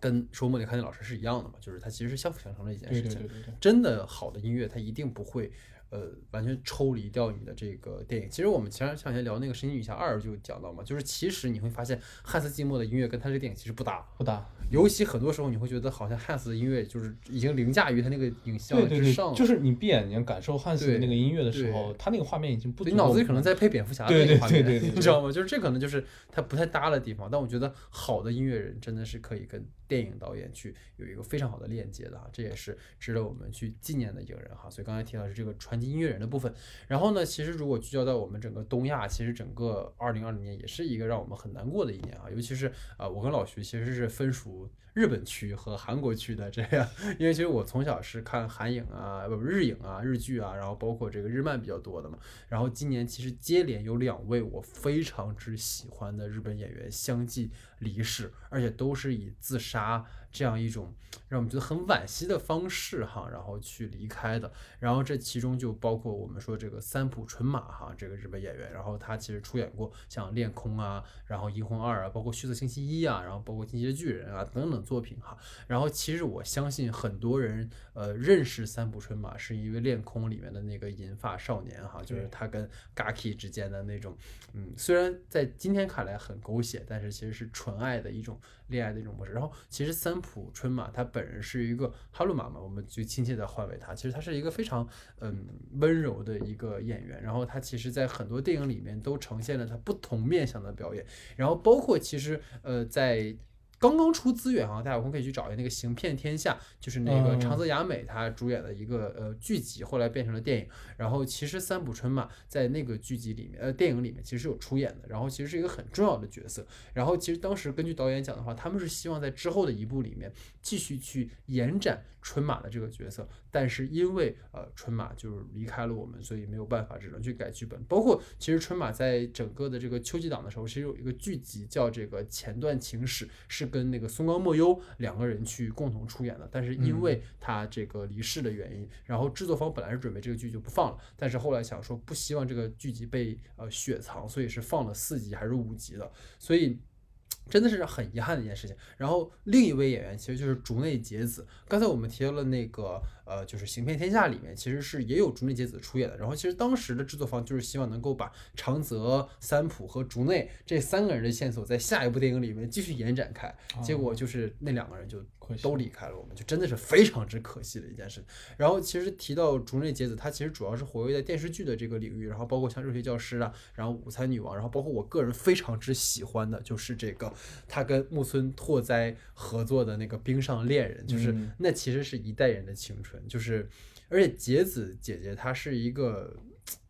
跟说莫里康尼老师是一样的嘛，就是它其实是相辅相成的一件事情。对对对对，真的好的音乐，它一定不会呃完全抽离掉你的这个电影。其实我们前两前聊那个《神奇女侠二》就讲到嘛，就是其实你会发现汉斯季默的音乐跟他这个电影其实不搭，不搭。尤其很多时候你会觉得好像汉斯的音乐就是已经凌驾于他那个影像之上。就是你闭眼睛感受汉斯的那个音乐的时候，他那个画面已经不。你脑子里可能在配蝙蝠侠的那个画面，你知道吗？就是这可能就是他不太搭的地方。但我觉得好的音乐人真的是可以跟。电影导演去有一个非常好的链接的哈，这也是值得我们去纪念的一个人哈。所以刚才提到是这个传音乐人的部分。然后呢，其实如果聚焦到我们整个东亚，其实整个二零二零年也是一个让我们很难过的一年啊。尤其是啊，我跟老徐其实是分属日本区和韩国区的这样，<laughs> 因为其实我从小是看韩影啊，不日影啊、日剧啊，然后包括这个日漫比较多的嘛。然后今年其实接连有两位我非常之喜欢的日本演员相继。离世，而且都是以自杀这样一种让我们觉得很惋惜的方式哈，然后去离开的。然后这其中就包括我们说这个三浦纯马哈，这个日本演员，然后他其实出演过像《恋空》啊，然后《银魂二》啊，包括《血色星期一》啊，然后包括《进击的巨人》啊等等作品哈。然后其实我相信很多人呃认识三浦纯马是因为《恋空》里面的那个银发少年哈，就是他跟 Gaki 之间的那种，嗯，虽然在今天看来很狗血，但是其实是。纯爱的一种恋爱的一种模式，然后其实三浦春马他本人是一个哈鲁马嘛，我们就亲切的唤为他。其实他是一个非常嗯温柔的一个演员，然后他其实在很多电影里面都呈现了他不同面向的表演，然后包括其实呃在。刚刚出资源啊，大家有空可以去找一下那个《行骗天下》，就是那个长泽雅美她主演的一个呃剧集，后来变成了电影。然后其实三浦春马在那个剧集里面，呃电影里面其实是有出演的，然后其实是一个很重要的角色。然后其实当时根据导演讲的话，他们是希望在之后的一部里面继续去延展春马的这个角色，但是因为呃春马就是离开了我们，所以没有办法，只能去改剧本。包括其实春马在整个的这个秋季档的时候，其实有一个剧集叫这个前段情史是。跟那个松冈莫优两个人去共同出演的，但是因为他这个离世的原因，然后制作方本来是准备这个剧就不放了，但是后来想说不希望这个剧集被呃雪藏，所以是放了四集还是五集的，所以。真的是很遗憾的一件事情。然后另一位演员其实就是竹内结子。刚才我们提到了那个呃，就是《行骗天下》里面其实是也有竹内结子出演的。然后其实当时的制作方就是希望能够把长泽、三浦和竹内这三个人的线索在下一部电影里面继续延展开。结果就是那两个人就都离开了，我们就真的是非常之可惜的一件事。然后其实提到竹内结子，她其实主要是活跃在电视剧的这个领域，然后包括像《热血教师》啊，然后《午餐女王》，然后包括我个人非常之喜欢的就是这个。他跟木村拓哉合作的那个《冰上恋人》，就是那其实是一代人的青春，就是而且杰子姐姐她是一个。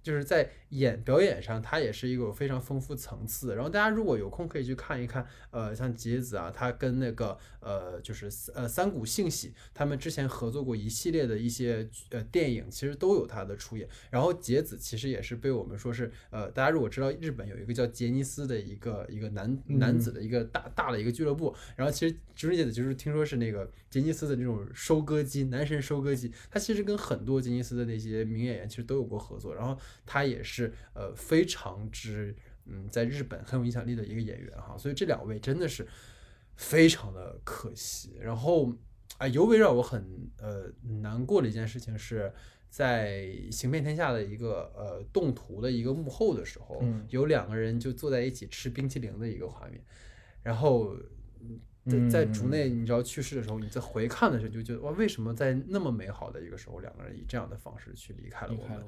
就是在演表演上，他也是一个有非常丰富层次。然后大家如果有空可以去看一看，呃，像杰子啊，他跟那个呃，就是呃三谷幸喜他们之前合作过一系列的一些呃电影，其实都有他的出演。然后杰子其实也是被我们说是呃，大家如果知道日本有一个叫杰尼斯的一个一个男男子的一个大大的一个俱乐部，然后其实竹内结子就是听说是那个杰尼斯的那种收割机，男神收割机。他其实跟很多杰尼斯的那些名演员其实都有过合作，然后。他也是呃非常之嗯，在日本很有影响力的一个演员哈，所以这两位真的是非常的可惜。然后啊，尤为让我很呃难过的一件事情是。在《行遍天下》的一个呃动图的一个幕后的时候，有两个人就坐在一起吃冰淇淋的一个画面，然后在在竹内你知道去世的时候，你在回看的时候就觉得哇，为什么在那么美好的一个时候，两个人以这样的方式去离开了我们？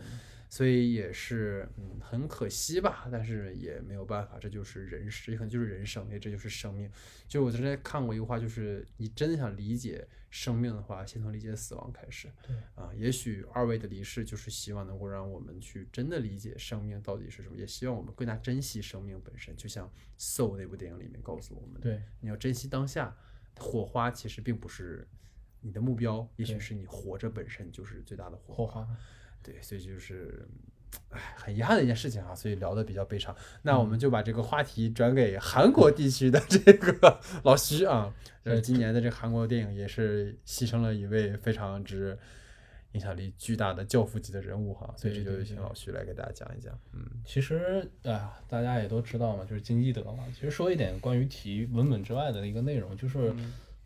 所以也是嗯很可惜吧，但是也没有办法，这就是人世，也可能就是人生，也这就是生命。就我之前看过一个话，就是你真的想理解生命的话，先从理解死亡开始。对啊，也许二位的离世就是希望能够让我们去真的理解生命到底是什么，也希望我们更加珍惜生命本身。就像《Soul》那部电影里面告诉我们，对，你要珍惜当下，火花其实并不是你的目标，也许是你活着本身就是最大的火花。对，所以就是，唉，很遗憾的一件事情啊，所以聊的比较悲伤。那我们就把这个话题转给韩国地区的这个 <laughs> 老徐啊，呃，今年的这个韩国电影也是牺牲了一位非常之影响力巨大的教父级的人物哈，所以这就请老徐来给大家讲一讲。嗯，其实啊，大家也都知道嘛，就是金基德嘛。其实说一点关于题文本之外的一个内容，就是。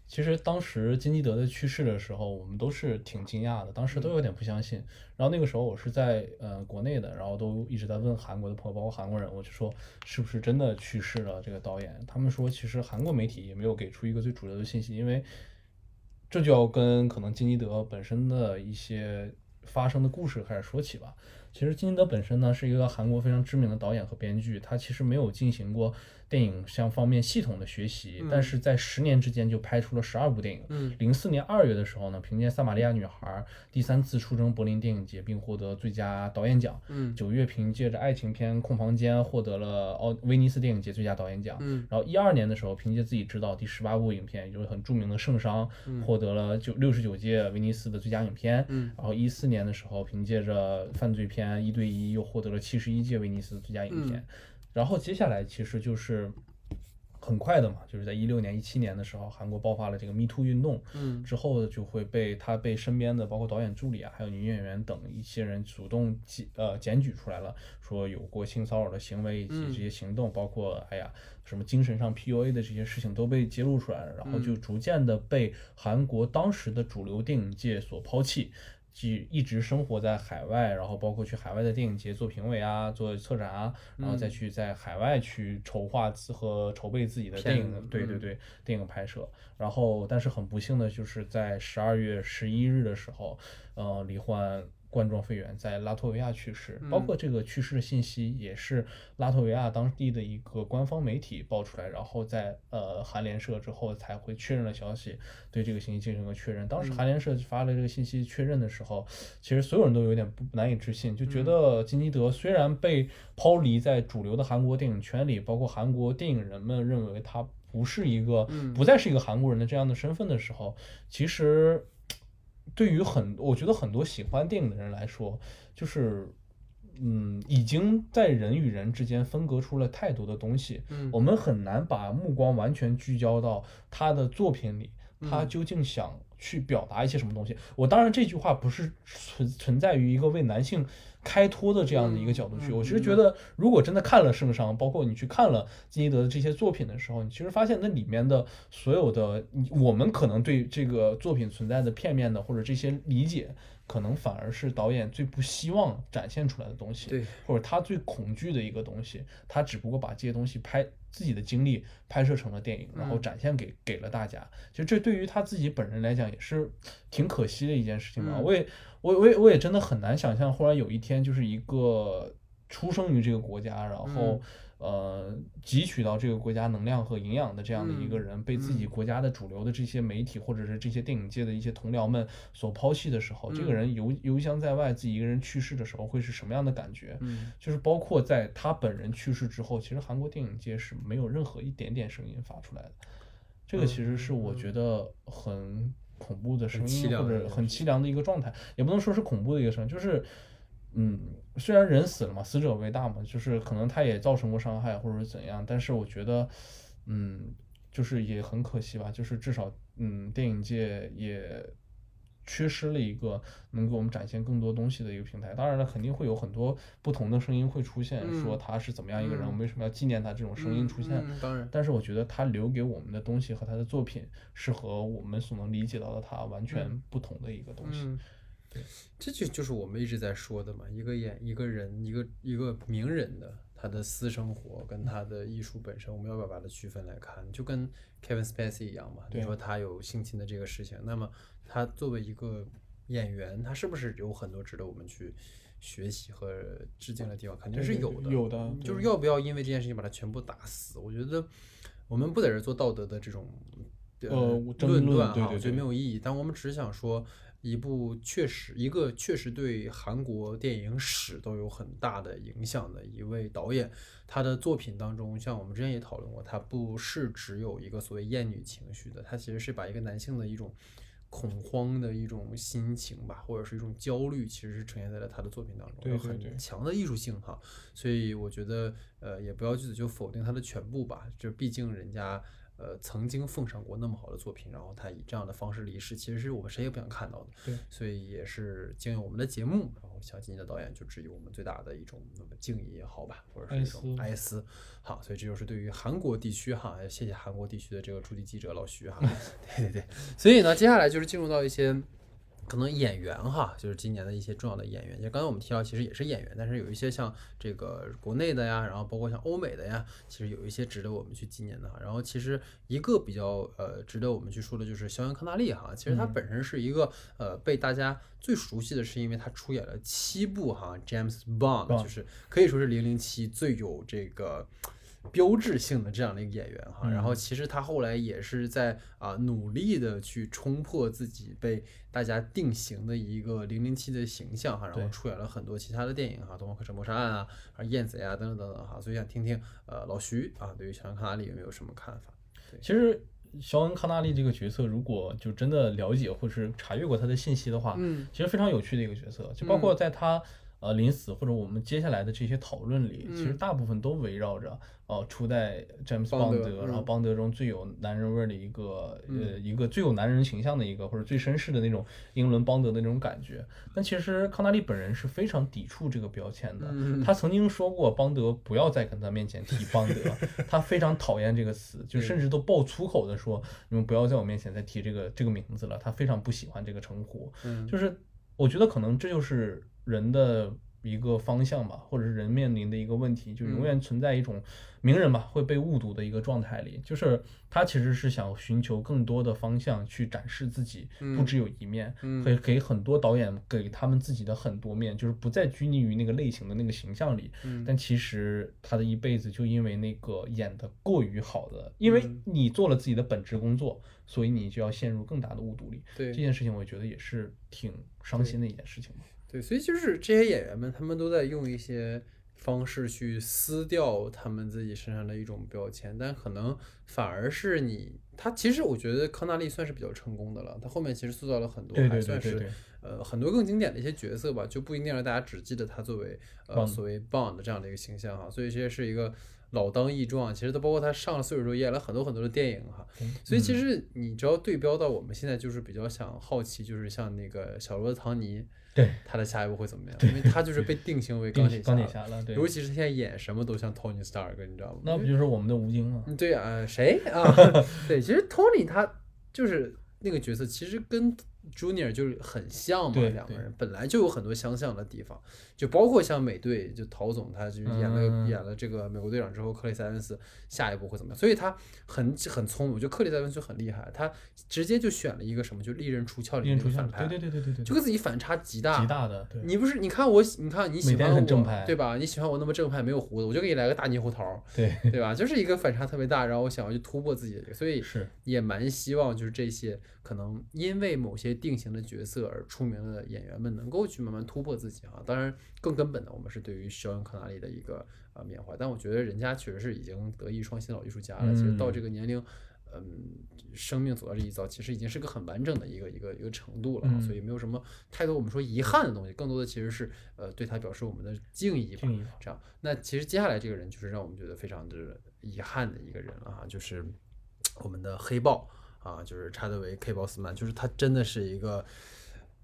其实当时金基德的去世的时候，我们都是挺惊讶的，当时都有点不相信。然后那个时候我是在呃国内的，然后都一直在问韩国的朋友，包括韩国人，我就说是不是真的去世了这个导演？他们说其实韩国媒体也没有给出一个最主流的信息，因为这就要跟可能金基德本身的一些发生的故事开始说起吧。其实金基德本身呢是一个韩国非常知名的导演和编剧，他其实没有进行过。电影相方面系统的学习，但是在十年之间就拍出了十二部电影。嗯，零四年二月的时候呢，凭借《撒玛利亚女孩》第三次出征柏林电影节，并获得最佳导演奖。嗯，九月凭借着爱情片《空房间》获得了奥威尼斯电影节最佳导演奖。嗯，然后一二年的时候，凭借自己执导第十八部影片，也就是很著名的《圣殇》，获得了九六十九届威尼斯的最佳影片。嗯，然后一四年的时候，凭借着犯罪片《一对一》，又获得了七十一届威尼斯最佳影片。然后接下来其实就是。很快的嘛，就是在一六年、一七年的时候，韩国爆发了这个 Me Too 运动，嗯，之后就会被他被身边的包括导演助理啊，还有女演员等一些人主动检呃检举出来了，说有过性骚扰的行为以及这些行动，包括哎呀什么精神上 PUA 的这些事情都被揭露出来了，然后就逐渐的被韩国当时的主流电影界所抛弃。即一直生活在海外，然后包括去海外的电影节做评委啊，做策展啊，然后再去在海外去筹划和筹备自己的电影，对对对，电影拍摄。然后，但是很不幸的就是在十二月十一日的时候，呃，罹患。冠状肺炎在拉脱维亚去世，包括这个去世的信息也是拉脱维亚当地的一个官方媒体爆出来，然后在呃韩联社之后才会确认了消息，对这个信息进行了确认。当时韩联社发了这个信息确认的时候，其实所有人都有点不难以置信，就觉得金基德虽然被抛离在主流的韩国电影圈里，包括韩国电影人们认为他不是一个不再是一个韩国人的这样的身份的时候，其实。对于很，我觉得很多喜欢电影的人来说，就是，嗯，已经在人与人之间分隔出了太多的东西，嗯，我们很难把目光完全聚焦到他的作品里，他究竟想去表达一些什么东西。我当然这句话不是存存在于一个为男性。开脱的这样的一个角度去，我其实觉得，如果真的看了《圣商》，包括你去看了金基德的这些作品的时候，你其实发现那里面的所有的，我们可能对这个作品存在的片面的或者这些理解，可能反而是导演最不希望展现出来的东西，对，或者他最恐惧的一个东西，他只不过把这些东西拍自己的经历拍摄成了电影，然后展现给给了大家。其实这对于他自己本人来讲也是挺可惜的一件事情吧。我也。我我也我也真的很难想象，忽然有一天，就是一个出生于这个国家，然后呃汲取到这个国家能量和营养的这样的一个人，被自己国家的主流的这些媒体或者是这些电影界的一些同僚们所抛弃的时候，这个人游游乡在外，自己一个人去世的时候，会是什么样的感觉？嗯，就是包括在他本人去世之后，其实韩国电影界是没有任何一点点声音发出来的。这个其实是我觉得很。恐怖的声音，或者很凄凉的一个状态，也不能说是恐怖的一个声音，就是，嗯，虽然人死了嘛，死者为大嘛，就是可能他也造成过伤害，或者是怎样，但是我觉得，嗯，就是也很可惜吧，就是至少，嗯，电影界也缺失了一个能给我们展现更多东西的一个平台。当然了，肯定会有很多不同的声音会出现，说他是怎么样一个人，我们为什么要纪念他这种声音出现。当然，但是我觉得他留给我们的东西和他的作品是和我们所能理解到的他完全不同的一个东西。对，这就就是我们一直在说的嘛，一个演一个人，一个一个名人的。他的私生活跟他的艺术本身，我们要不要把它区分来看？就跟 Kevin Spacey 一样嘛。你说他有性侵的这个事情，那么他作为一个演员，他是不是有很多值得我们去学习和致敬的地方？肯定是有的。有的。就是要不要因为这件事情把他全部打死？我觉得我们不在这做道德的这种呃论断哈，我觉得没有意义。但我们只想说。一部确实一个确实对韩国电影史都有很大的影响的一位导演，他的作品当中，像我们之前也讨论过，他不是只有一个所谓厌女情绪的，他其实是把一个男性的一种恐慌的一种心情吧，或者是一种焦虑，其实是呈现在了他的作品当中，有很强的艺术性哈。所以我觉得，呃，也不要就此就否定他的全部吧，就毕竟人家。呃，曾经奉上过那么好的作品，然后他以这样的方式离世，其实是我们谁也不想看到的。对，所以也是经由我们的节目，然后向今年的导演就致以我们最大的一种那么敬意也好吧，或者是一种哀思。好，所以这就是对于韩国地区哈，谢谢韩国地区的这个驻地记者老徐哈。<laughs> 对对对，所以呢，接下来就是进入到一些。可能演员哈，就是今年的一些重要的演员，就刚才我们提到，其实也是演员，但是有一些像这个国内的呀，然后包括像欧美的呀，其实有一些值得我们去纪念的哈。然后其实一个比较呃值得我们去说的就是肖恩康纳利哈，其实他本身是一个呃被大家最熟悉的是因为他出演了七部哈 James Bond，就是可以说是零零七最有这个。标志性的这样的一个演员哈，然后其实他后来也是在啊努力的去冲破自己被大家定型的一个零零七的形象哈，然后出演了很多其他的电影哈，《东方快车谋杀案》啊，啊燕子呀等等等等哈，所以想听听呃老徐啊对于肖恩康纳利有没有什么看法？其实肖恩康纳利这个角色，如果就真的了解或是查阅过他的信息的话，嗯，其实非常有趣的一个角色，就包括在他。呃，临死或者我们接下来的这些讨论里，其实大部分都围绕着哦，初代詹姆斯邦德，然后邦德中最有男人味儿的一个，呃，一个最有男人形象的一个，或者最绅士的那种英伦邦德的那种感觉。但其实康纳利本人是非常抵触这个标签的，他曾经说过邦德不要再跟他面前提邦德，<laughs> 他非常讨厌这个词，就甚至都爆粗口的说你们不要在我面前再提这个这个名字了，他非常不喜欢这个称呼。就是我觉得可能这就是。人的一个方向吧，或者是人面临的一个问题，就永远存在一种名人吧会被误读的一个状态里，就是他其实是想寻求更多的方向去展示自己，不只有一面，会给很多导演给他们自己的很多面，就是不再拘泥于那个类型的那个形象里。但其实他的一辈子就因为那个演的过于好的，因为你做了自己的本职工作，所以你就要陷入更大的误读里。对这件事情，我觉得也是挺伤心的一件事情吧。对，所以就是这些演员们，他们都在用一些方式去撕掉他们自己身上的一种标签，但可能反而是你他其实我觉得康纳利算是比较成功的了，他后面其实塑造了很多还算是呃很多更经典的一些角色吧，就不一定让大家只记得他作为呃所谓 Bond 这样的一个形象哈，所以这些是一个老当益壮，其实都包括他上了岁数之后演了很多很多的电影哈，所以其实你只要对标到我们现在就是比较想好奇，就是像那个小罗伯特唐尼。对他的下一步会怎么样？因为他就是被定性为钢铁钢铁侠了，尤其是现在演什么都像 Tony Stark，你知道吗？那不就是我们的吴京吗？对啊，谁啊？<laughs> 对，其实 Tony 他就是那个角色，其实跟。Junior 就是很像嘛，两个人本来就有很多相像的地方，就包括像美队，就陶总他就演了演了这个美国队长之后，克里斯·埃文斯下一步会怎么样？所以他很很聪明，我觉得克里斯·埃文斯很厉害，他直接就选了一个什么，就利刃出鞘里面的反派，对对对对对，就跟自己反差极大，极大的。你不是你看我，你看你喜欢我，对吧？你喜欢我那么正派，没有胡子，我就给你来个大猕猴桃，对对吧？就是一个反差特别大，然后我想要去突破自己，所以是也蛮希望就是这些可能因为某些定型的角色。而出名的演员们能够去慢慢突破自己哈，当然更根本的，我们是对于肖恩·康纳利的一个呃缅怀。但我觉得人家确实是已经德艺双馨老艺术家了。其实到这个年龄，嗯，生命走到这一遭，其实已经是个很完整的一个一个一个程度了。所以没有什么太多我们说遗憾的东西，更多的其实是呃对他表示我们的敬意吧。这样，那其实接下来这个人就是让我们觉得非常的遗憾的一个人了哈，就是我们的黑豹啊，就是查德维 ·K· 鲍斯曼，就是他真的是一个。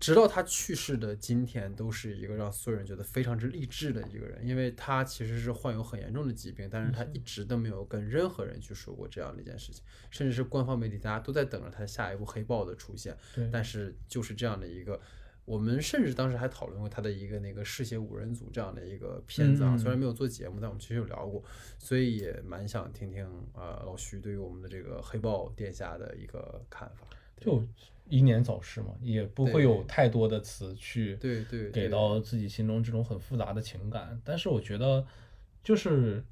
直到他去世的今天，都是一个让所有人觉得非常之励志的一个人，因为他其实是患有很严重的疾病，但是他一直都没有跟任何人去说过这样的一件事情，甚至是官方媒体，大家都在等着他下一部黑豹的出现，但是就是这样的一个。我们甚至当时还讨论过他的一个那个嗜血五人组这样的一个片子啊，嗯虽然没有做节目，但我们其实有聊过，所以也蛮想听听呃老徐对于我们的这个黑豹殿下的一个看法。就英年早逝嘛，也不会有太多的词去对对，给到自己心中这种很复杂的情感。但是我觉得，就是，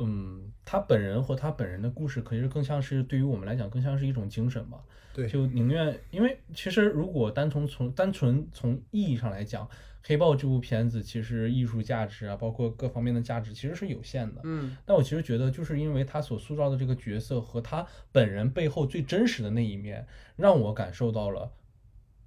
嗯，他本人和他本人的故事，可是更像是对于我们来讲，更像是一种精神吧。对就宁愿，因为其实如果单从从单纯从意义上来讲，《黑豹》这部片子其实艺术价值啊，包括各方面的价值其实是有限的。嗯但我其实觉得，就是因为他所塑造的这个角色和他本人背后最真实的那一面，让我感受到了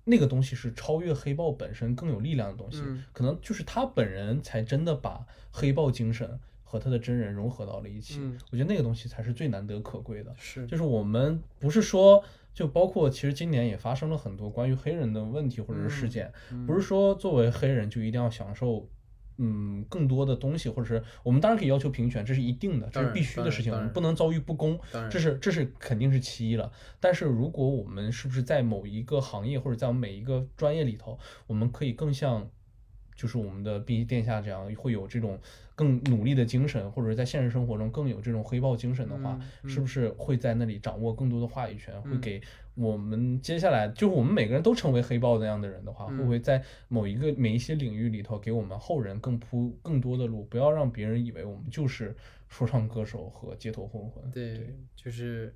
那个东西是超越黑豹本身更有力量的东西。嗯可能就是他本人才真的把黑豹精神和他的真人融合到了一起。嗯我觉得那个东西才是最难得可贵的。是就是我们不是说，就包括其实今年也发生了很多关于黑人的问题或者是事件，嗯不是说作为黑人就一定要享受。嗯，更多的东西，或者是我们当然可以要求平权，这是一定的，这是必须的事情，我们不能遭遇不公，这是这是肯定是其一了。但是如果我们是不是在某一个行业或者在我们每一个专业里头，我们可以更像，就是我们的毕殿下这样，会有这种更努力的精神，或者是在现实生活中更有这种黑豹精神的话，嗯是不是会在那里掌握更多的话语权，会嗯给我们接下来就是我们每个人都成为黑豹那样的人的话，会不嗯会在某一个每一些领域里头给我们后人更铺更多的路，不要让别人以为我们就是说唱歌手和街头混混。对，就是，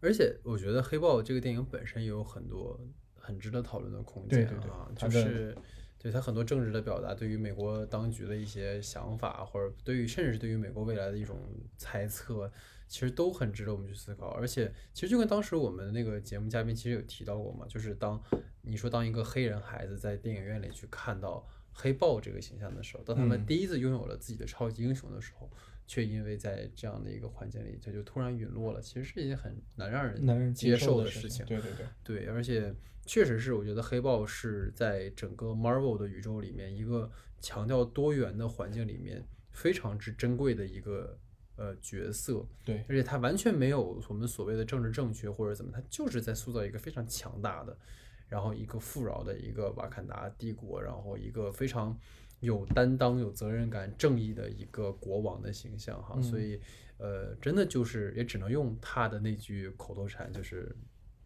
而且我觉得《黑豹》这个电影本身也有很多很值得讨论的空对对对间啊，就是对他很多政治的表达，对于美国当局的一些想法，或者对于甚至是对于美国未来的一种猜测，其实都很值得我们去思考。而且，其实就跟当时我们那个节目嘉宾其实有提到过嘛，就是当你说当一个黑人孩子在电影院里去看到黑豹这个形象的时候，当他们嗯第一次拥有了自己的超级英雄的时候，却因为在这样的一个环境里，他就突然陨落了，其实是一件很难让人难人接受的事情。对对对，对，而且确实是，我觉得黑豹是在整个 Marvel 的宇宙里面一个强调多元的环境里面非常之珍贵的一个呃角色，对。而且他完全没有我们所谓的政治正确或者怎么，他就是在塑造一个非常强大的，然后一个富饶的一个瓦坎达帝国，然后一个非常有担当、有责任感、正义的一个国王的形象哈，所嗯以呃，真的就是也只能用他的那句口头禅，就是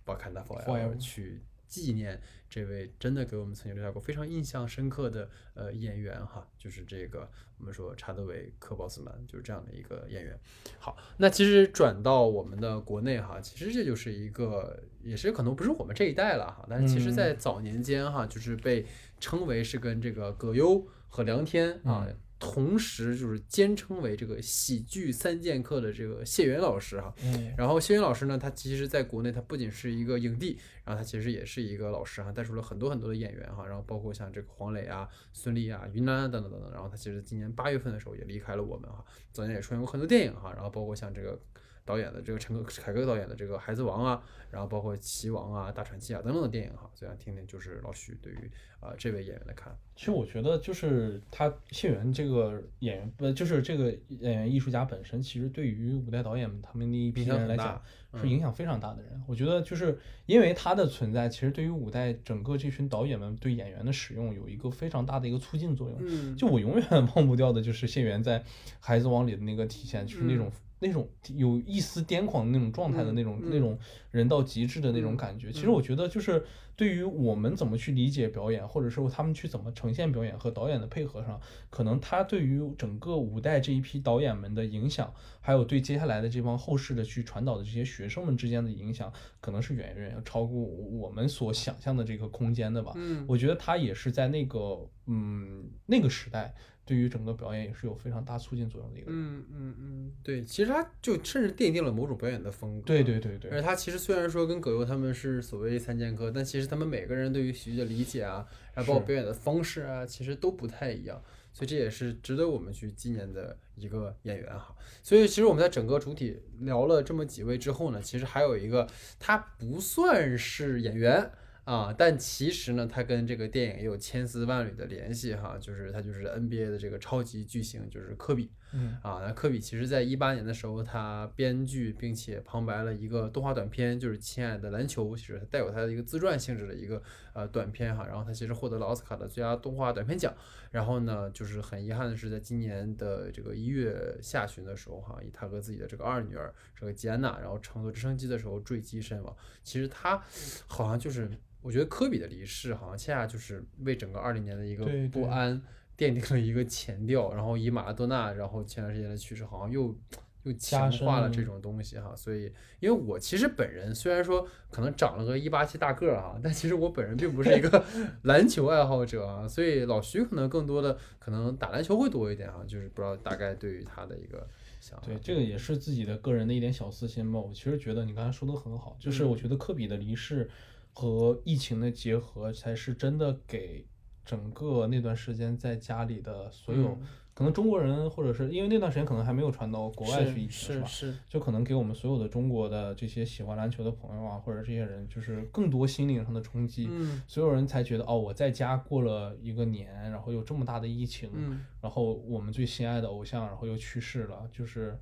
瓦坎达 forever Forever 去纪念这位真的给我们曾经留下过非常印象深刻的呃演员哈，就是这个我们说查德维·科鲍斯曼，就是这样的一个演员。好，那其实转到我们的国内哈，其实这就是一个，也是可能不是我们这一代了哈，但是其实在早年间哈，就是被称为是跟这个葛优和梁天啊。同时就是兼称为这个喜剧三剑客的这个谢元老师哈，嗯然后谢元老师呢，他其实在国内他不仅是一个影帝，然后他其实也是一个老师哈，带出了很多很多的演员哈，然后包括像这个黄磊啊、孙俪啊、云南啊等等等等，然后他其实今年八月份的时候也离开了我们哈，早年也出演过很多电影哈，然后包括像这个导演的这个陈可凯歌导演的这个《孩子王》啊，然后包括《棋王》啊、《大传奇》啊等等的电影哈，所以想听听就是老徐对于啊、这位演员的看法。其实我觉得，就是他谢元这个演员，不就是这个演员艺术家本身，其实对于五代导演们他们那一批人来讲，嗯是影响非常大的人。我觉得就是因为他的存在，其实对于五代整个这群导演们对演员的使用有一个非常大的一个促进作用。嗯就我永远 <laughs> 忘不掉的就是谢元在《孩子王》里的那个体现，就是那种、那种有一丝癫狂的那种状态的那种、嗯嗯那种人到极致的那种嗯感觉。其实我觉得就是对于我们怎么去理解表演，或者说他们去怎么呈现表演和导演的配合上，可能他对于整个五代这一批导演们的影响，还有对接下来的这帮后世的去传导的这些学生们之间的影响，可能是远远要超过我们所想象的这个空间的吧。嗯我觉得他也是在那个嗯那个时代，对于整个表演也是有非常大促进作用的一个人。嗯嗯嗯，对，其实他就甚至奠定了某种表演的风格。对对对而对，且他其实虽然说跟葛优他们是所谓三剑客，但其实他们每个人对于喜剧的理解啊，然后包括表演的方式啊，其实都不太一样。所以这也是值得我们去纪念的一个演员哈。所以其实我们在整个主体聊了这么几位之后呢，其实还有一个他不算是演员啊，但其实呢，他跟这个电影也有千丝万缕的联系哈，就是他就是 NBA 的这个超级巨星，就是科比。嗯啊，那科比其实在一八年的时候，他编剧并且旁白了一个动画短片，就是《亲爱的篮球》，其实带有他的一个自传性质的一个呃短片哈。然后他其实获得了奥斯卡的最佳动画短片奖。然后呢，就是很遗憾的是，在今年的这个一月下旬的时候哈，以他和自己的这个二女儿这个吉安娜，然后乘坐直升机的时候坠机身亡。其实他好像就是，我觉得科比的离世好像恰恰就是为整个二零年的一个不安。奠定了一个前调，然后以马拉多纳，然后前段时间的去世，好像又又强化了这种东西哈。所以，因为我其实本人虽然说可能长了个一八七大个儿哈，但其实我本人并不是一个 <laughs> 篮球爱好者啊。所以老徐可能更多的可能打篮球会多一点哈，就是不知道大概对于他的一个想法。对，这个也是自己的个人的一点小私心吧。我其实觉得你刚才说的很好，就是我觉得科比的离世和疫情的结合，才是真的给。整个那段时间在家里的所有，可能中国人或者是因为那段时间可能还没有传到国外去疫情，是吧？是，就可能给我们所有的中国的这些喜欢篮球的朋友啊，或者这些人，就是更多心灵上的冲击。嗯，所有人才觉得哦，我在家过了一个年，然后有这么大的疫情，然后我们最心爱的偶像，然后又去世了，就是。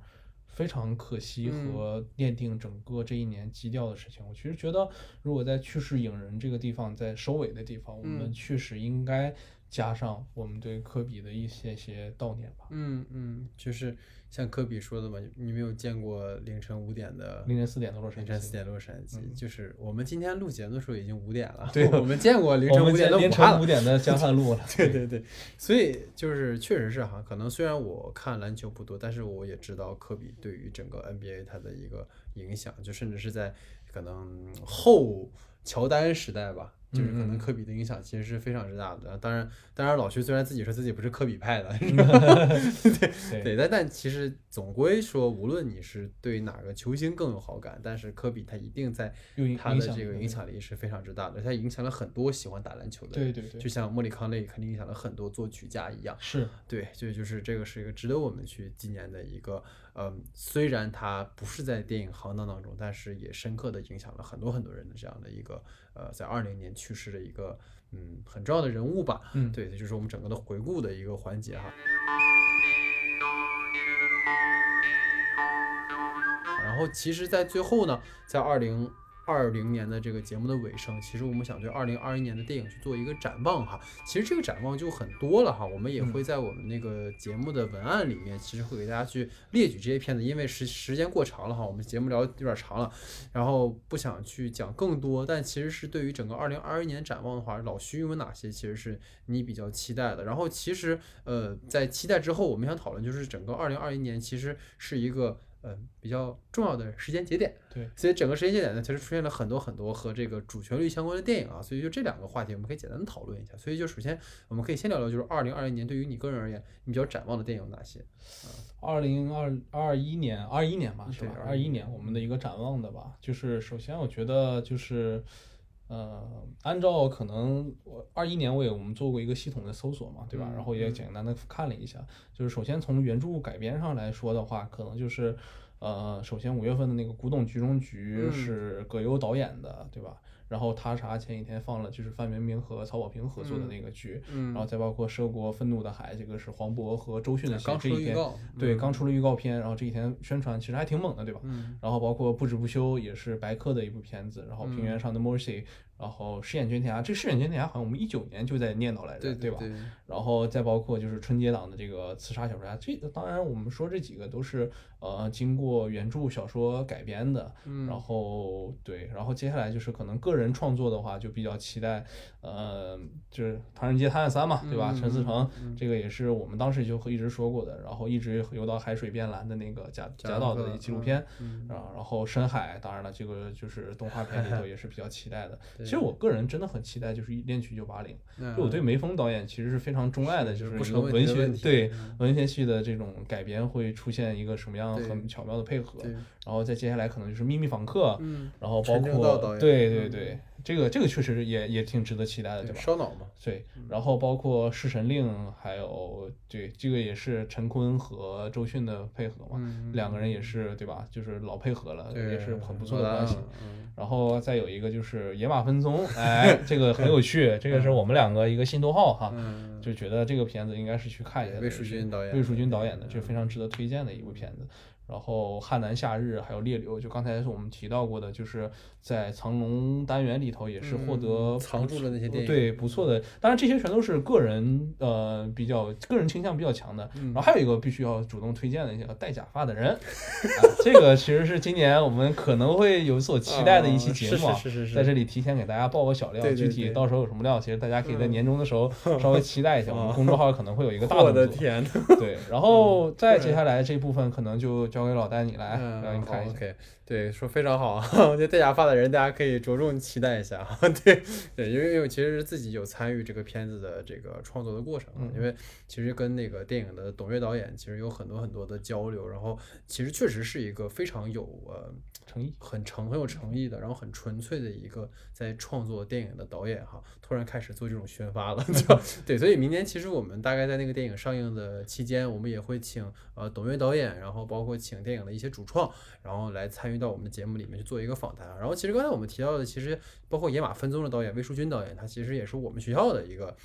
非常可惜和奠定整个这一年基调的事情，我其实觉得，如果在去世影人这个地方，在收尾的地方，我们确实应该加上我们对科比的一些些悼念吧。嗯嗯，就是。像科比说的嘛，你没有见过凌晨五点的凌晨四点的洛杉矶，凌晨四点洛杉矶，就是我们今天录节目的时候已经五点了。对，我们见过凌晨五点的凌晨五点的江汉路了。<laughs> 对对对，所以就是确实是哈，可能虽然我看篮球不多，但是我也知道科比对于整个 NBA 他的一个影响，就甚至是在可能后乔丹时代吧。就是可能科比的影响其实是非常之大的，当然，当然老徐虽然自己说自己不是科比派的，<laughs> 对对，但但其实总归说，无论你是对哪个球星更有好感，但是科比他一定在他的这个影响力是非常之大的，他影响了很多喜欢打篮球的，对对对，就像莫里康内肯定影响了很多作曲家一样，是。对，就就是这个是一个值得我们去纪念的一个，嗯，虽然他不是在电影行当当中，但是也深刻的影响了很多很多人的这样的一个。呃，在二零年去世的一个嗯很重要的人物吧，嗯，对，这就是我们整个的回顾的一个环节哈。然后其实，在最后呢，在二零。二零年的这个节目的尾声，其实我们想对二零二一年的电影去做一个展望哈。其实这个展望就很多了哈，我们也会在我们那个节目的文案里面，其实会给大家去列举这些片子，因为时时间过长了哈，我们节目聊有点长了，然后不想去讲更多。但其实是对于整个二零二一年展望的话，老徐有哪些其实是你比较期待的？然后其实呃，在期待之后，我们想讨论就是整个二零二一年其实是一个。嗯，比较重要的时间节点，对，所以整个时间节点呢，其实出现了很多很多和这个主旋律相关的电影啊，所以就这两个话题，我们可以简单的讨论一下。所以就首先，我们可以先聊聊，就是二零二一年对于你个人而言，你比较展望的电影有哪些？二零二二一年，二一年吧，是吧？二一年我们的一个展望的吧，就是首先我觉得就是，呃，按照可能我二一年我也我们做过一个系统的搜索嘛，对吧？然后也简单的看了一下，就是首先从原著改编上来说的话，可能就是。呃，首先五月份的那个《古董局中局》是葛优导演的，对吧？然后他啥前几天放了，就是范冰冰和曹保平合作的那个剧，然后再包括《涉过愤怒的海》，这个是黄渤和周迅的戏，这一天对刚出了预告片，然后这几天宣传其实还挺猛的，对吧？然后包括《不止不休》也是白客的一部片子，然后《平原上的 Mercy》。然后饰演军天涯，这饰演军天涯好像我们一九年就在念叨来着，对吧？然后再包括就是春节档的这个刺杀小说家，这个当然我们说这几个都是呃经过原著小说改编的，然后对，然后接下来就是可能个人创作的话就比较期待，呃，就是《唐人街探案三》嘛，对吧？陈思诚这个也是我们当时就一直说过的，然后一直游到海水变蓝的那个贾贾导的纪录片啊，然后深海，当然了，这个就是动画片里头 <laughs> 也是比较期待的。其实我个人真的很期待，就是《恋曲一九八零》，就我对梅峰导演其实是非常钟爱的，就是一个文学对文学系的这种改编会出现一个什么样很巧妙的配合，然后再接下来可能就是《秘密访客》，然后包括对对对。这个这个确实也也挺值得期待的，对吧？烧脑嘛。对，然后包括《弑神令》，还有对这个也是陈坤和周迅的配合嘛，两个人也是对吧？就是老配合了，也是很不错的关系。然后再有一个就是《野马分鬃》，哎，这个很有趣，这个是我们两个一个新头号哈，就觉得这个片子应该是去看一下。魏淑君导演，魏淑君导演的，这非常值得推荐的一部片子。然后汉南夏日还有烈流，就刚才是我们提到过的，就是在藏龙单元里头也是获得藏住了那些电影，对不错的。当然这些全都是个人呃比较个人倾向比较强的。然后还有一个必须要主动推荐的，一些戴假发的人，这个其实是今年我们可能会有所期待的一期节目，在这里提前给大家爆个小料，具体到时候有什么料，其实大家可以在年终的时候 <laughs> 稍微期待一下，我们公众号可能会有一个大 <laughs> 动作。我的天，对，然后 <laughs> 再接下来这部分可能就。交给老戴你来，让你看一下。对，说非常好啊！<laughs> 我觉得戴假发的人，大家可以着重期待一下啊。<laughs> 对对，因为因为其实自己有参与这个片子的这个创作的过程，因为其实跟那个电影的董越导演其实有很多很多的交流，然后其实确实是一个非常有呃。诚意很诚很有诚意的，然后很纯粹的一个在创作电影的导演哈，突然开始做这种宣发了，<laughs> 对，所以明年其实我们大概在那个电影上映的期间，我们也会请呃董越导演，然后包括请电影的一些主创，然后来参与到我们的节目里面去做一个访谈。然后其实刚才我们提到的，其实包括《野马分鬃》的导演魏淑君导演，他其实也是我们学校的一个。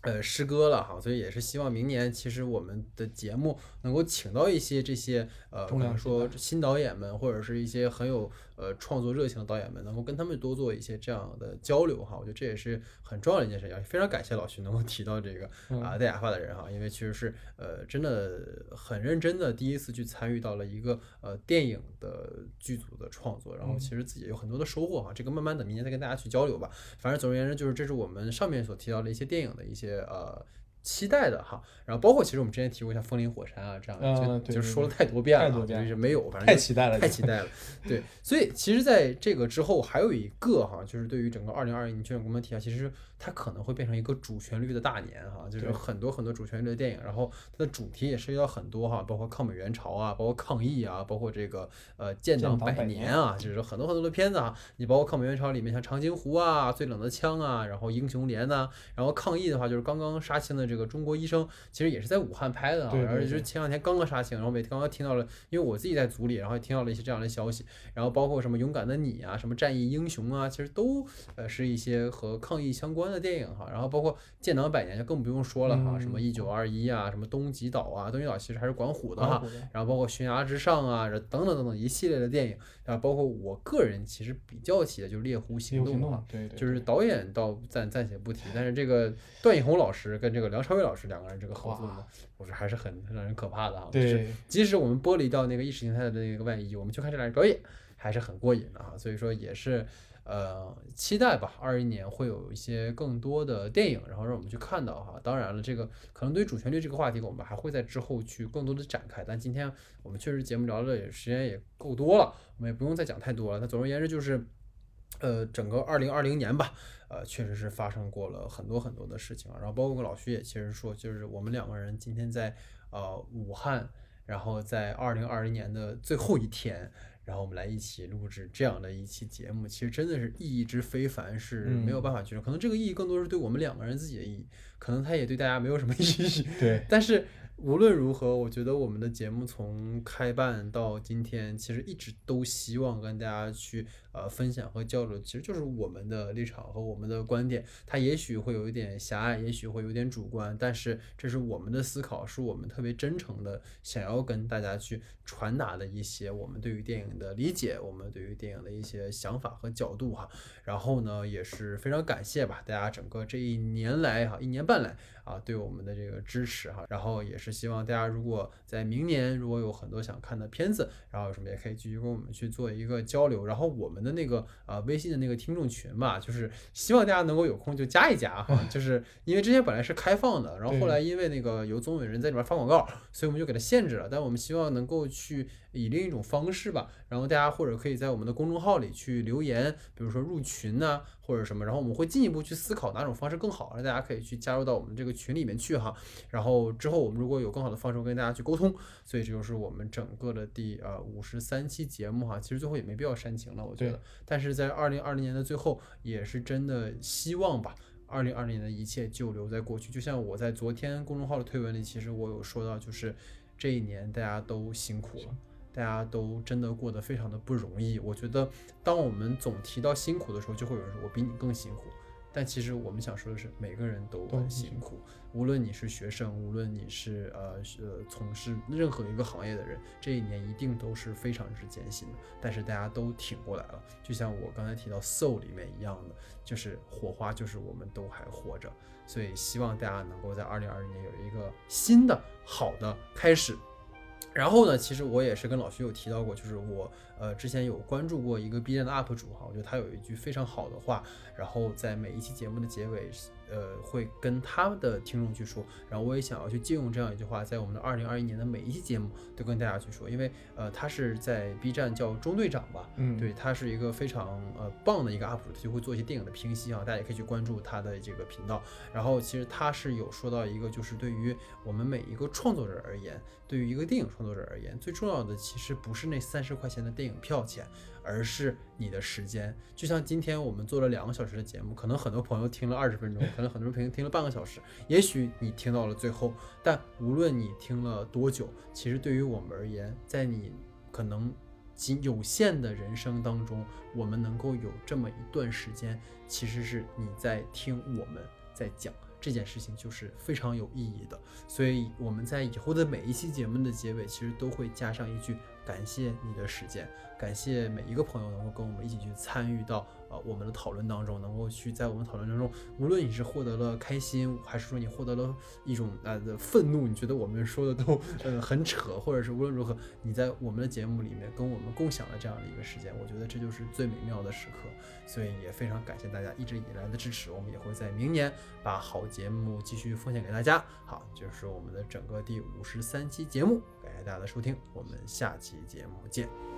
呃，师哥了哈，所以也是希望明年，其实我们的节目能够请到一些这些呃，比方说新导演们，或者是一些很有。呃，创作热情的导演们能够跟他们多做一些这样的交流哈，我觉得这也是很重要的一件事情。非常感谢老徐能够提到这个啊戴假发的人哈，因为其实是呃真的很认真的第一次去参与到了一个呃电影的剧组的创作，然后其实自己有很多的收获哈。这个慢慢的明年再跟大家去交流吧。反正总而言之，就是这是我们上面所提到的一些电影的一些呃。期待的哈，然后包括其实我们之前提过像《风林火山》啊这样，就就说了太多遍了，就是没有，反正太期待了，太期待了。对，所以其实在这个之后还有一个哈，就是对于整个二零二一年，就像我们提到，其实。它可能会变成一个主旋律的大年哈，就是很多很多主旋律的电影，然后它的主题也涉及到很多哈，包括抗美援朝啊，包括抗疫啊，包括这个呃建党百年啊，就是很多很多的片子哈。你包括抗美援朝里面像长津湖啊、最冷的枪啊，然后英雄连呐，然后抗疫的话就是刚刚杀青的这个中国医生，其实也是在武汉拍的啊，而且就是前两天刚刚杀青，然后每天刚刚听到了，因为我自己在组里，然后也听到了一些这样的消息，然后包括什么勇敢的你啊，什么战役英雄啊，其实都呃是一些和抗疫相关的电影哈，然后。包括建党百年就更不用说了哈，什么一九二一啊，什么东极岛啊，东极岛其实还是管虎的哈，然后包括悬崖之上啊，等等等等一系列的电影，啊，包括我个人其实比较喜的就是猎狐行动哈，对对，就是导演倒暂暂且不提，但是这个段奕宏老师跟这个梁朝伟老师两个人这个合作呢，我觉得还是很让人可怕的哈，对，即使我们剥离掉那个意识形态的那个外衣，我们去看这俩人表演还是很过瘾的哈，所以说也是。呃，期待吧，二一年会有一些更多的电影，然后让我们去看到哈。当然了，这个可能对于主旋律这个话题，我们还会在之后去更多的展开。但今天我们确实节目聊的时间也够多了，我们也不用再讲太多了。那总而言之就是，呃，整个二零二零年吧，呃，确实是发生过了很多很多的事情。然后包括老徐也其实说，就是我们两个人今天在呃武汉，然后在二零二零年的最后一天。然后我们来一起录制这样的一期节目，其实真的是意义之非凡，是没有办法去说。可能这个意义更多是对我们两个人自己的意义，可能它也对大家没有什么意义。<laughs> 对，但是。无论如何，我觉得我们的节目从开办到今天，其实一直都希望跟大家去呃分享和交流，其实就是我们的立场和我们的观点。它也许会有一点狭隘，也许会有点主观，但是这是我们的思考，是我们特别真诚的想要跟大家去传达的一些我们对于电影的理解，我们对于电影的一些想法和角度哈。然后呢，也是非常感谢吧，大家整个这一年来哈，一年半来。啊，对我们的这个支持哈，然后也是希望大家如果在明年如果有很多想看的片子，然后有什么也可以继续跟我们去做一个交流。然后我们的那个呃微信的那个听众群吧，就是希望大家能够有空就加一加哈，就是因为之前本来是开放的，然后后来因为那个有总有人在里面发广告，所以我们就给它限制了。但我们希望能够去以另一种方式吧。然后大家或者可以在我们的公众号里去留言，比如说入群呐、或者什么，然后我们会进一步去思考哪种方式更好，让大家可以去加入到我们这个群里面去哈。然后之后我们如果有更好的方式跟大家去沟通，所以这就是我们整个的第呃五十三期节目哈。其实最后也没必要煽情了，我觉得。但是在二零二零年的最后，也是真的希望吧。二零二零年的一切就留在过去，就像我在昨天公众号的推文里，其实我有说到，就是这一年大家都辛苦了，大家都真的过得非常的不容易。我觉得，当我们总提到辛苦的时候，就会有人说我比你更辛苦。但其实我们想说的是，每个人都很辛苦，无论你是学生，无论你是呃呃从事任何一个行业的人，这一年一定都是非常之艰辛的。但是大家都挺过来了，就像我刚才提到《Soul》里面一样的，就是火花，就是我们都还活着。所以希望大家能够在二零二零年有一个新的好的开始。然后呢，其实我也是跟老徐有提到过，就是我呃之前有关注过一个 B 站的 UP 主哈，我觉得他有一句非常好的话，然后在每一期节目的结尾。呃，会跟他的听众去说，然后我也想要去借用这样一句话，在我们的二零二一年的每一期节目都跟大家去说，因为呃，他是在 B 站叫中队长吧，嗯，对他是一个非常呃棒的一个 UP 主，他就会做一些电影的评析啊，大家也可以去关注他的这个频道。然后其实他是有说到一个，就是对于我们每一个创作者而言，对于一个电影创作者而言，最重要的其实不是那三十块钱的电影票钱。而是你的时间，就像今天我们做了两个小时的节目，可能很多朋友听了二十分钟，可能很多朋友听了半个小时，也许你听到了最后，但无论你听了多久，其实对于我们而言，在你可能仅有限的人生当中，我们能够有这么一段时间，其实是你在听我们在讲这件事情，就是非常有意义的。所以我们在以后的每一期节目的结尾，其实都会加上一句。感谢你的时间，感谢每一个朋友能够跟我们一起去参与到。啊，我们的讨论当中，能够去在我们讨论当中，无论你是获得了开心，还是说你获得了一种啊的愤怒，你觉得我们说的都呃很扯，或者是无论如何，你在我们的节目里面跟我们共享了这样的一个时间，我觉得这就是最美妙的时刻。所以也非常感谢大家一直以来的支持，我们也会在明年把好节目继续奉献给大家。好，就是我们的整个第五十三期节目，感谢大家的收听，我们下期节目见。